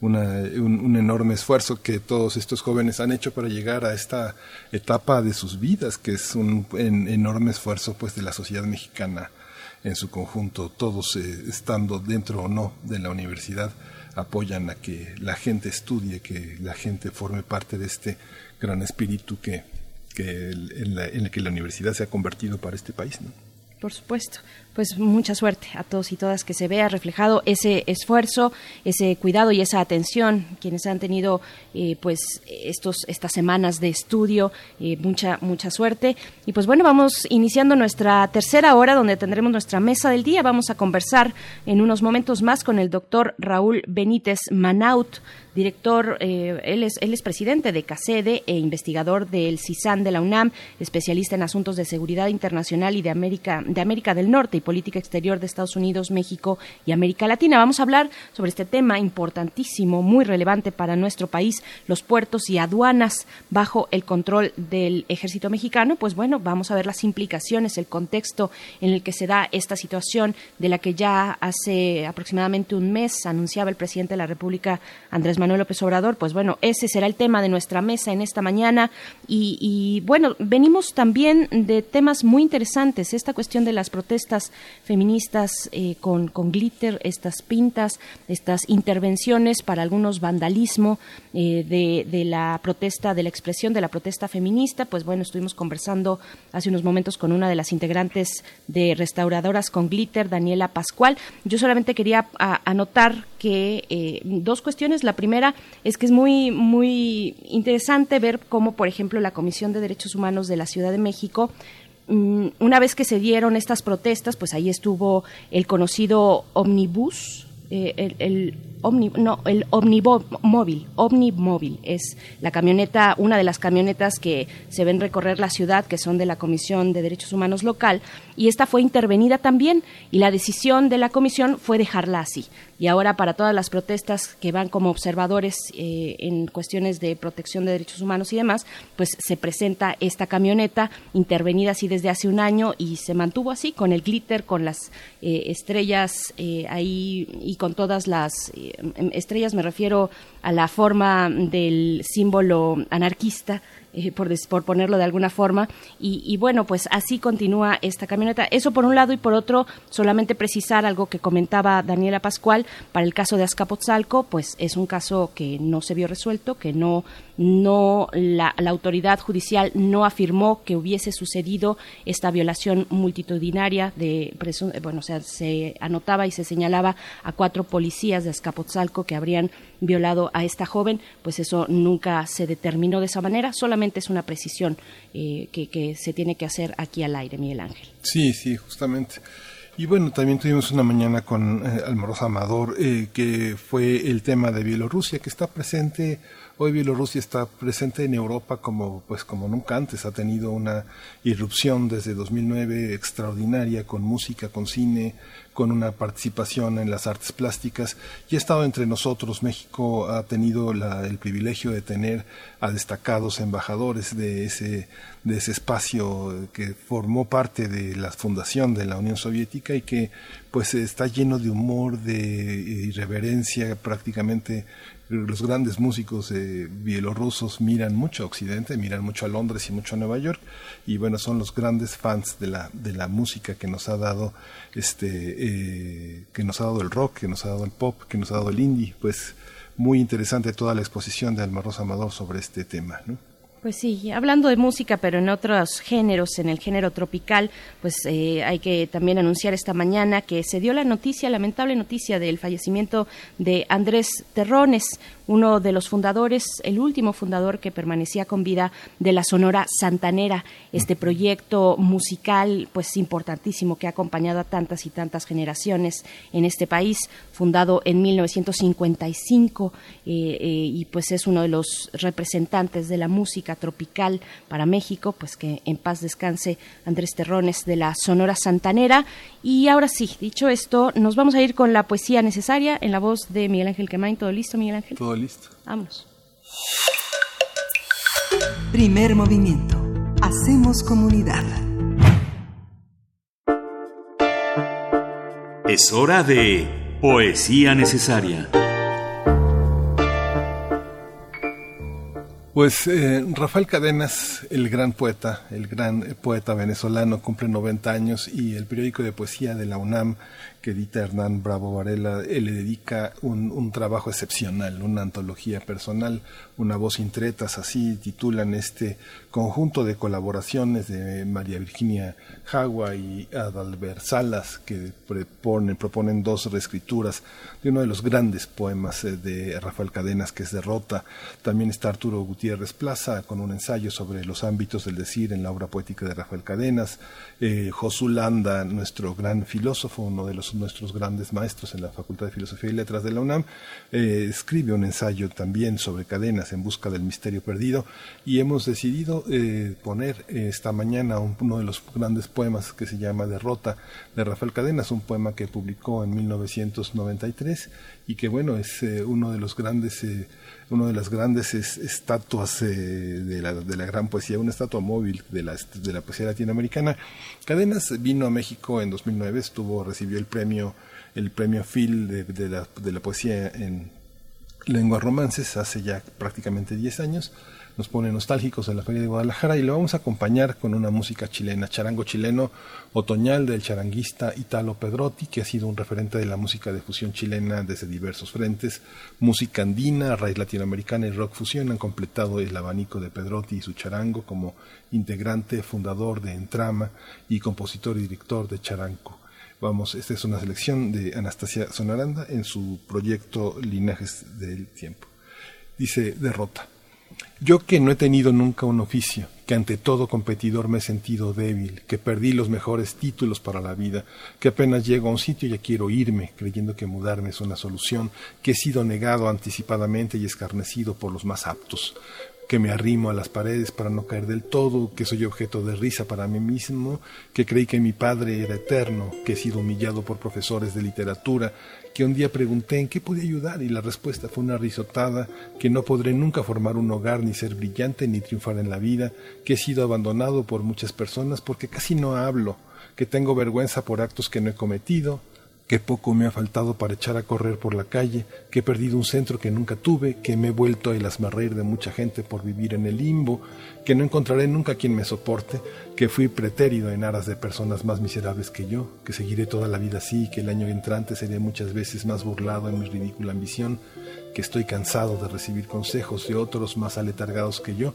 un, enorme esfuerzo que todos estos jóvenes han hecho para llegar a esta etapa de sus vidas, que es un en- enorme esfuerzo pues de la sociedad mexicana en su conjunto, todos eh, estando dentro o no de la universidad apoyan a que la gente estudie, que la gente forme parte de este gran espíritu que, que en, la- en el que la universidad se ha convertido para este país. ¿no? Por supuesto. Pues mucha suerte a todos y todas que se vea reflejado ese esfuerzo, ese cuidado y esa atención. Quienes han tenido eh, pues estos estas semanas de estudio, eh, mucha mucha suerte. Y pues bueno vamos iniciando nuestra tercera hora donde tendremos nuestra mesa del día. Vamos a conversar en unos momentos más con el doctor Raúl Benítez Manaut director, eh, él, es, él es presidente de CACEDE e investigador del CISAN de la UNAM, especialista en asuntos de seguridad internacional y de América, de América del Norte política exterior de Estados Unidos, México y América Latina. Vamos a hablar sobre este tema importantísimo, muy relevante para nuestro país, los puertos y aduanas bajo el control del ejército mexicano. Pues bueno, vamos a ver las implicaciones, el contexto en el que se da esta situación de la que ya hace aproximadamente un mes anunciaba el presidente de la República, Andrés Manuel López Obrador, pues bueno, ese será el tema de nuestra mesa en esta mañana. Y, bueno, venimos también de temas muy interesantes, esta cuestión de las protestas feministas eh, con, con, glitter, estas pintas, estas intervenciones para algunos vandalismo eh, de, de la protesta, de la expresión de la protesta feminista. Pues bueno, estuvimos conversando hace unos momentos con una de las integrantes de Restauradoras con Glitter, Daniela Pascual. Yo solamente quería anotar que eh, dos cuestiones. La primera es que es muy, muy interesante ver cómo, por ejemplo, la Comisión de Derechos Humanos de la Ciudad de México una vez que se dieron estas protestas, pues ahí estuvo el conocido Omnibus, eh, el Omni, no, el Omnimóvil, Omnimóvil es la camioneta, una de las camionetas que se ven recorrer la ciudad, que son de la Comisión de Derechos Humanos local, y esta fue intervenida también, y la decisión de la comisión fue dejarla así. Y ahora para todas las protestas que van como observadores eh, en cuestiones de protección de derechos humanos y demás, pues se presenta esta camioneta intervenida así desde hace un año y se mantuvo así, con el glitter, con las eh, estrellas eh, ahí y con todas las estrellas, me refiero a la forma del símbolo anarquista eh, por, por, ponerlo de alguna forma. Y, y, bueno, pues así continúa esta camioneta. Eso por un lado y por otro, solamente precisar algo que comentaba Daniela Pascual para el caso de Azcapotzalco, pues es un caso que no se vio resuelto, que no, no la, la autoridad judicial no afirmó que hubiese sucedido esta violación multitudinaria de, bueno, o sea, se anotaba y se señalaba a cuatro policías de Azcapotzalco que habrían violado a esta joven, pues eso nunca se determinó de esa manera, solamente es una precisión eh, que, que, se tiene que hacer aquí al aire, Miguel Ángel. Sí, sí, justamente. Y bueno, también tuvimos una mañana con eh, Almorosa Amador, eh, que fue el tema de Bielorrusia, que está presente Hoy Bielorrusia está presente en Europa como, pues, como nunca antes. Ha tenido una irrupción desde 2009 extraordinaria con música, con cine, con una participación en las artes plásticas y ha estado entre nosotros. México ha tenido el privilegio de tener a destacados embajadores de ese, de ese espacio que formó parte de la fundación de la Unión Soviética y que pues está lleno de humor, de irreverencia, prácticamente los grandes músicos eh, bielorrusos miran mucho a Occidente, miran mucho a Londres y mucho a Nueva York, y bueno, son los grandes fans de la, de la música que nos ha dado este, eh, que nos ha dado el rock, que nos ha dado el pop, que nos ha dado el indie, pues muy interesante toda la exposición de Alma Rosa Amador sobre este tema, ¿no? Pues sí, hablando de música, pero en otros géneros, en el género tropical, pues eh, hay que también anunciar esta mañana que se dio la noticia, lamentable noticia del fallecimiento de Andrés Terrones, uno de los fundadores, el último fundador que permanecía con vida de la Sonora Santanera, este proyecto musical pues importantísimo que ha acompañado a tantas y tantas generaciones en este país, fundado en 1955 eh, eh, y pues es uno de los representantes de la música tropical para México, pues que en paz descanse Andrés Terrones de la Sonora Santanera. Y ahora sí, dicho esto, nos vamos a ir con la poesía necesaria en la voz de Miguel Ángel Quemain. ¿Todo listo, Miguel Ángel? Listo. Vamos. Primer movimiento. Hacemos comunidad. Es hora de poesía necesaria. Pues eh, Rafael Cadenas, el gran poeta, el gran poeta venezolano, cumple 90 años y el periódico de poesía de la UNAM que edita Hernán Bravo Varela, le dedica un, un trabajo excepcional, una antología personal, una voz sin tretas, así titulan este conjunto de colaboraciones de María Virginia Jagua y Adalbert Salas, que proponen, dos reescrituras de uno de los grandes poemas eh, de Rafael Cadenas, que es Derrota. También está Arturo Gutiérrez Plaza, con un ensayo sobre los ámbitos del decir en la obra poética de Rafael Cadenas. Eh, Josú Landa, nuestro gran filósofo, uno de los, nuestros grandes maestros en la Facultad de Filosofía y Letras de la UNAM, eh, escribe un ensayo también sobre cadenas en busca del misterio perdido y hemos decidido eh, poner esta mañana un- uno de los grandes poemas que se llama Derrota de Rafael Cadenas, un poema que publicó en 1993 y que bueno es eh, uno de los grandes eh, uno de las grandes es- estatuas eh, de, la, de la gran poesía, una estatua móvil de la, de la poesía latinoamericana. Cadenas vino a México en 2009, estuvo recibió el premio el premio Phil de, de la, de la poesía en lenguas romances hace ya prácticamente 10 años. Nos pone nostálgicos en la Feria de Guadalajara y lo vamos a acompañar con una música chilena, charango chileno otoñal del charanguista Italo Pedrotti, que ha sido un referente de la música de fusión chilena desde diversos frentes. Música andina, raíz latinoamericana y rock fusión han completado el abanico de Pedrotti y su charango como integrante, fundador de Entrama y compositor y director de Charango. Vamos, esta es una selección de Anastasia Sonaranda en su proyecto Linajes del Tiempo. Dice Derrota. Yo que no he tenido nunca un oficio, que ante todo competidor me he sentido débil, que perdí los mejores títulos para la vida, que apenas llego a un sitio ya quiero irme, creyendo que mudarme es una solución, que he sido negado anticipadamente y escarnecido por los más aptos, que me arrimo a las paredes para no caer del todo, que soy objeto de risa para mí mismo, que creí que mi padre era eterno, que he sido humillado por profesores de literatura, que un día pregunté en qué podía ayudar y la respuesta fue una risotada, que no podré nunca formar un hogar ni ser brillante ni triunfar en la vida, que he sido abandonado por muchas personas porque casi no hablo, que tengo vergüenza por actos que no he cometido, que poco me ha faltado para echar a correr por la calle, que he perdido un centro que nunca tuve, que me he vuelto el asmarreír de mucha gente por vivir en el limbo, que no encontraré nunca quien me soporte, que fui pretérido en aras de personas más miserables que yo, que seguiré toda la vida así, que el año entrante seré muchas veces más burlado en mi ridícula ambición, que estoy cansado de recibir consejos de otros más aletargados que yo.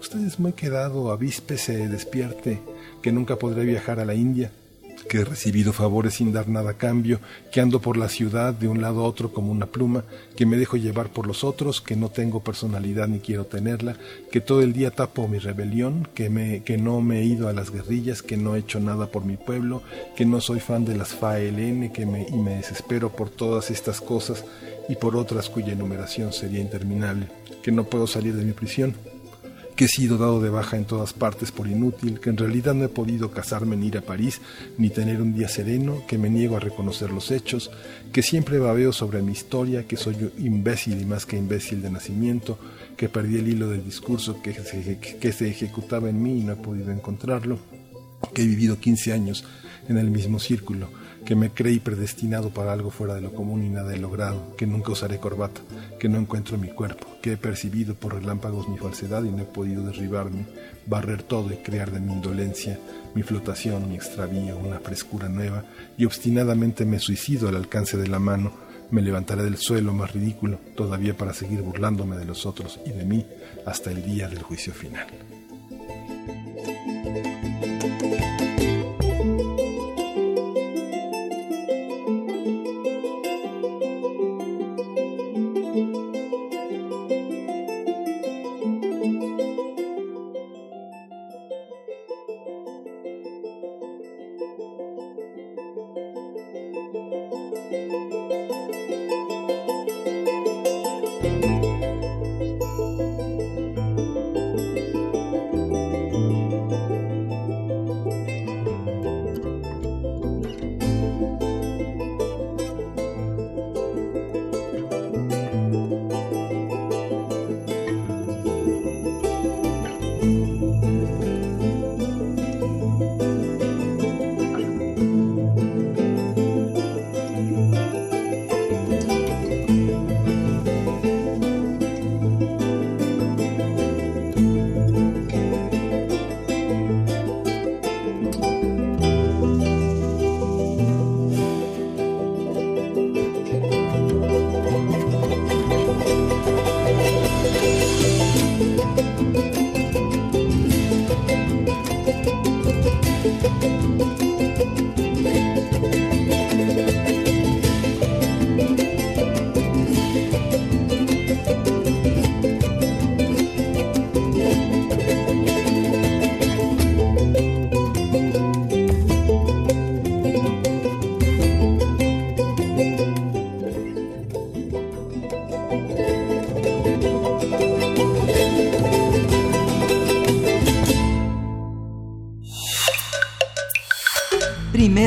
Ustedes me he quedado avispe se despierte, que nunca podré viajar a la India, que he recibido favores sin dar nada a cambio, que ando por la ciudad de un lado a otro como una pluma, que me dejo llevar por los otros, que no tengo personalidad ni quiero tenerla, que todo el día tapo mi rebelión, que, me, que no me he ido a las guerrillas, que no he hecho nada por mi pueblo, que no soy fan de las FALN que me, y me desespero por todas estas cosas y por otras cuya enumeración sería interminable, que no puedo salir de mi prisión, que he sido dado de baja en todas partes por inútil, que en realidad no he podido casarme ni ir a París, ni tener un día sereno, que me niego a reconocer los hechos, que siempre babeo sobre mi historia, que soy imbécil y más que imbécil de nacimiento, que perdí el hilo del discurso que se, que se ejecutaba en mí y no he podido encontrarlo, que he vivido 15 años en el mismo círculo, que me creí predestinado para algo fuera de lo común y nada he logrado, que nunca usaré corbata, que no encuentro mi cuerpo, que he percibido por relámpagos mi falsedad y no he podido derribarme, barrer todo y crear de mi indolencia, mi flotación, mi extravío, una frescura nueva, y obstinadamente me suicido al alcance de la mano, me levantaré del suelo más ridículo, todavía para seguir burlándome de los otros y de mí hasta el día del juicio final.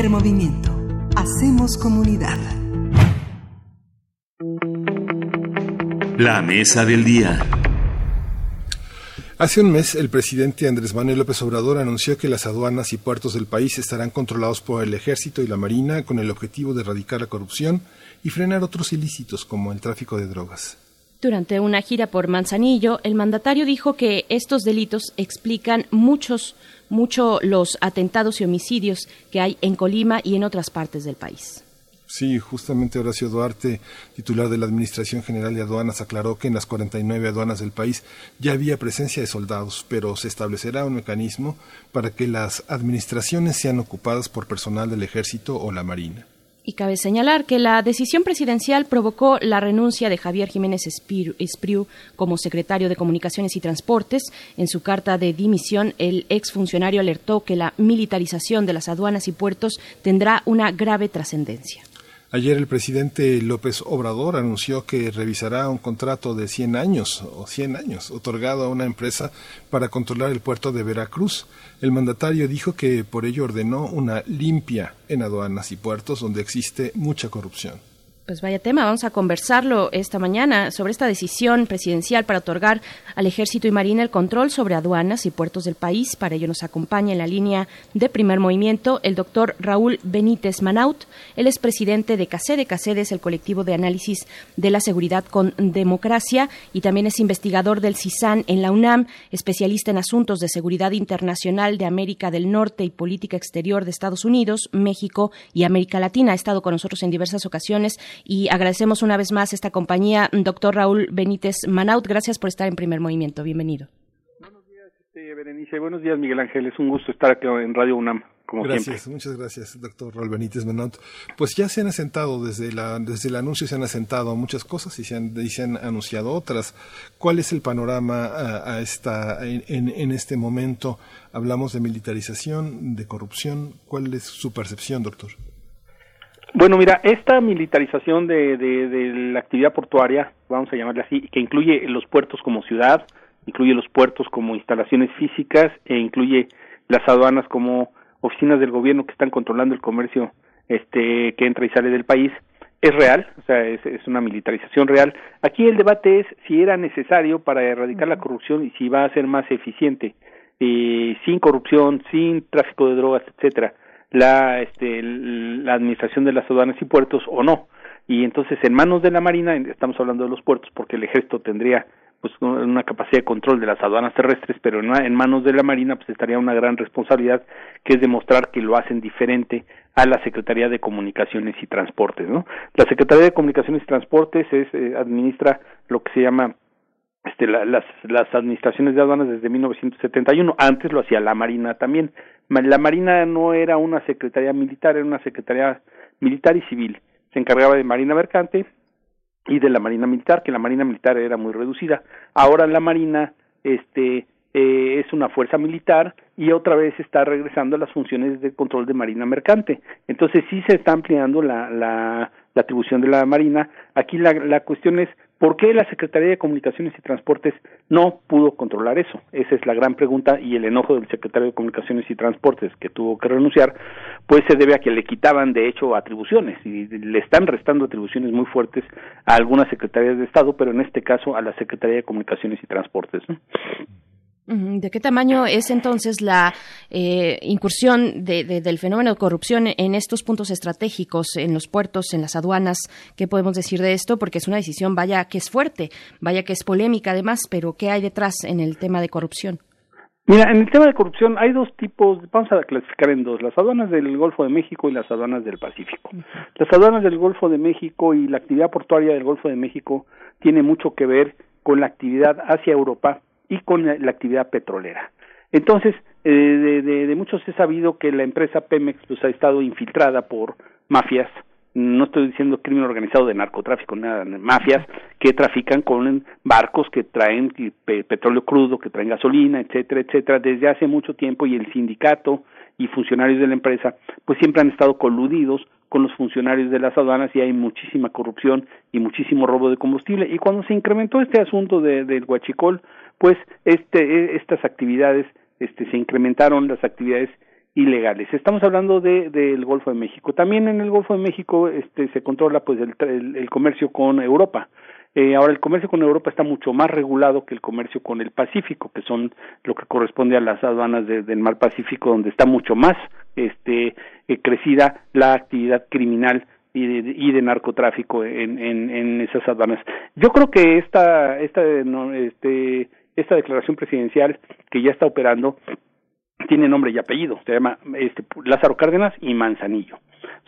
Primer movimiento. Hacemos comunidad. La mesa del día. Hace un mes, el presidente Andrés Manuel López Obrador anunció que las aduanas y puertos del país estarán controlados por el ejército y la marina con el objetivo de erradicar la corrupción y frenar otros ilícitos como el tráfico de drogas. Durante una gira por Manzanillo, el mandatario dijo que estos delitos explican muchos, mucho los atentados y homicidios que hay en Colima y en otras partes del país. Sí, justamente Horacio Duarte, titular de la Administración General de Aduanas, aclaró que en las 49 aduanas del país ya había presencia de soldados, pero se establecerá un mecanismo para que las administraciones sean ocupadas por personal del Ejército o la Marina. Y cabe señalar que la decisión presidencial provocó la renuncia de Javier Jiménez Espriu como secretario de Comunicaciones y Transportes. En su carta de dimisión, el exfuncionario alertó que la militarización de las aduanas y puertos tendrá una grave trascendencia. Ayer el presidente López Obrador anunció que revisará un contrato de 100 años o 100 años otorgado a una empresa para controlar el puerto de Veracruz. El mandatario dijo que por ello ordenó una limpia en aduanas y puertos donde existe mucha corrupción. Pues vaya tema, vamos a conversarlo esta mañana sobre esta decisión presidencial para otorgar al Ejército y Marina el control sobre aduanas y puertos del país. Para ello nos acompaña en la línea de primer movimiento el doctor Raúl Benítez Manaut. Él es presidente de CACEDE. CACEDE es el colectivo de análisis de la seguridad con democracia y también es investigador del CISAN en la UNAM, especialista en asuntos de seguridad internacional de América del Norte y política exterior de Estados Unidos, México y América Latina. Ha estado con nosotros en diversas ocasiones y agradecemos una vez más esta compañía. Doctor Raúl Benítez Manaut, gracias por estar en primer movimiento. Bienvenido. Este, Berenice, buenos días, Miguel Ángel. Es un gusto estar aquí en Radio UNAM, como gracias, siempre. muchas gracias, doctor Raúl Benítez Menot. Pues ya se han asentado, desde, la, desde el anuncio se han asentado muchas cosas y se han, y se han anunciado otras. ¿Cuál es el panorama a, a esta, en, en, en este momento? Hablamos de militarización, de corrupción. ¿Cuál es su percepción, doctor? Bueno, mira, esta militarización de, de, de, la actividad portuaria, vamos a llamarla así, que incluye los puertos como ciudad, incluye los puertos como instalaciones físicas e incluye las aduanas como oficinas del gobierno que están controlando el comercio este que entra y sale del país, es real, o sea, es, es una militarización real. Aquí el debate es si era necesario para erradicar la corrupción y si va a ser más eficiente, eh, sin corrupción, sin tráfico de drogas, etcétera la, este, la administración de las aduanas y puertos o no. Y entonces en manos de la Marina, estamos hablando de los puertos porque el ejército tendría pues una capacidad de control de las aduanas terrestres, pero en, manos de la Marina pues estaría una gran responsabilidad que es demostrar que lo hacen diferente a la Secretaría de Comunicaciones y Transportes, ¿no? La Secretaría de Comunicaciones y Transportes es eh, administra lo que se llama este, la, las, las administraciones de aduanas desde 1971. Antes lo hacía la Marina también. La Marina no era una secretaría militar, era una secretaría militar y civil. Se encargaba de Marina Mercante y de la Marina Militar, que la Marina Militar era muy reducida. Ahora la Marina este, eh, es una fuerza militar y otra vez está regresando a las funciones de control de Marina Mercante. Entonces sí se está ampliando la, la, la atribución de la Marina. Aquí la, la cuestión es ¿Por qué la Secretaría de Comunicaciones y Transportes no pudo controlar eso? Esa es la gran pregunta y el enojo del secretario de Comunicaciones y Transportes que tuvo que renunciar, pues se debe a que le quitaban de hecho atribuciones y le están restando atribuciones muy fuertes a algunas secretarías de Estado, pero en este caso a la Secretaría de Comunicaciones y Transportes. ¿no? ¿De qué tamaño es entonces la eh, incursión de, de, del fenómeno de corrupción en estos puntos estratégicos, en los puertos, en las aduanas? ¿Qué podemos decir de esto? Porque es una decisión, vaya que es fuerte, vaya que es polémica además, pero ¿qué hay detrás en el tema de corrupción? Mira, en el tema de corrupción hay dos tipos, vamos a clasificar en dos, las aduanas del Golfo de México y las aduanas del Pacífico. Las aduanas del Golfo de México y la actividad portuaria del Golfo de México tiene mucho que ver con la actividad hacia Europa y con la, actividad petrolera. Entonces, eh, de, de, de, muchos he sabido que la empresa Pemex pues, ha estado infiltrada por mafias, no estoy diciendo crimen organizado de narcotráfico, nada, mafias que trafican con barcos que traen petróleo crudo, que traen gasolina, etcétera, etcétera, desde hace mucho tiempo y el sindicato y funcionarios de la empresa pues siempre han estado coludidos con los funcionarios de las aduanas y hay muchísima corrupción y muchísimo robo de combustible y cuando se incrementó este asunto de, del huachicol pues este estas actividades este se incrementaron las actividades ilegales. Estamos hablando de del Golfo de México. También en el Golfo de México este se controla pues el, el, el comercio con Europa. Eh, ahora el comercio con Europa está mucho más regulado que el comercio con el Pacífico, que son lo que corresponde a las aduanas de, del Mar Pacífico, donde está mucho más este eh, crecida la actividad criminal y de, y de narcotráfico en, en, esas aduanas. Yo creo que esta esta no, este esta declaración presidencial que ya está operando tiene nombre y apellido, se llama este, Lázaro Cárdenas y Manzanillo.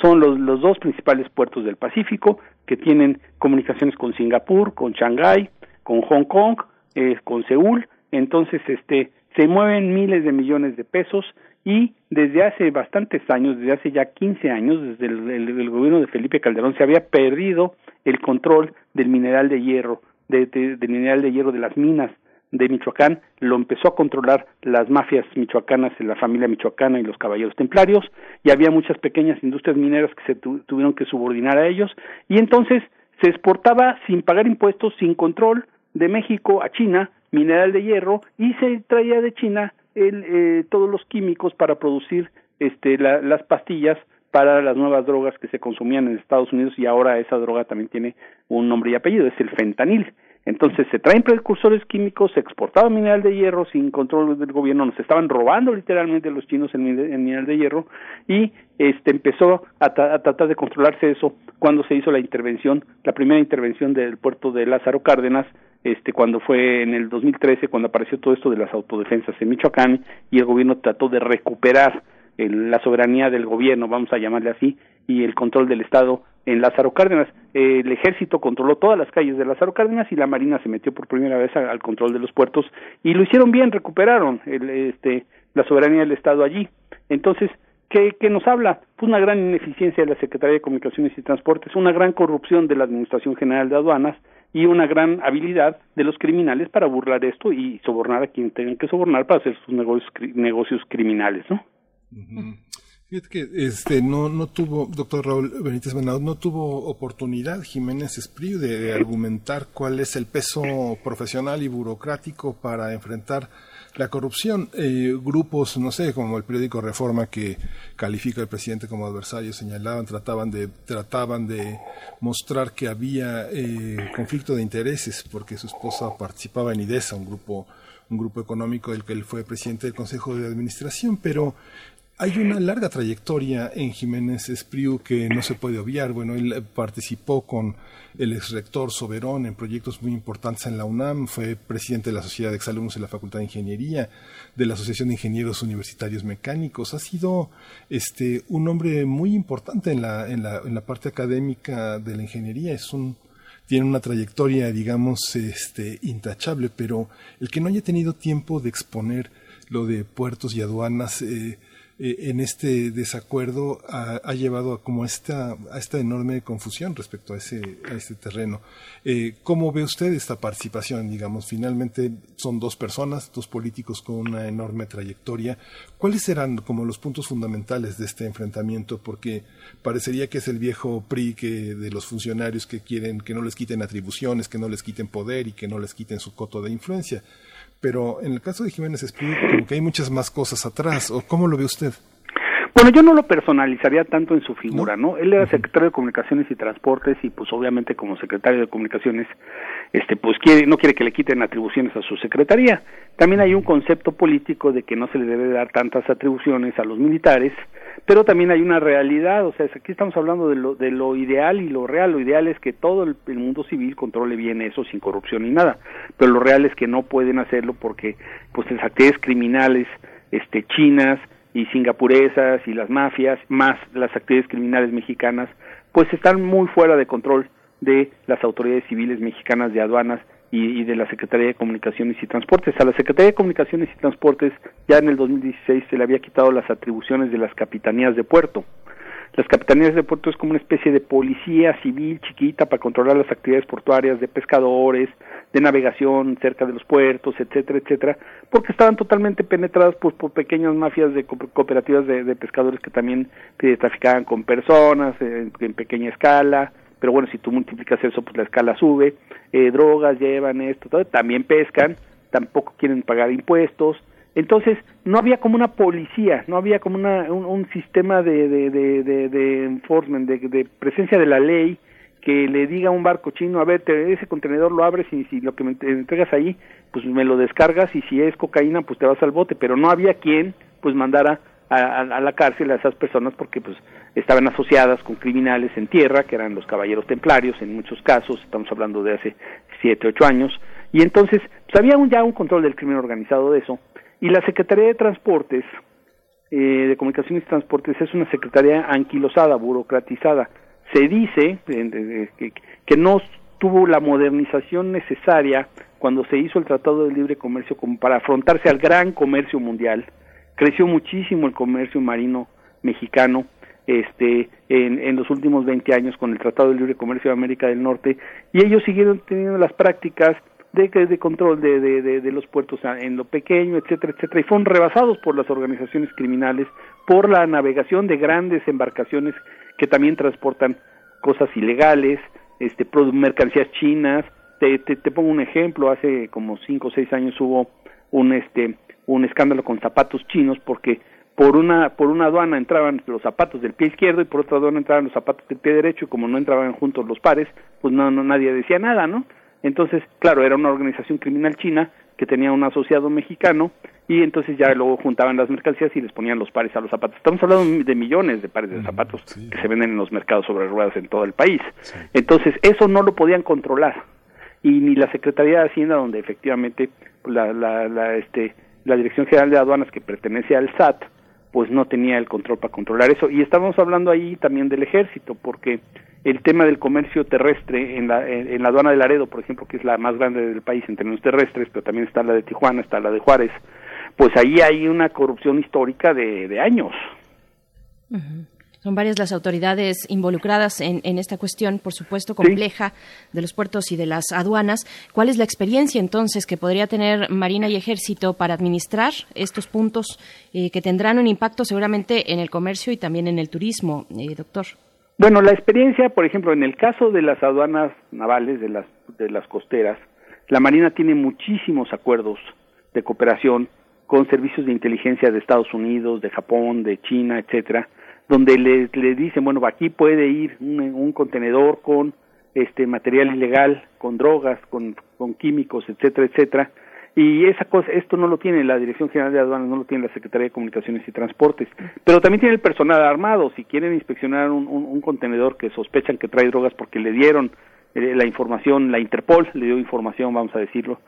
Son los, los dos principales puertos del Pacífico que tienen comunicaciones con Singapur, con Shanghái, con Hong Kong, eh, con Seúl, entonces este se mueven miles de millones de pesos y desde hace bastantes años, desde hace ya 15 años, desde el, gobierno de Felipe Calderón se había perdido el control del mineral de hierro, de, de, del mineral de hierro de las minas de Michoacán lo empezó a controlar las mafias michoacanas, la familia michoacana y los caballeros templarios, y había muchas pequeñas industrias mineras que se tu tuvieron que subordinar a ellos, y entonces se exportaba sin pagar impuestos, sin control, de México a China, mineral de hierro, y se traía de China el, eh, todos los químicos para producir este, la, las pastillas para las nuevas drogas que se consumían en Estados Unidos y ahora esa droga también tiene un nombre y apellido, es el fentanil. Entonces se traen precursores químicos, se exportaba mineral de hierro sin control del gobierno, nos estaban robando literalmente los chinos el, mineral de hierro y este empezó a, tratar de controlarse eso cuando se hizo la intervención, la primera intervención del puerto de Lázaro Cárdenas, este cuando fue en el 2013 cuando apareció todo esto de las autodefensas en Michoacán y el gobierno trató de recuperar el, la soberanía del gobierno, vamos a llamarle así, y el control del Estado en Lázaro Cárdenas. Eh, el ejército controló todas las calles de Lázaro Cárdenas y la Marina se metió por primera vez al control de los puertos y lo hicieron bien, recuperaron el, este, la soberanía del Estado allí. Entonces, ¿qué, ¿qué nos habla? Pues una gran ineficiencia de la Secretaría de Comunicaciones y Transportes, una gran corrupción de la Administración General de Aduanas y una gran habilidad de los criminales para burlar esto y sobornar a quien tengan que sobornar para hacer sus negocios, negocios criminales, ¿no? Fíjate que este no no tuvo, doctor Raúl Benítez Benado, no tuvo oportunidad Jiménez Espriu de, de, argumentar cuál es el peso profesional y burocrático para enfrentar la corrupción. Eh, grupos, no sé, como el periódico Reforma que califica al presidente como adversario, señalaban, trataban de, trataban de mostrar que había eh, conflicto de intereses porque su esposa participaba en IDESA, un grupo un grupo económico del que él fue presidente del Consejo de Administración, pero hay una larga trayectoria en Jiménez Espriu que no se puede obviar. Bueno, él participó con el exrector Soberón en proyectos muy importantes en la UNAM, fue presidente de la Sociedad de Exalumnos en la Facultad de Ingeniería, de la Asociación de Ingenieros Universitarios Mecánicos. Ha sido este, un hombre muy importante en la, en, la, en la parte académica de la ingeniería. Es un, tiene una trayectoria, digamos, este, intachable, pero el que no haya tenido tiempo de exponer lo de puertos y aduanas, eh, eh, en este desacuerdo ha, llevado a como esta, a esta enorme confusión respecto a ese, a este terreno. Eh, ¿Cómo ve usted esta participación? Digamos, finalmente son dos personas, dos políticos con una enorme trayectoria. ¿Cuáles serán como los puntos fundamentales de este enfrentamiento? Porque parecería que es el viejo PRI que, de los funcionarios que quieren que no les quiten atribuciones, que no les quiten poder y que no les quiten su coto de influencia pero en el caso de Jiménez Espíritu, como que hay muchas más cosas atrás, ¿o cómo lo ve usted? Bueno, yo no lo personalizaría tanto en su figura, ¿no? Él era secretario de Comunicaciones y Transportes y pues obviamente como secretario de Comunicaciones, este pues quiere, no quiere que le quiten atribuciones a su secretaría. También hay un concepto político de que no se le debe dar tantas atribuciones a los militares, pero también hay una realidad, o sea, aquí estamos hablando de lo, de lo ideal y lo real, lo ideal es que todo el, el mundo civil controle bien eso sin corrupción ni nada, pero lo real es que no pueden hacerlo porque pues las actividades criminales este chinas y singapuresas y las mafias, más las actividades criminales mexicanas, pues están muy fuera de control de las autoridades civiles mexicanas de aduanas y, y, de la Secretaría de Comunicaciones y Transportes. A la Secretaría de Comunicaciones y Transportes ya en el 2016 se le había quitado las atribuciones de las capitanías de puerto. Las capitanías de puerto es como una especie de policía civil chiquita para controlar las actividades portuarias de pescadores, de navegación cerca de los puertos, etcétera, etcétera, porque estaban totalmente penetradas pues, por pequeñas mafias de co cooperativas de, pescadores que también que traficaban con personas en, en, pequeña escala, pero bueno, si tú multiplicas eso, pues la escala sube, eh, drogas llevan esto, todo, también pescan, tampoco quieren pagar impuestos, Entonces, no había como una policía, no había como una, un, sistema de, de, de, de, enforcement, de, presencia de la ley que le diga a un barco chino, a ver, te- ese contenedor lo abres y si lo que me entregas ahí, pues me lo descargas y si es cocaína, pues te vas al bote, pero no había quien pues mandara a, a- a la cárcel a esas personas porque pues estaban asociadas con criminales en tierra, que eran los caballeros templarios en muchos casos, estamos hablando de hace siete, ocho años, y entonces pues había un, ya un control del crimen organizado de eso, y la Secretaría de Transportes, eh, de Comunicaciones y Transportes, es una secretaría anquilosada, burocratizada, se dice eh, que, no tuvo la modernización necesaria cuando se hizo el Tratado de Libre Comercio como para afrontarse al gran comercio mundial. Creció muchísimo el comercio marino mexicano este en los últimos 20 años con el Tratado de Libre Comercio de América del Norte y ellos siguieron teniendo las prácticas de, de control de, de, los puertos en lo pequeño, etcétera, etcétera, y fueron rebasados por las organizaciones criminales, por la navegación de grandes embarcaciones que también transportan cosas ilegales, este, mercancías chinas. Te, te, te pongo un ejemplo, hace como cinco o seis años hubo un, este, un escándalo con zapatos chinos porque por una, por una aduana entraban los zapatos del pie izquierdo y por otra aduana entraban los zapatos del pie derecho y como no entraban juntos los pares, pues no, no nadie decía nada, ¿no? Entonces, claro, era una organización criminal china que tenía un asociado mexicano y entonces ya luego juntaban las mercancías y les ponían los pares a los zapatos. Estamos hablando de millones de pares de zapatos que se venden en los mercados sobre ruedas en todo el país. Entonces, eso no lo podían controlar y ni la Secretaría de Hacienda, donde efectivamente la, la, la, este, la Dirección General de Aduanas que pertenece al SAT, pues no tenía el control para controlar eso. Y estamos hablando ahí también del ejército, porque el tema del comercio terrestre en la, en, la aduana de Laredo, por ejemplo, que es la más grande del país en términos terrestres, pero también está la de Tijuana, está la de Juárez, pues ahí hay una corrupción histórica de, de años. Son varias las autoridades involucradas en, esta cuestión, por supuesto, compleja de los puertos y de las aduanas. ¿Cuál es la experiencia entonces que podría tener Marina y Ejército para administrar estos puntos eh, que tendrán un impacto seguramente en el comercio y también en el turismo, eh, doctor? Bueno, la experiencia, por ejemplo, en el caso de las aduanas navales, de las, de las costeras, la Marina tiene muchísimos acuerdos de cooperación con servicios de inteligencia de Estados Unidos, de Japón, de China, etcétera, donde le, le dicen, bueno, aquí puede ir un, contenedor con este material ilegal, con drogas, con, con químicos, etcétera, etcétera, y esa cosa, esto no lo tiene la Dirección General de Aduanas, no lo tiene la Secretaría de Comunicaciones y Transportes, pero también tiene el personal armado, si quieren inspeccionar un, un contenedor que sospechan que trae drogas porque le dieron eh, la información, la Interpol le dio información, vamos a decirlo,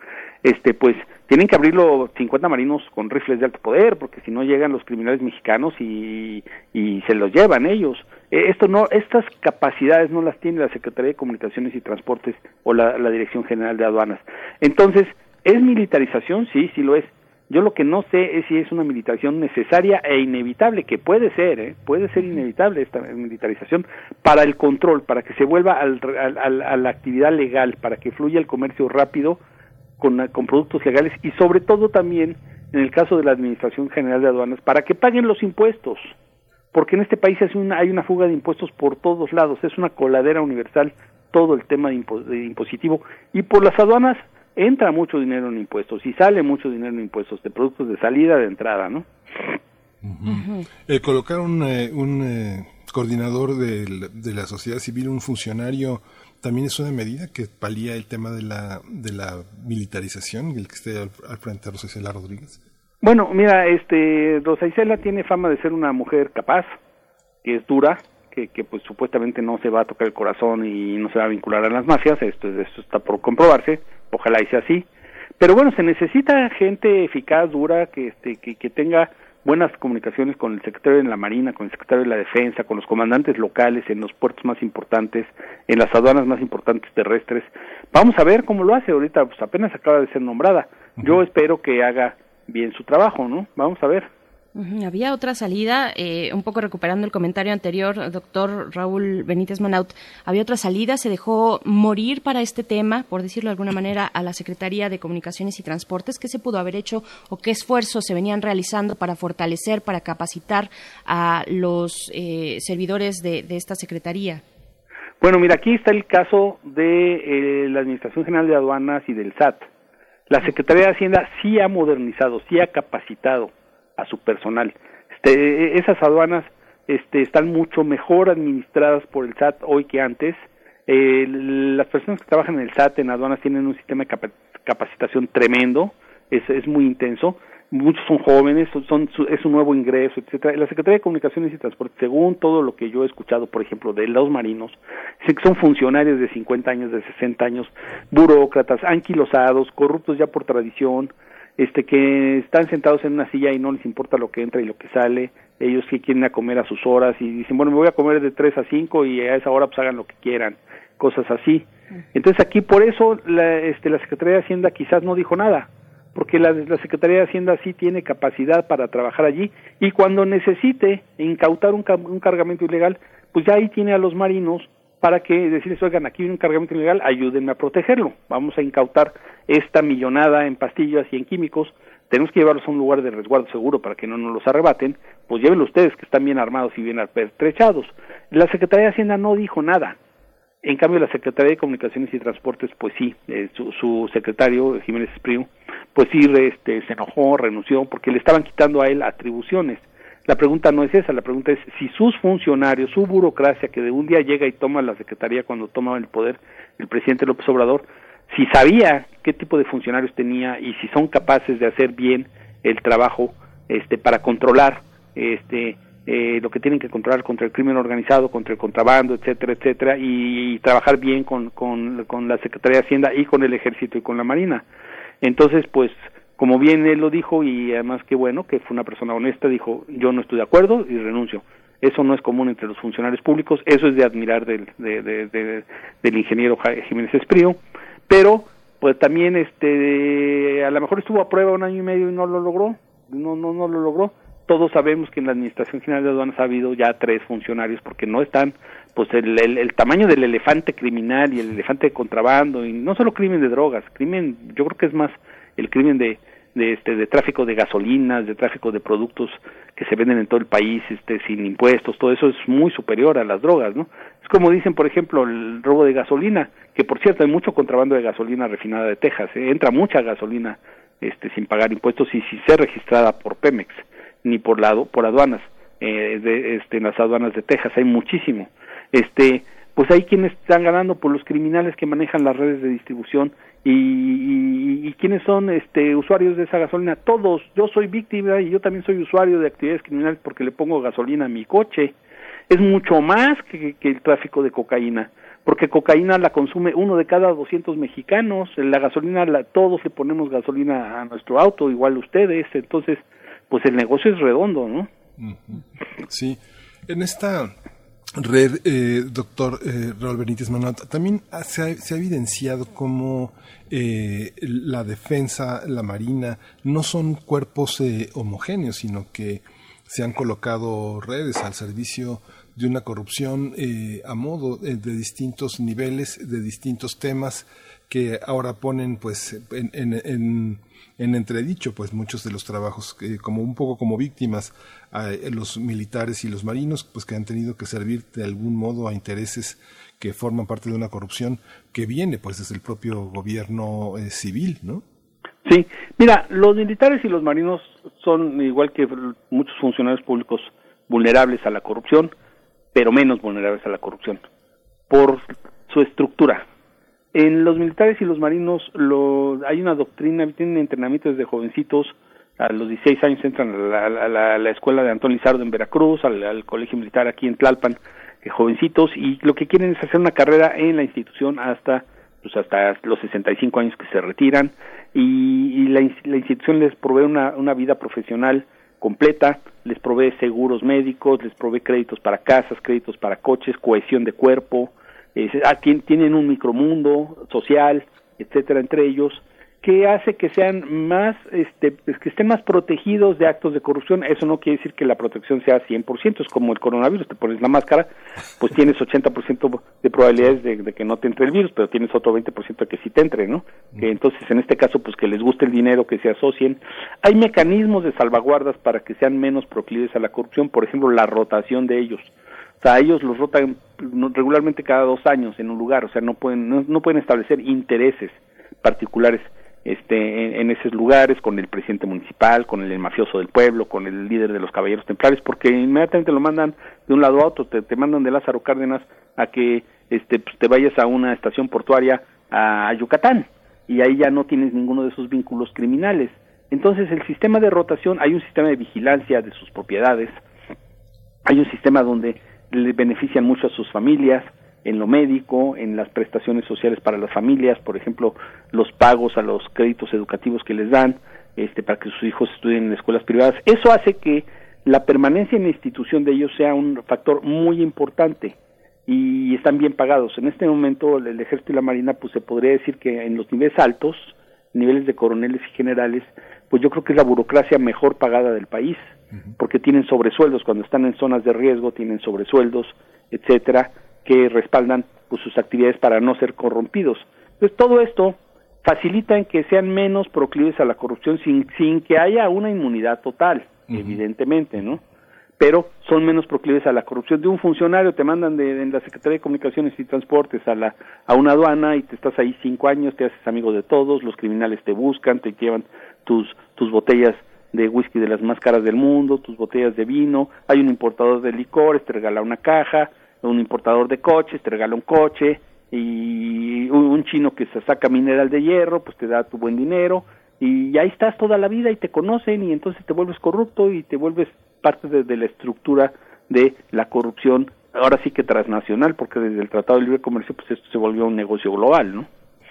este pues tienen que abrirlo 50 marinos con rifles de alto poder, porque si no llegan los criminales mexicanos y, y se los llevan ellos. Eh, esto no, estas capacidades no las tiene la Secretaría de Comunicaciones y Transportes o la, la Dirección General de Aduanas. Entonces, ¿es militarización? Sí, sí lo es. Yo lo que no sé es si es una militarización necesaria e inevitable, que puede ser, ¿eh? puede ser inevitable esta militarización para el control, para que se vuelva al, al- al- a la actividad legal, para que fluya el comercio rápido con, con productos legales y sobre todo también en el caso de la Administración General de Aduanas, para que paguen los impuestos, porque en este país es una- hay una fuga de impuestos por todos lados, es una coladera universal todo el tema de impositivo. Y por las aduanas entra mucho dinero en impuestos y sale mucho dinero en impuestos de productos de salida, de entrada, ¿no? El colocar un, eh, un eh, coordinador de, la sociedad civil, un funcionario, también es una medida que palía el tema de la, de la militarización, el que esté al, al frente de Rosa Isela Rodríguez. Bueno, mira, este, Rosa Isela tiene fama de ser una mujer capaz, que es dura, que, que pues supuestamente no se va a tocar el corazón y no se va a vincular a las mafias, esto, esto está por comprobarse, ojalá y sea así. Pero bueno, se necesita gente eficaz, dura, que, este, que, que tenga buenas comunicaciones con el secretario de la Marina, con el secretario de la Defensa, con los comandantes locales en los puertos más importantes, en las aduanas más importantes terrestres. Vamos a ver cómo lo hace ahorita, pues apenas acaba de ser nombrada. Yo espero que haga bien su trabajo, ¿no? Vamos a ver. Había otra salida, eh, un poco recuperando el comentario anterior, doctor Raúl Benítez Monaut, había otra salida, se dejó morir para este tema, por decirlo de alguna manera, a la Secretaría de Comunicaciones y Transportes. ¿Qué se pudo haber hecho o qué esfuerzos se venían realizando para fortalecer, para capacitar a los eh, servidores de, de esta Secretaría? Bueno, mira, aquí está el caso de eh, la Administración General de Aduanas y del SAT. La Secretaría de Hacienda sí ha modernizado, sí ha capacitado a su personal. Este, esas aduanas este, están mucho mejor administradas por el SAT hoy que antes. Eh, las personas que trabajan en el SAT, en aduanas, tienen un sistema de capa- capacitación tremendo, es, es muy intenso. Muchos son jóvenes, son, son- es un nuevo ingreso, etcétera. La Secretaría de Comunicaciones y Transporte, según todo lo que yo he escuchado, por ejemplo, de los marinos, que son funcionarios de 50 años, de 60 años, burócratas, anquilosados, corruptos ya por tradición, este que están sentados en una silla y no les importa lo que entra y lo que sale, ellos que quieren a comer a sus horas y dicen, bueno, me voy a comer de 3 a 5 y a esa hora pues hagan lo que quieran, cosas así. Entonces aquí por eso la, este, la Secretaría de Hacienda quizás no dijo nada, porque la, la Secretaría de Hacienda sí tiene capacidad para trabajar allí y cuando necesite incautar un, un cargamento ilegal, pues ya ahí tiene a los marinos para que decirles, oigan, aquí hay un cargamento ilegal, ayúdenme a protegerlo. Vamos a incautar esta millonada en pastillas y en químicos. Tenemos que llevarlos a un lugar de resguardo seguro para que no nos los arrebaten. Pues llévenlo ustedes, que están bien armados y bien pertrechados. La Secretaría de Hacienda no dijo nada. En cambio, la Secretaría de Comunicaciones y Transportes, pues sí, eh, su, su secretario, Jiménez Espriu, pues sí este, se enojó, renunció, porque le estaban quitando a él atribuciones. La pregunta no es esa, la pregunta es si sus funcionarios, su burocracia, que de un día llega y toma la Secretaría cuando toma el poder el presidente López Obrador, si sabía qué tipo de funcionarios tenía y si son capaces de hacer bien el trabajo este, para controlar este, eh, lo que tienen que controlar contra el crimen organizado, contra el contrabando, etcétera, etcétera, y, trabajar bien con, con, con la Secretaría de Hacienda y con el Ejército y con la Marina. Entonces, pues, como bien él lo dijo, y además que bueno, que fue una persona honesta, dijo, yo no estoy de acuerdo y renuncio. Eso no es común entre los funcionarios públicos, eso es de admirar del, de- de- de- del ingeniero Jiménez Esprío, pero pues también este a lo mejor estuvo a prueba un año y medio y no lo logró, no no no lo logró. Todos sabemos que en la Administración General de Aduanas ha habido ya tres funcionarios porque no están pues el, el, tamaño del elefante criminal y el elefante de contrabando y no solo crimen de drogas, crimen yo creo que es más el crimen de de este de tráfico de gasolinas, de tráfico de productos que se venden en todo el país este sin impuestos, todo eso es muy superior a las drogas, ¿no? Es como dicen, por ejemplo, el robo de gasolina, que por cierto hay mucho contrabando de gasolina refinada de Texas, ¿eh? entra mucha gasolina este sin pagar impuestos y sin ser registrada por Pemex ni por lado por aduanas eh, de este en las aduanas de Texas hay muchísimo. Este pues hay quienes están ganando por los criminales que manejan las redes de distribución y, y, y quienes son este usuarios de esa gasolina. Todos yo soy víctima y yo también soy usuario de actividades criminales porque le pongo gasolina a mi coche es mucho más que, que el tráfico de cocaína porque cocaína la consume uno de cada 200 mexicanos la gasolina la, todos le ponemos gasolina a nuestro auto igual ustedes entonces pues el negocio es redondo no Sí, en esta red, eh, doctor eh, Raúl Benítez Manuel, también se ha, se ha evidenciado cómo eh, la defensa, la marina, no son cuerpos eh, homogéneos, sino que se han colocado redes al servicio de una corrupción eh, a modo eh, de distintos niveles, de distintos temas que ahora ponen pues en, en, en, en entredicho pues muchos de los trabajos que como un poco como víctimas a los militares y los marinos pues que han tenido que servir de algún modo a intereses que forman parte de una corrupción que viene pues desde el propio gobierno eh, civil no Sí, mira, los militares y los marinos son igual que muchos funcionarios públicos vulnerables a la corrupción, pero menos vulnerables a la corrupción por su estructura. En los militares y los marinos lo, hay una doctrina, tienen entrenamiento desde jovencitos, a los 16 años entran a la, escuela de Antón Lizardo en Veracruz, al, colegio militar aquí en Tlalpan, eh, jovencitos, y lo que quieren es hacer una carrera en la institución hasta pues hasta los 65 años que se retiran y, la, la institución les provee una vida profesional completa, les provee seguros médicos, les provee créditos para casas, créditos para coches, cohesión de cuerpo, eh, ah, tien- tienen un micromundo social, etcétera, entre ellos, que hace que sean más, este, pues, que estén más protegidos de actos de corrupción. Eso no quiere decir que la protección sea 100%, es como el coronavirus, te pones la máscara, pues tienes 80% de probabilidades de, de que no te entre el virus, pero tienes otro 20% de que sí te entre, ¿no? Que entonces, en este caso, pues que les guste el dinero, que se asocien. Hay mecanismos de salvaguardas para que sean menos proclives a la corrupción, por ejemplo, la rotación de ellos. O sea, ellos los rotan regularmente cada dos años en un lugar, o sea, no pueden, no, no pueden establecer intereses particulares este, en, esos lugares, con el presidente municipal, con el mafioso del pueblo, con el líder de los caballeros templarios, porque inmediatamente lo mandan de un lado a otro, te, te mandan de Lázaro Cárdenas a que este, pues, te vayas a una estación portuaria a Yucatán y ahí ya no tienes ninguno de esos vínculos criminales. Entonces el sistema de rotación, hay un sistema de vigilancia de sus propiedades, hay un sistema donde le benefician mucho a sus familias, en lo médico, en las prestaciones sociales para las familias, por ejemplo, los pagos a los créditos educativos que les dan, este, para que sus hijos estudien en escuelas privadas. Eso hace que la permanencia en la institución de ellos sea un factor muy importante y están bien pagados. En este momento el ejército y la marina, pues se podría decir que en los niveles altos, niveles de coroneles y generales, pues yo creo que es la burocracia mejor pagada del país, porque tienen sobresueldos cuando están en zonas de riesgo, tienen sobresueldos, etcétera, que respaldan pues, sus actividades para no ser corrompidos. Entonces todo esto facilita en que sean menos proclives a la corrupción sin, sin que haya una inmunidad total, evidentemente, ¿no? Pero son menos proclives a la corrupción de un funcionario, te mandan de, de la Secretaría de Comunicaciones y Transportes a la a una aduana y te estás ahí cinco años, te haces amigo de todos, los criminales te buscan, te llevan tus tus botellas de whisky de las más caras del mundo, tus botellas de vino, hay un importador de licores, te regala una caja, un importador de coches, te regala un coche, y un, chino que se saca mineral de hierro, pues te da tu buen dinero, y ahí estás toda la vida y te conocen y entonces te vuelves corrupto y te vuelves parte de, de la estructura de la corrupción, ahora sí que transnacional, porque desde el Tratado de Libre Comercio pues esto se volvió un negocio global, ¿no?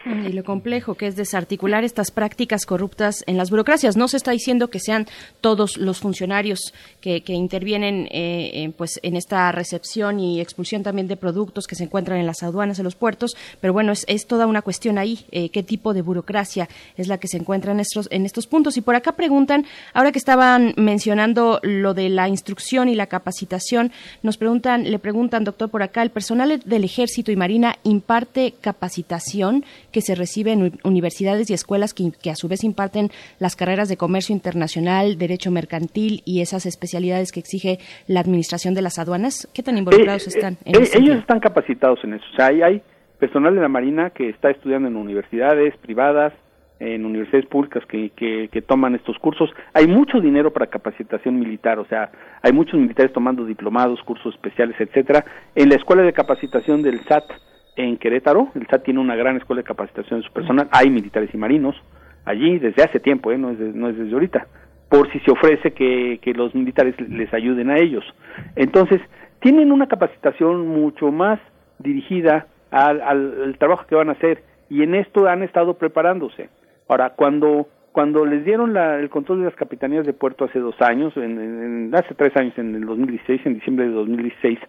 Y lo complejo que es desarticular estas prácticas corruptas en las burocracias. No se está diciendo que sean todos los funcionarios que, que intervienen eh, en, pues, en esta recepción y expulsión también de productos que se encuentran en las aduanas, en los puertos, pero bueno, es, es toda una cuestión ahí, eh, qué tipo de burocracia es la que se encuentra en estos, en estos puntos. Y por acá preguntan, ahora que estaban mencionando lo de la instrucción y la capacitación, nos preguntan, le preguntan, doctor, por acá, ¿el personal del Ejército y Marina imparte capacitación? Que se recibe en universidades y escuelas que, que, a su vez imparten las carreras de comercio internacional, derecho mercantil y esas especialidades que exige la administración de las aduanas. ¿Qué tan involucrados Eh, están? eh, en ese ellos sentido? están capacitados en eso. O sea, hay, hay personal de la Marina que está estudiando en universidades privadas, en universidades públicas que, que, que toman estos cursos. Hay mucho dinero para capacitación militar, o sea, hay muchos militares tomando diplomados, cursos especiales, etcétera. En la escuela de capacitación del SAT en Querétaro, el SAT tiene una gran escuela de capacitación de su personal, hay militares y marinos allí desde hace tiempo, ¿eh? no, es de- no es desde ahorita, por si se ofrece que, que los militares les ayuden a ellos. Entonces, tienen una capacitación mucho más dirigida al, al- al trabajo que van a hacer y en esto han estado preparándose. Ahora, cuando cuando les dieron la- el control de las capitanías de puerto hace dos años, en, hace tres años, en el 2016, en diciembre de 2016,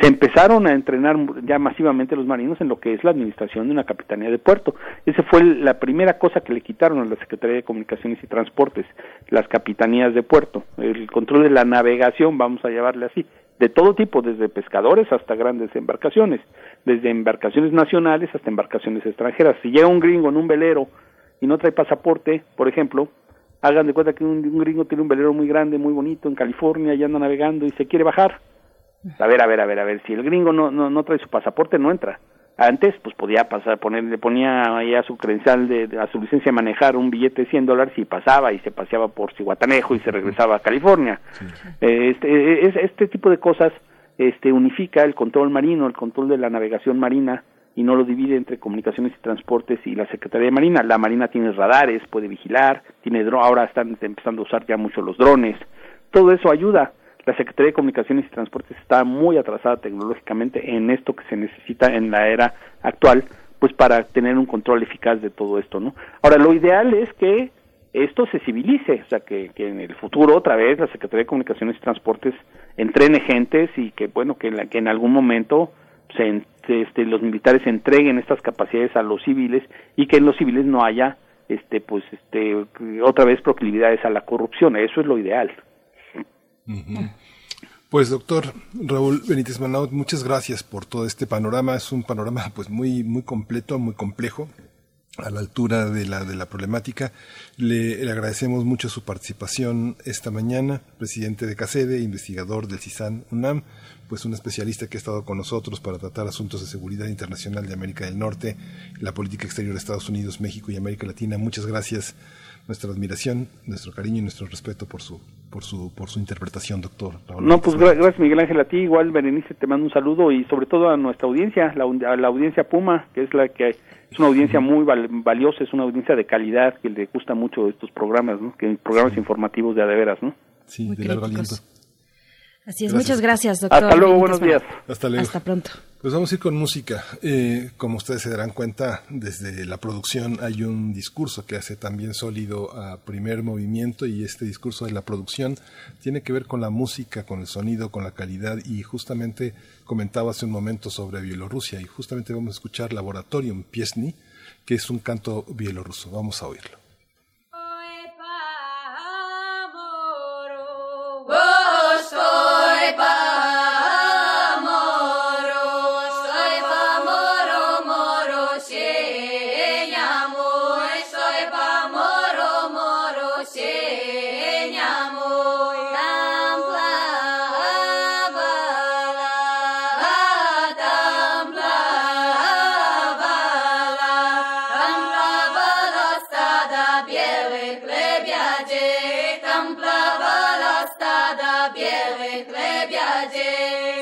se empezaron a entrenar ya masivamente los marinos en lo que es la administración de una capitanía de puerto. Esa fue la primera cosa que le quitaron a la Secretaría de Comunicaciones y Transportes, las capitanías de puerto, el control de la navegación, vamos a llamarle así, de todo tipo, desde pescadores hasta grandes embarcaciones, desde embarcaciones nacionales hasta embarcaciones extranjeras. Si llega un gringo en un velero y no trae pasaporte, por ejemplo, hagan de cuenta que un, un gringo tiene un velero muy grande, muy bonito en California y anda navegando y se quiere bajar. A ver, a ver, a ver, a ver, si el gringo no, no, no trae su pasaporte, no entra. Antes, pues podía pasar, poner, le ponía ahí a su credencial, de, de- a su licencia de manejar un billete de 100 dólares y pasaba y se paseaba por Cihuatanejo y se regresaba a California. Eh, Este, es- este tipo de cosas este, unifica el control marino, el control de la navegación marina y no lo divide entre comunicaciones y transportes y la Secretaría de Marina. La Marina tiene radares, puede vigilar, tiene ahora están empezando a usar ya mucho los drones. Todo eso ayuda. La Secretaría de Comunicaciones y Transportes está muy atrasada tecnológicamente en esto que se necesita en la era actual, pues para tener un control eficaz de todo esto, ¿no? Ahora, lo ideal es que esto se civilice, o sea, que, que en el futuro otra vez la Secretaría de Comunicaciones y Transportes entrene gentes y que, bueno, que, la- que en algún momento se, este, los militares entreguen estas capacidades a los civiles y que en los civiles no haya, este, pues, este, otra vez proclividades a la corrupción. Eso es lo ideal. Pues doctor Raúl Benítez Manaut, muchas gracias por todo este panorama. Es un panorama pues muy muy completo, muy complejo a la altura de la, de la problemática. Le, le agradecemos mucho su participación esta mañana, presidente de CACEDE, investigador del CISAN UNAM, pues un especialista que ha estado con nosotros para tratar asuntos de seguridad internacional de América del Norte, la política exterior de Estados Unidos, México y América Latina. Muchas gracias. Nuestra admiración, nuestro cariño y nuestro respeto por su, por su, por su interpretación, doctor. No, pues gra- gracias Miguel Ángel a ti, igual Berenice te mando un saludo y sobre todo a nuestra audiencia, la, a la audiencia Puma, que es la que es una audiencia muy val- valiosa, es una audiencia de calidad que le gusta mucho estos programas, ¿no? Que programas informativos de a de veras, ¿no? Sí, Muy de largo aliento. Así es, Gracias. muchas gracias, doctor. Hasta luego, buenos días. Hasta luego. Hasta pronto. Pues vamos a ir con música. Eh, como ustedes se darán cuenta, desde la producción hay un discurso que hace también sólido a primer movimiento y este discurso de la producción tiene que ver con la música, con el sonido, con la calidad y justamente comentaba hace un momento sobre Bielorrusia y justamente vamos a escuchar Laboratorium Piesny, que es un canto bielorruso. Vamos a oírlo. biały chlebia.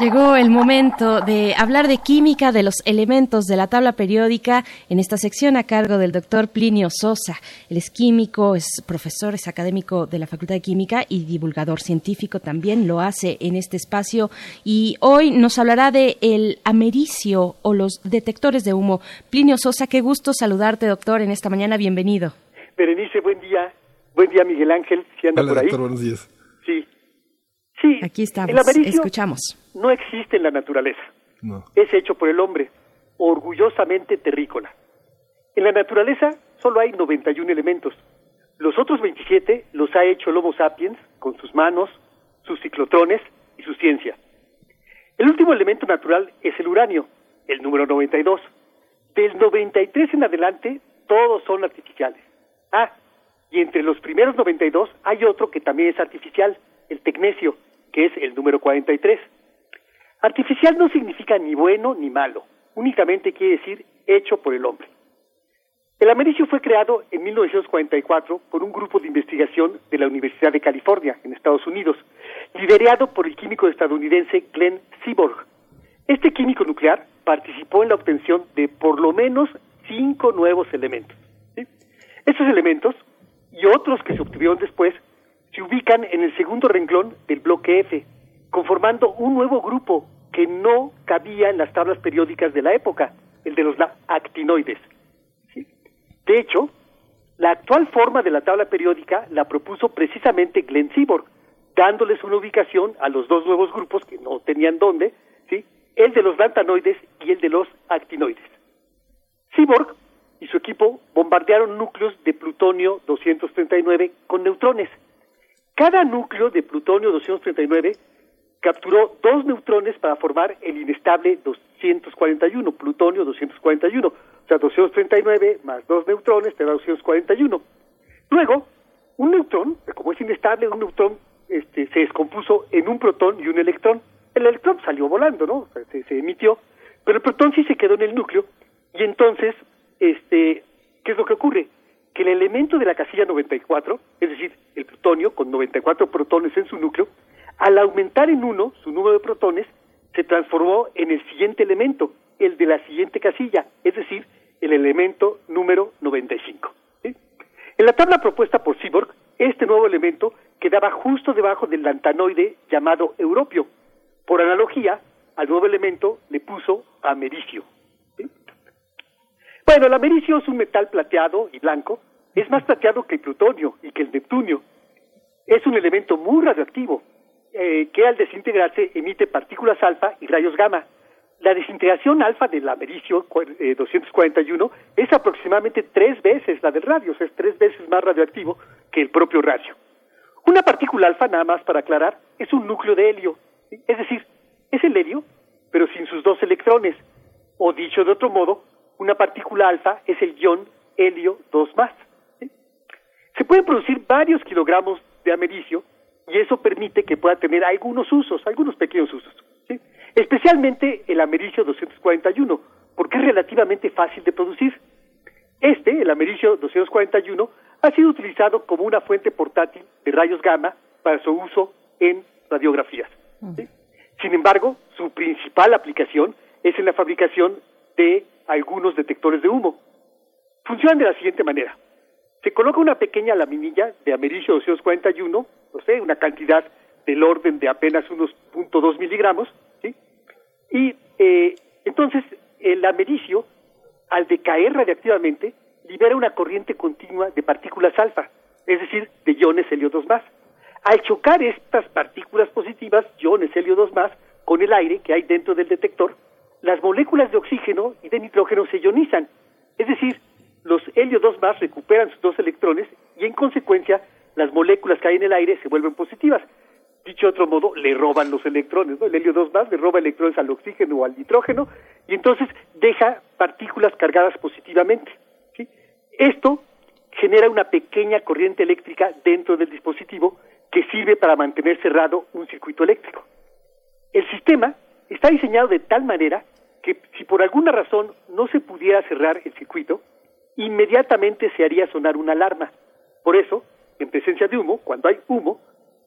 Llegó el momento de hablar de química, de los elementos de la tabla periódica en esta sección a cargo del doctor Plinio Sosa. Él es químico, es profesor, es académico de la Facultad de Química y divulgador científico también lo hace en este espacio y hoy nos hablará de el americio o los detectores de humo. Plinio Sosa, qué gusto saludarte doctor en esta mañana, bienvenido. Berenice, buen día. Buen día, Miguel Ángel, si anda Hola, por ahí. doctor, buenos días. Sí. Sí, Aquí estamos, el americio escuchamos. No existe en la naturaleza. No. Es hecho por el hombre, orgullosamente terrícola. En la naturaleza solo hay 91 elementos. Los otros 27 los ha hecho el Homo sapiens con sus manos, sus ciclotrones y su ciencia. El último elemento natural es el uranio, el número 92. Del 93 en adelante, todos son artificiales. Ah, y entre los primeros 92 hay otro que también es artificial, el tecnecio, que es el número 43. Artificial no significa ni bueno ni malo, únicamente quiere decir hecho por el hombre. El americio fue creado en 1944 por un grupo de investigación de la Universidad de California, en Estados Unidos, liderado por el químico estadounidense Glenn Seaborg. Este químico nuclear participó en la obtención de por lo menos cinco nuevos elementos. Estos elementos y otros que se obtuvieron después se ubican en el segundo renglón del bloque F, conformando un nuevo grupo que no cabía en las tablas periódicas de la época, el de los actinoides. De hecho, la actual forma de la tabla periódica la propuso precisamente Glenn Seaborg, dándoles una ubicación a los dos nuevos grupos que no tenían dónde, ¿sí? el de los lantanoides y el de los actinoides. Seaborg y su equipo bombardearon núcleos de plutonio 239 con neutrones. Cada núcleo de plutonio 239 capturó dos neutrones para formar el inestable 241, plutonio 241. O sea, 239 más dos neutrones te da 241. Luego, un neutrón, como es inestable, un neutrón este, se descompuso en un protón y un electrón. El electrón salió volando, ¿no? O sea, se, se emitió, pero el protón sí se quedó en el núcleo y entonces, este, ¿qué es lo que ocurre? Que el elemento de la casilla 94, es decir, el plutonio con 94 protones en su núcleo, al aumentar en uno su número de protones, se transformó en el siguiente elemento, el de la siguiente casilla, es decir, el elemento número 95. ¿sí? En la tabla propuesta por Seaborg, este nuevo elemento quedaba justo debajo del lantanoide llamado europio. Por analogía, al nuevo elemento le puso americio. Bueno, el americio es un metal plateado y blanco, es más plateado que el plutonio y que el neptunio. Es un elemento muy radioactivo, eh, que al desintegrarse emite partículas alfa y rayos gamma. La desintegración alfa del americio eh, 241 es aproximadamente tres veces la del radio, o sea, es tres veces más radioactivo que el propio radio. Una partícula alfa, nada más para aclarar, es un núcleo de helio, es decir, es el helio, pero sin sus dos electrones. O dicho de otro modo, una partícula alfa es el ion helio 2 más. Se pueden producir varios kilogramos de americio y eso permite que pueda tener algunos usos, algunos pequeños usos. ¿sí? Especialmente el americio 241, porque es relativamente fácil de producir. Este, el americio 241, ha sido utilizado como una fuente portátil de rayos gamma para su uso en radiografías. Sin embargo, su principal aplicación es en la fabricación de algunos detectores de humo. Funcionan de la siguiente manera. Se coloca una pequeña laminilla de americio 241, no sé, una cantidad del orden de apenas unos 0.2 miligramos, ¿sí? Y eh, entonces el americio, al decaer radiactivamente, libera una corriente continua de partículas alfa, es decir, de iones helio 2 más. Al chocar estas partículas positivas, iones helio 2 más, con el aire que hay dentro del detector, las moléculas de oxígeno y de nitrógeno se ionizan, es decir, los helio 2 más recuperan sus dos electrones y en consecuencia las moléculas que hay en el aire se vuelven positivas. Dicho de otro modo, le roban los electrones, ¿no? El helio 2 más le roba electrones al oxígeno o al nitrógeno y entonces deja partículas cargadas positivamente. Esto genera una pequeña corriente eléctrica dentro del dispositivo que sirve para mantener cerrado un circuito eléctrico. El sistema está diseñado de tal manera que si por alguna razón no se pudiera cerrar el circuito, inmediatamente se haría sonar una alarma. Por eso, en presencia de humo, cuando hay humo,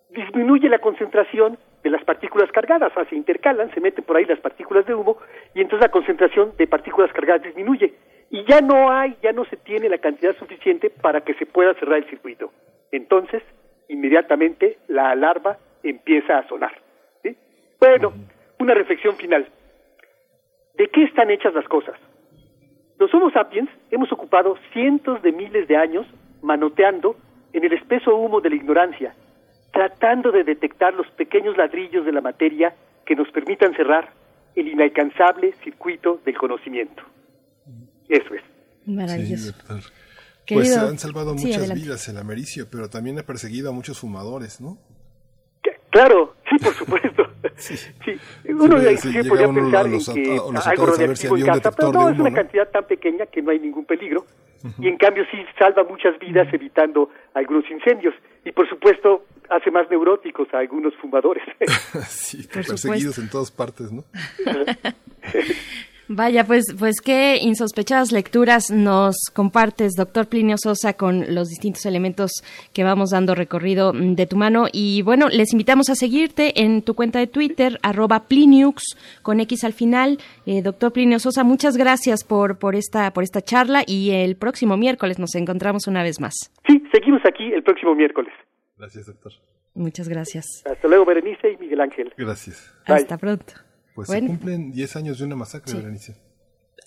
disminuye la concentración de las partículas cargadas, o sea, se intercalan, se meten por ahí las partículas de humo y entonces la concentración de partículas cargadas disminuye y ya no hay, ya no se tiene la cantidad suficiente para que se pueda cerrar el circuito. Entonces, inmediatamente la alarma empieza a sonar. Bueno, una reflexión final. ¿De qué están hechas las cosas? Los Homo sapiens hemos ocupado cientos de miles de años manoteando en el espeso humo de la ignorancia, tratando de detectar los pequeños ladrillos de la materia que nos permitan cerrar el inalcanzable circuito del conocimiento. Eso es. Maravilloso. Sí. Querido- Pues han salvado Sí, muchas adelante. vidas el americio, pero también ha perseguido a muchos fumadores, ¿no? Claro, sí, por supuesto. sí. Uno Sí, de ahí sí, sí llega podría uno a pensar en que a los algo ver si radiactivo en casa, pero no, de es una ¿no? cantidad tan pequeña que no hay ningún peligro. Y en cambio sí salva muchas vidas evitando algunos incendios. Y por supuesto hace más neuróticos a algunos fumadores. sí, Por perseguidos supuesto. en todas partes, ¿no? Vaya, pues, pues qué insospechadas lecturas nos compartes, doctor Plinio Sosa, con los distintos elementos que vamos dando recorrido de tu mano. Y bueno, les invitamos a seguirte en tu cuenta de Twitter, arroba Pliniux, con X al final. Eh, doctor Plinio Sosa, muchas gracias por, por, esta, por esta charla y el próximo miércoles nos encontramos una vez más. Sí, seguimos aquí el próximo miércoles. Gracias, doctor. Muchas gracias. Hasta luego, Berenice y Miguel Ángel. Gracias. Hasta pronto. Pues Bueno. se cumplen 10 años de una masacre, Berenice.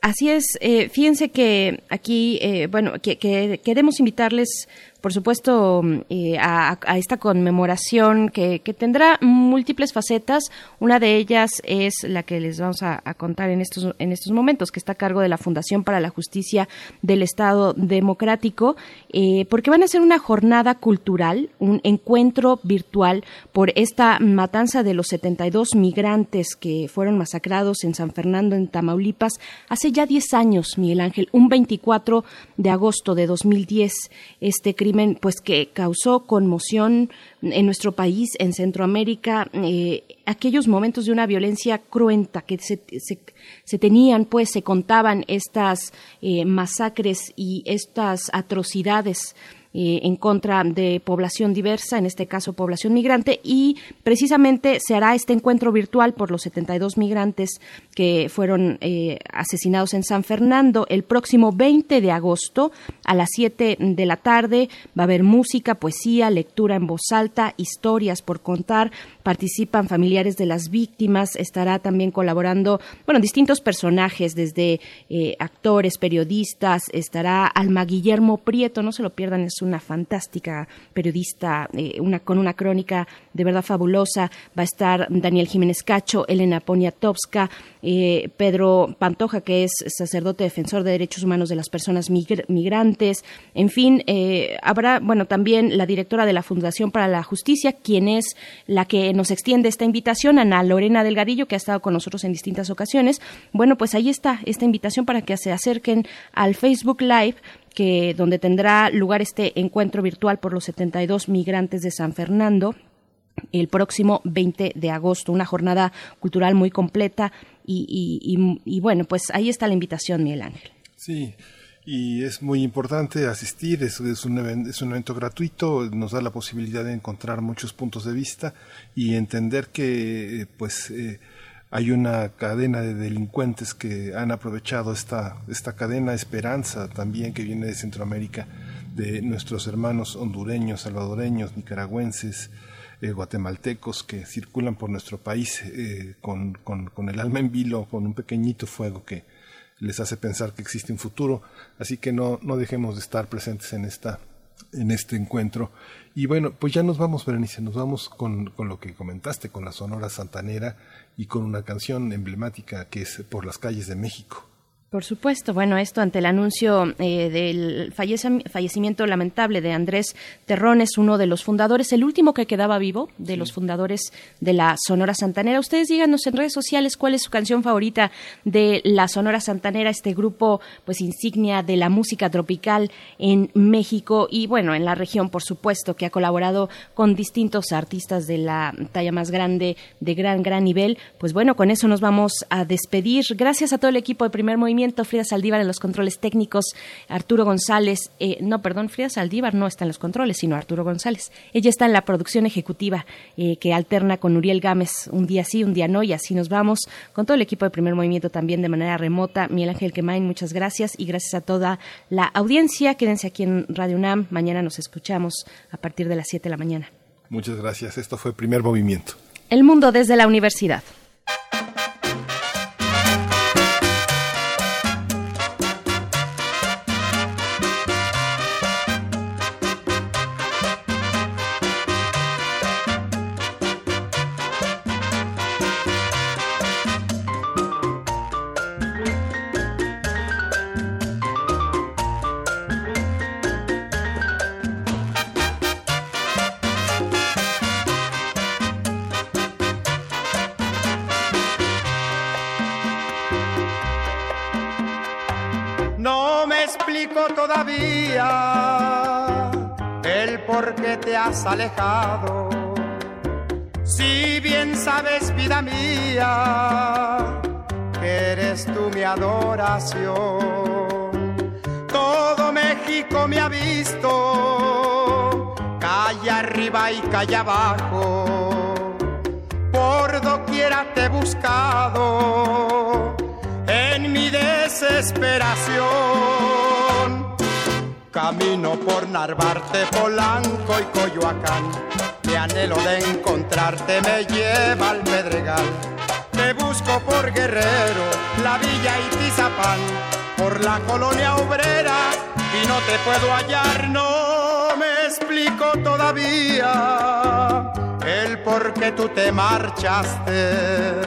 Así es, eh, fíjense que aquí, eh, bueno, que, que queremos invitarles, por supuesto, eh, a, a esta conmemoración que, tendrá múltiples facetas. Una de ellas es la que les vamos a, a contar en estos, en estos momentos, que está a cargo de la Fundación para la Justicia del Estado Democrático, eh, porque van a hacer una jornada cultural, un encuentro virtual por esta matanza de los 72 migrantes que fueron masacrados en San Fernando, en Tamaulipas, hace ya 10 años, Miguel Ángel, un 24 de agosto de 2010. Este crimen, pues que causó conmoción en nuestro país, en Centroamérica, eh, aquellos momentos de una violencia cruenta que se, se, tenían, pues se contaban estas eh, masacres y estas atrocidades eh, en contra de población diversa, en este caso población migrante, y precisamente se hará este encuentro virtual por los 72 migrantes que fueron eh, asesinados en San Fernando el próximo 20 de agosto a las 7 de la tarde. Va a haber música, poesía, lectura en voz alta, historias por contar. Participan familiares de las víctimas, estará también colaborando, bueno, distintos personajes, desde eh, actores, periodistas, estará Alma Guillermo Prieto, no se lo pierdan, una fantástica periodista, eh, con una crónica de verdad fabulosa. Va a estar Daniel Jiménez Cacho, Elena Poniatowska, eh, Pedro Pantoja, que es sacerdote defensor de derechos humanos de las personas migr- migrantes. En fin, eh, habrá, bueno, también la directora de la Fundación para la Justicia, quien es la que nos extiende esta invitación, Ana Lorena Delgadillo, que ha estado con nosotros en distintas ocasiones. Bueno, pues ahí está esta invitación para que se acerquen al Facebook Live que donde tendrá lugar este encuentro virtual por los 72 migrantes de San Fernando el próximo 20 de agosto, una jornada cultural muy completa y, y- y- bueno, pues ahí está la invitación, Miguel Ángel. Sí, y es muy importante asistir, es, es, un, es un evento gratuito, nos da la posibilidad de encontrar muchos puntos de vista y entender que eh, pues eh, hay una cadena de delincuentes que han aprovechado esta, esta cadena esperanza también que viene de Centroamérica, de nuestros hermanos hondureños, salvadoreños, nicaragüenses, eh, guatemaltecos que circulan por nuestro país eh, con, con, con el alma en vilo, con un pequeñito fuego que les hace pensar que existe un futuro. Así que no, no dejemos de estar presentes en esta en este encuentro. Y bueno, pues ya nos vamos, Berenice, nos vamos con, con lo que comentaste, con la Sonora Santanera y con una canción emblemática que es Por las calles de México. Por supuesto, bueno, esto ante el anuncio eh, del fallecimiento lamentable de Andrés Terrones, uno de los fundadores, el último que quedaba vivo de los fundadores de la Sonora Santanera. Ustedes díganos en redes sociales cuál es su canción favorita de la Sonora Santanera, este grupo pues insignia de la música tropical en México y bueno, en la región, por supuesto, que ha colaborado con distintos artistas de la talla más grande, de gran, gran nivel. Pues bueno, con eso nos vamos a despedir. Gracias a todo el equipo de Primer Movimiento, Frida Saldívar en los controles técnicos, Arturo González, eh, no, perdón, Frida Saldívar no está en los controles, sino Arturo González. Ella está en la producción ejecutiva eh, que alterna con Uriel Gámez un día sí, un día no, y así nos vamos con todo el equipo de Primer Movimiento también de manera remota. Miguel Ángel Quemain, muchas gracias y gracias a toda la audiencia. Quédense aquí en Radio UNAM. Mañana nos escuchamos a partir de las 7 de la mañana. Muchas gracias. Esto fue Primer Movimiento. El mundo desde la universidad. Has alejado. Si bien sabes, vida mía, que eres tú mi adoración. Todo México me ha visto, calle arriba y calle abajo. Por doquiera te he buscado en mi desesperación. Camino por Narvarte, Polanco y Coyoacán. Mi anhelo de encontrarte me lleva al Pedregal. Te busco por Guerrero, la Villa y Tizapán, por la colonia obrera y no te puedo hallar, no me explico todavía el por qué tú te marchaste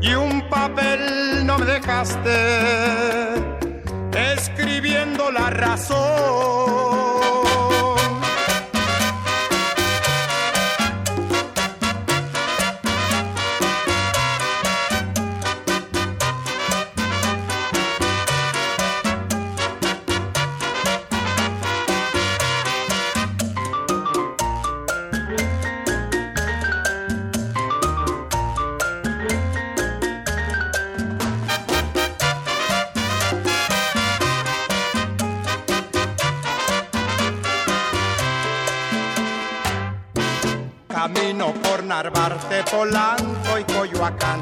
y un papel no me dejaste escribiendo la razón. Narvarte, Polanco y Coyoacán.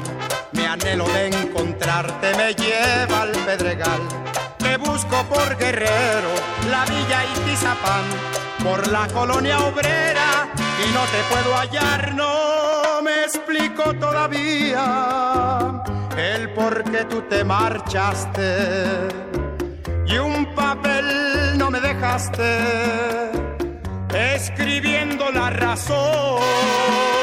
Mi anhelo de encontrarte me lleva al Pedregal. Te busco por Guerrero, la Villa y Tizapán, por la colonia obrera y no te puedo hallar, no me explico todavía el por qué tú te marchaste y un papel no me dejaste escribiendo la razón.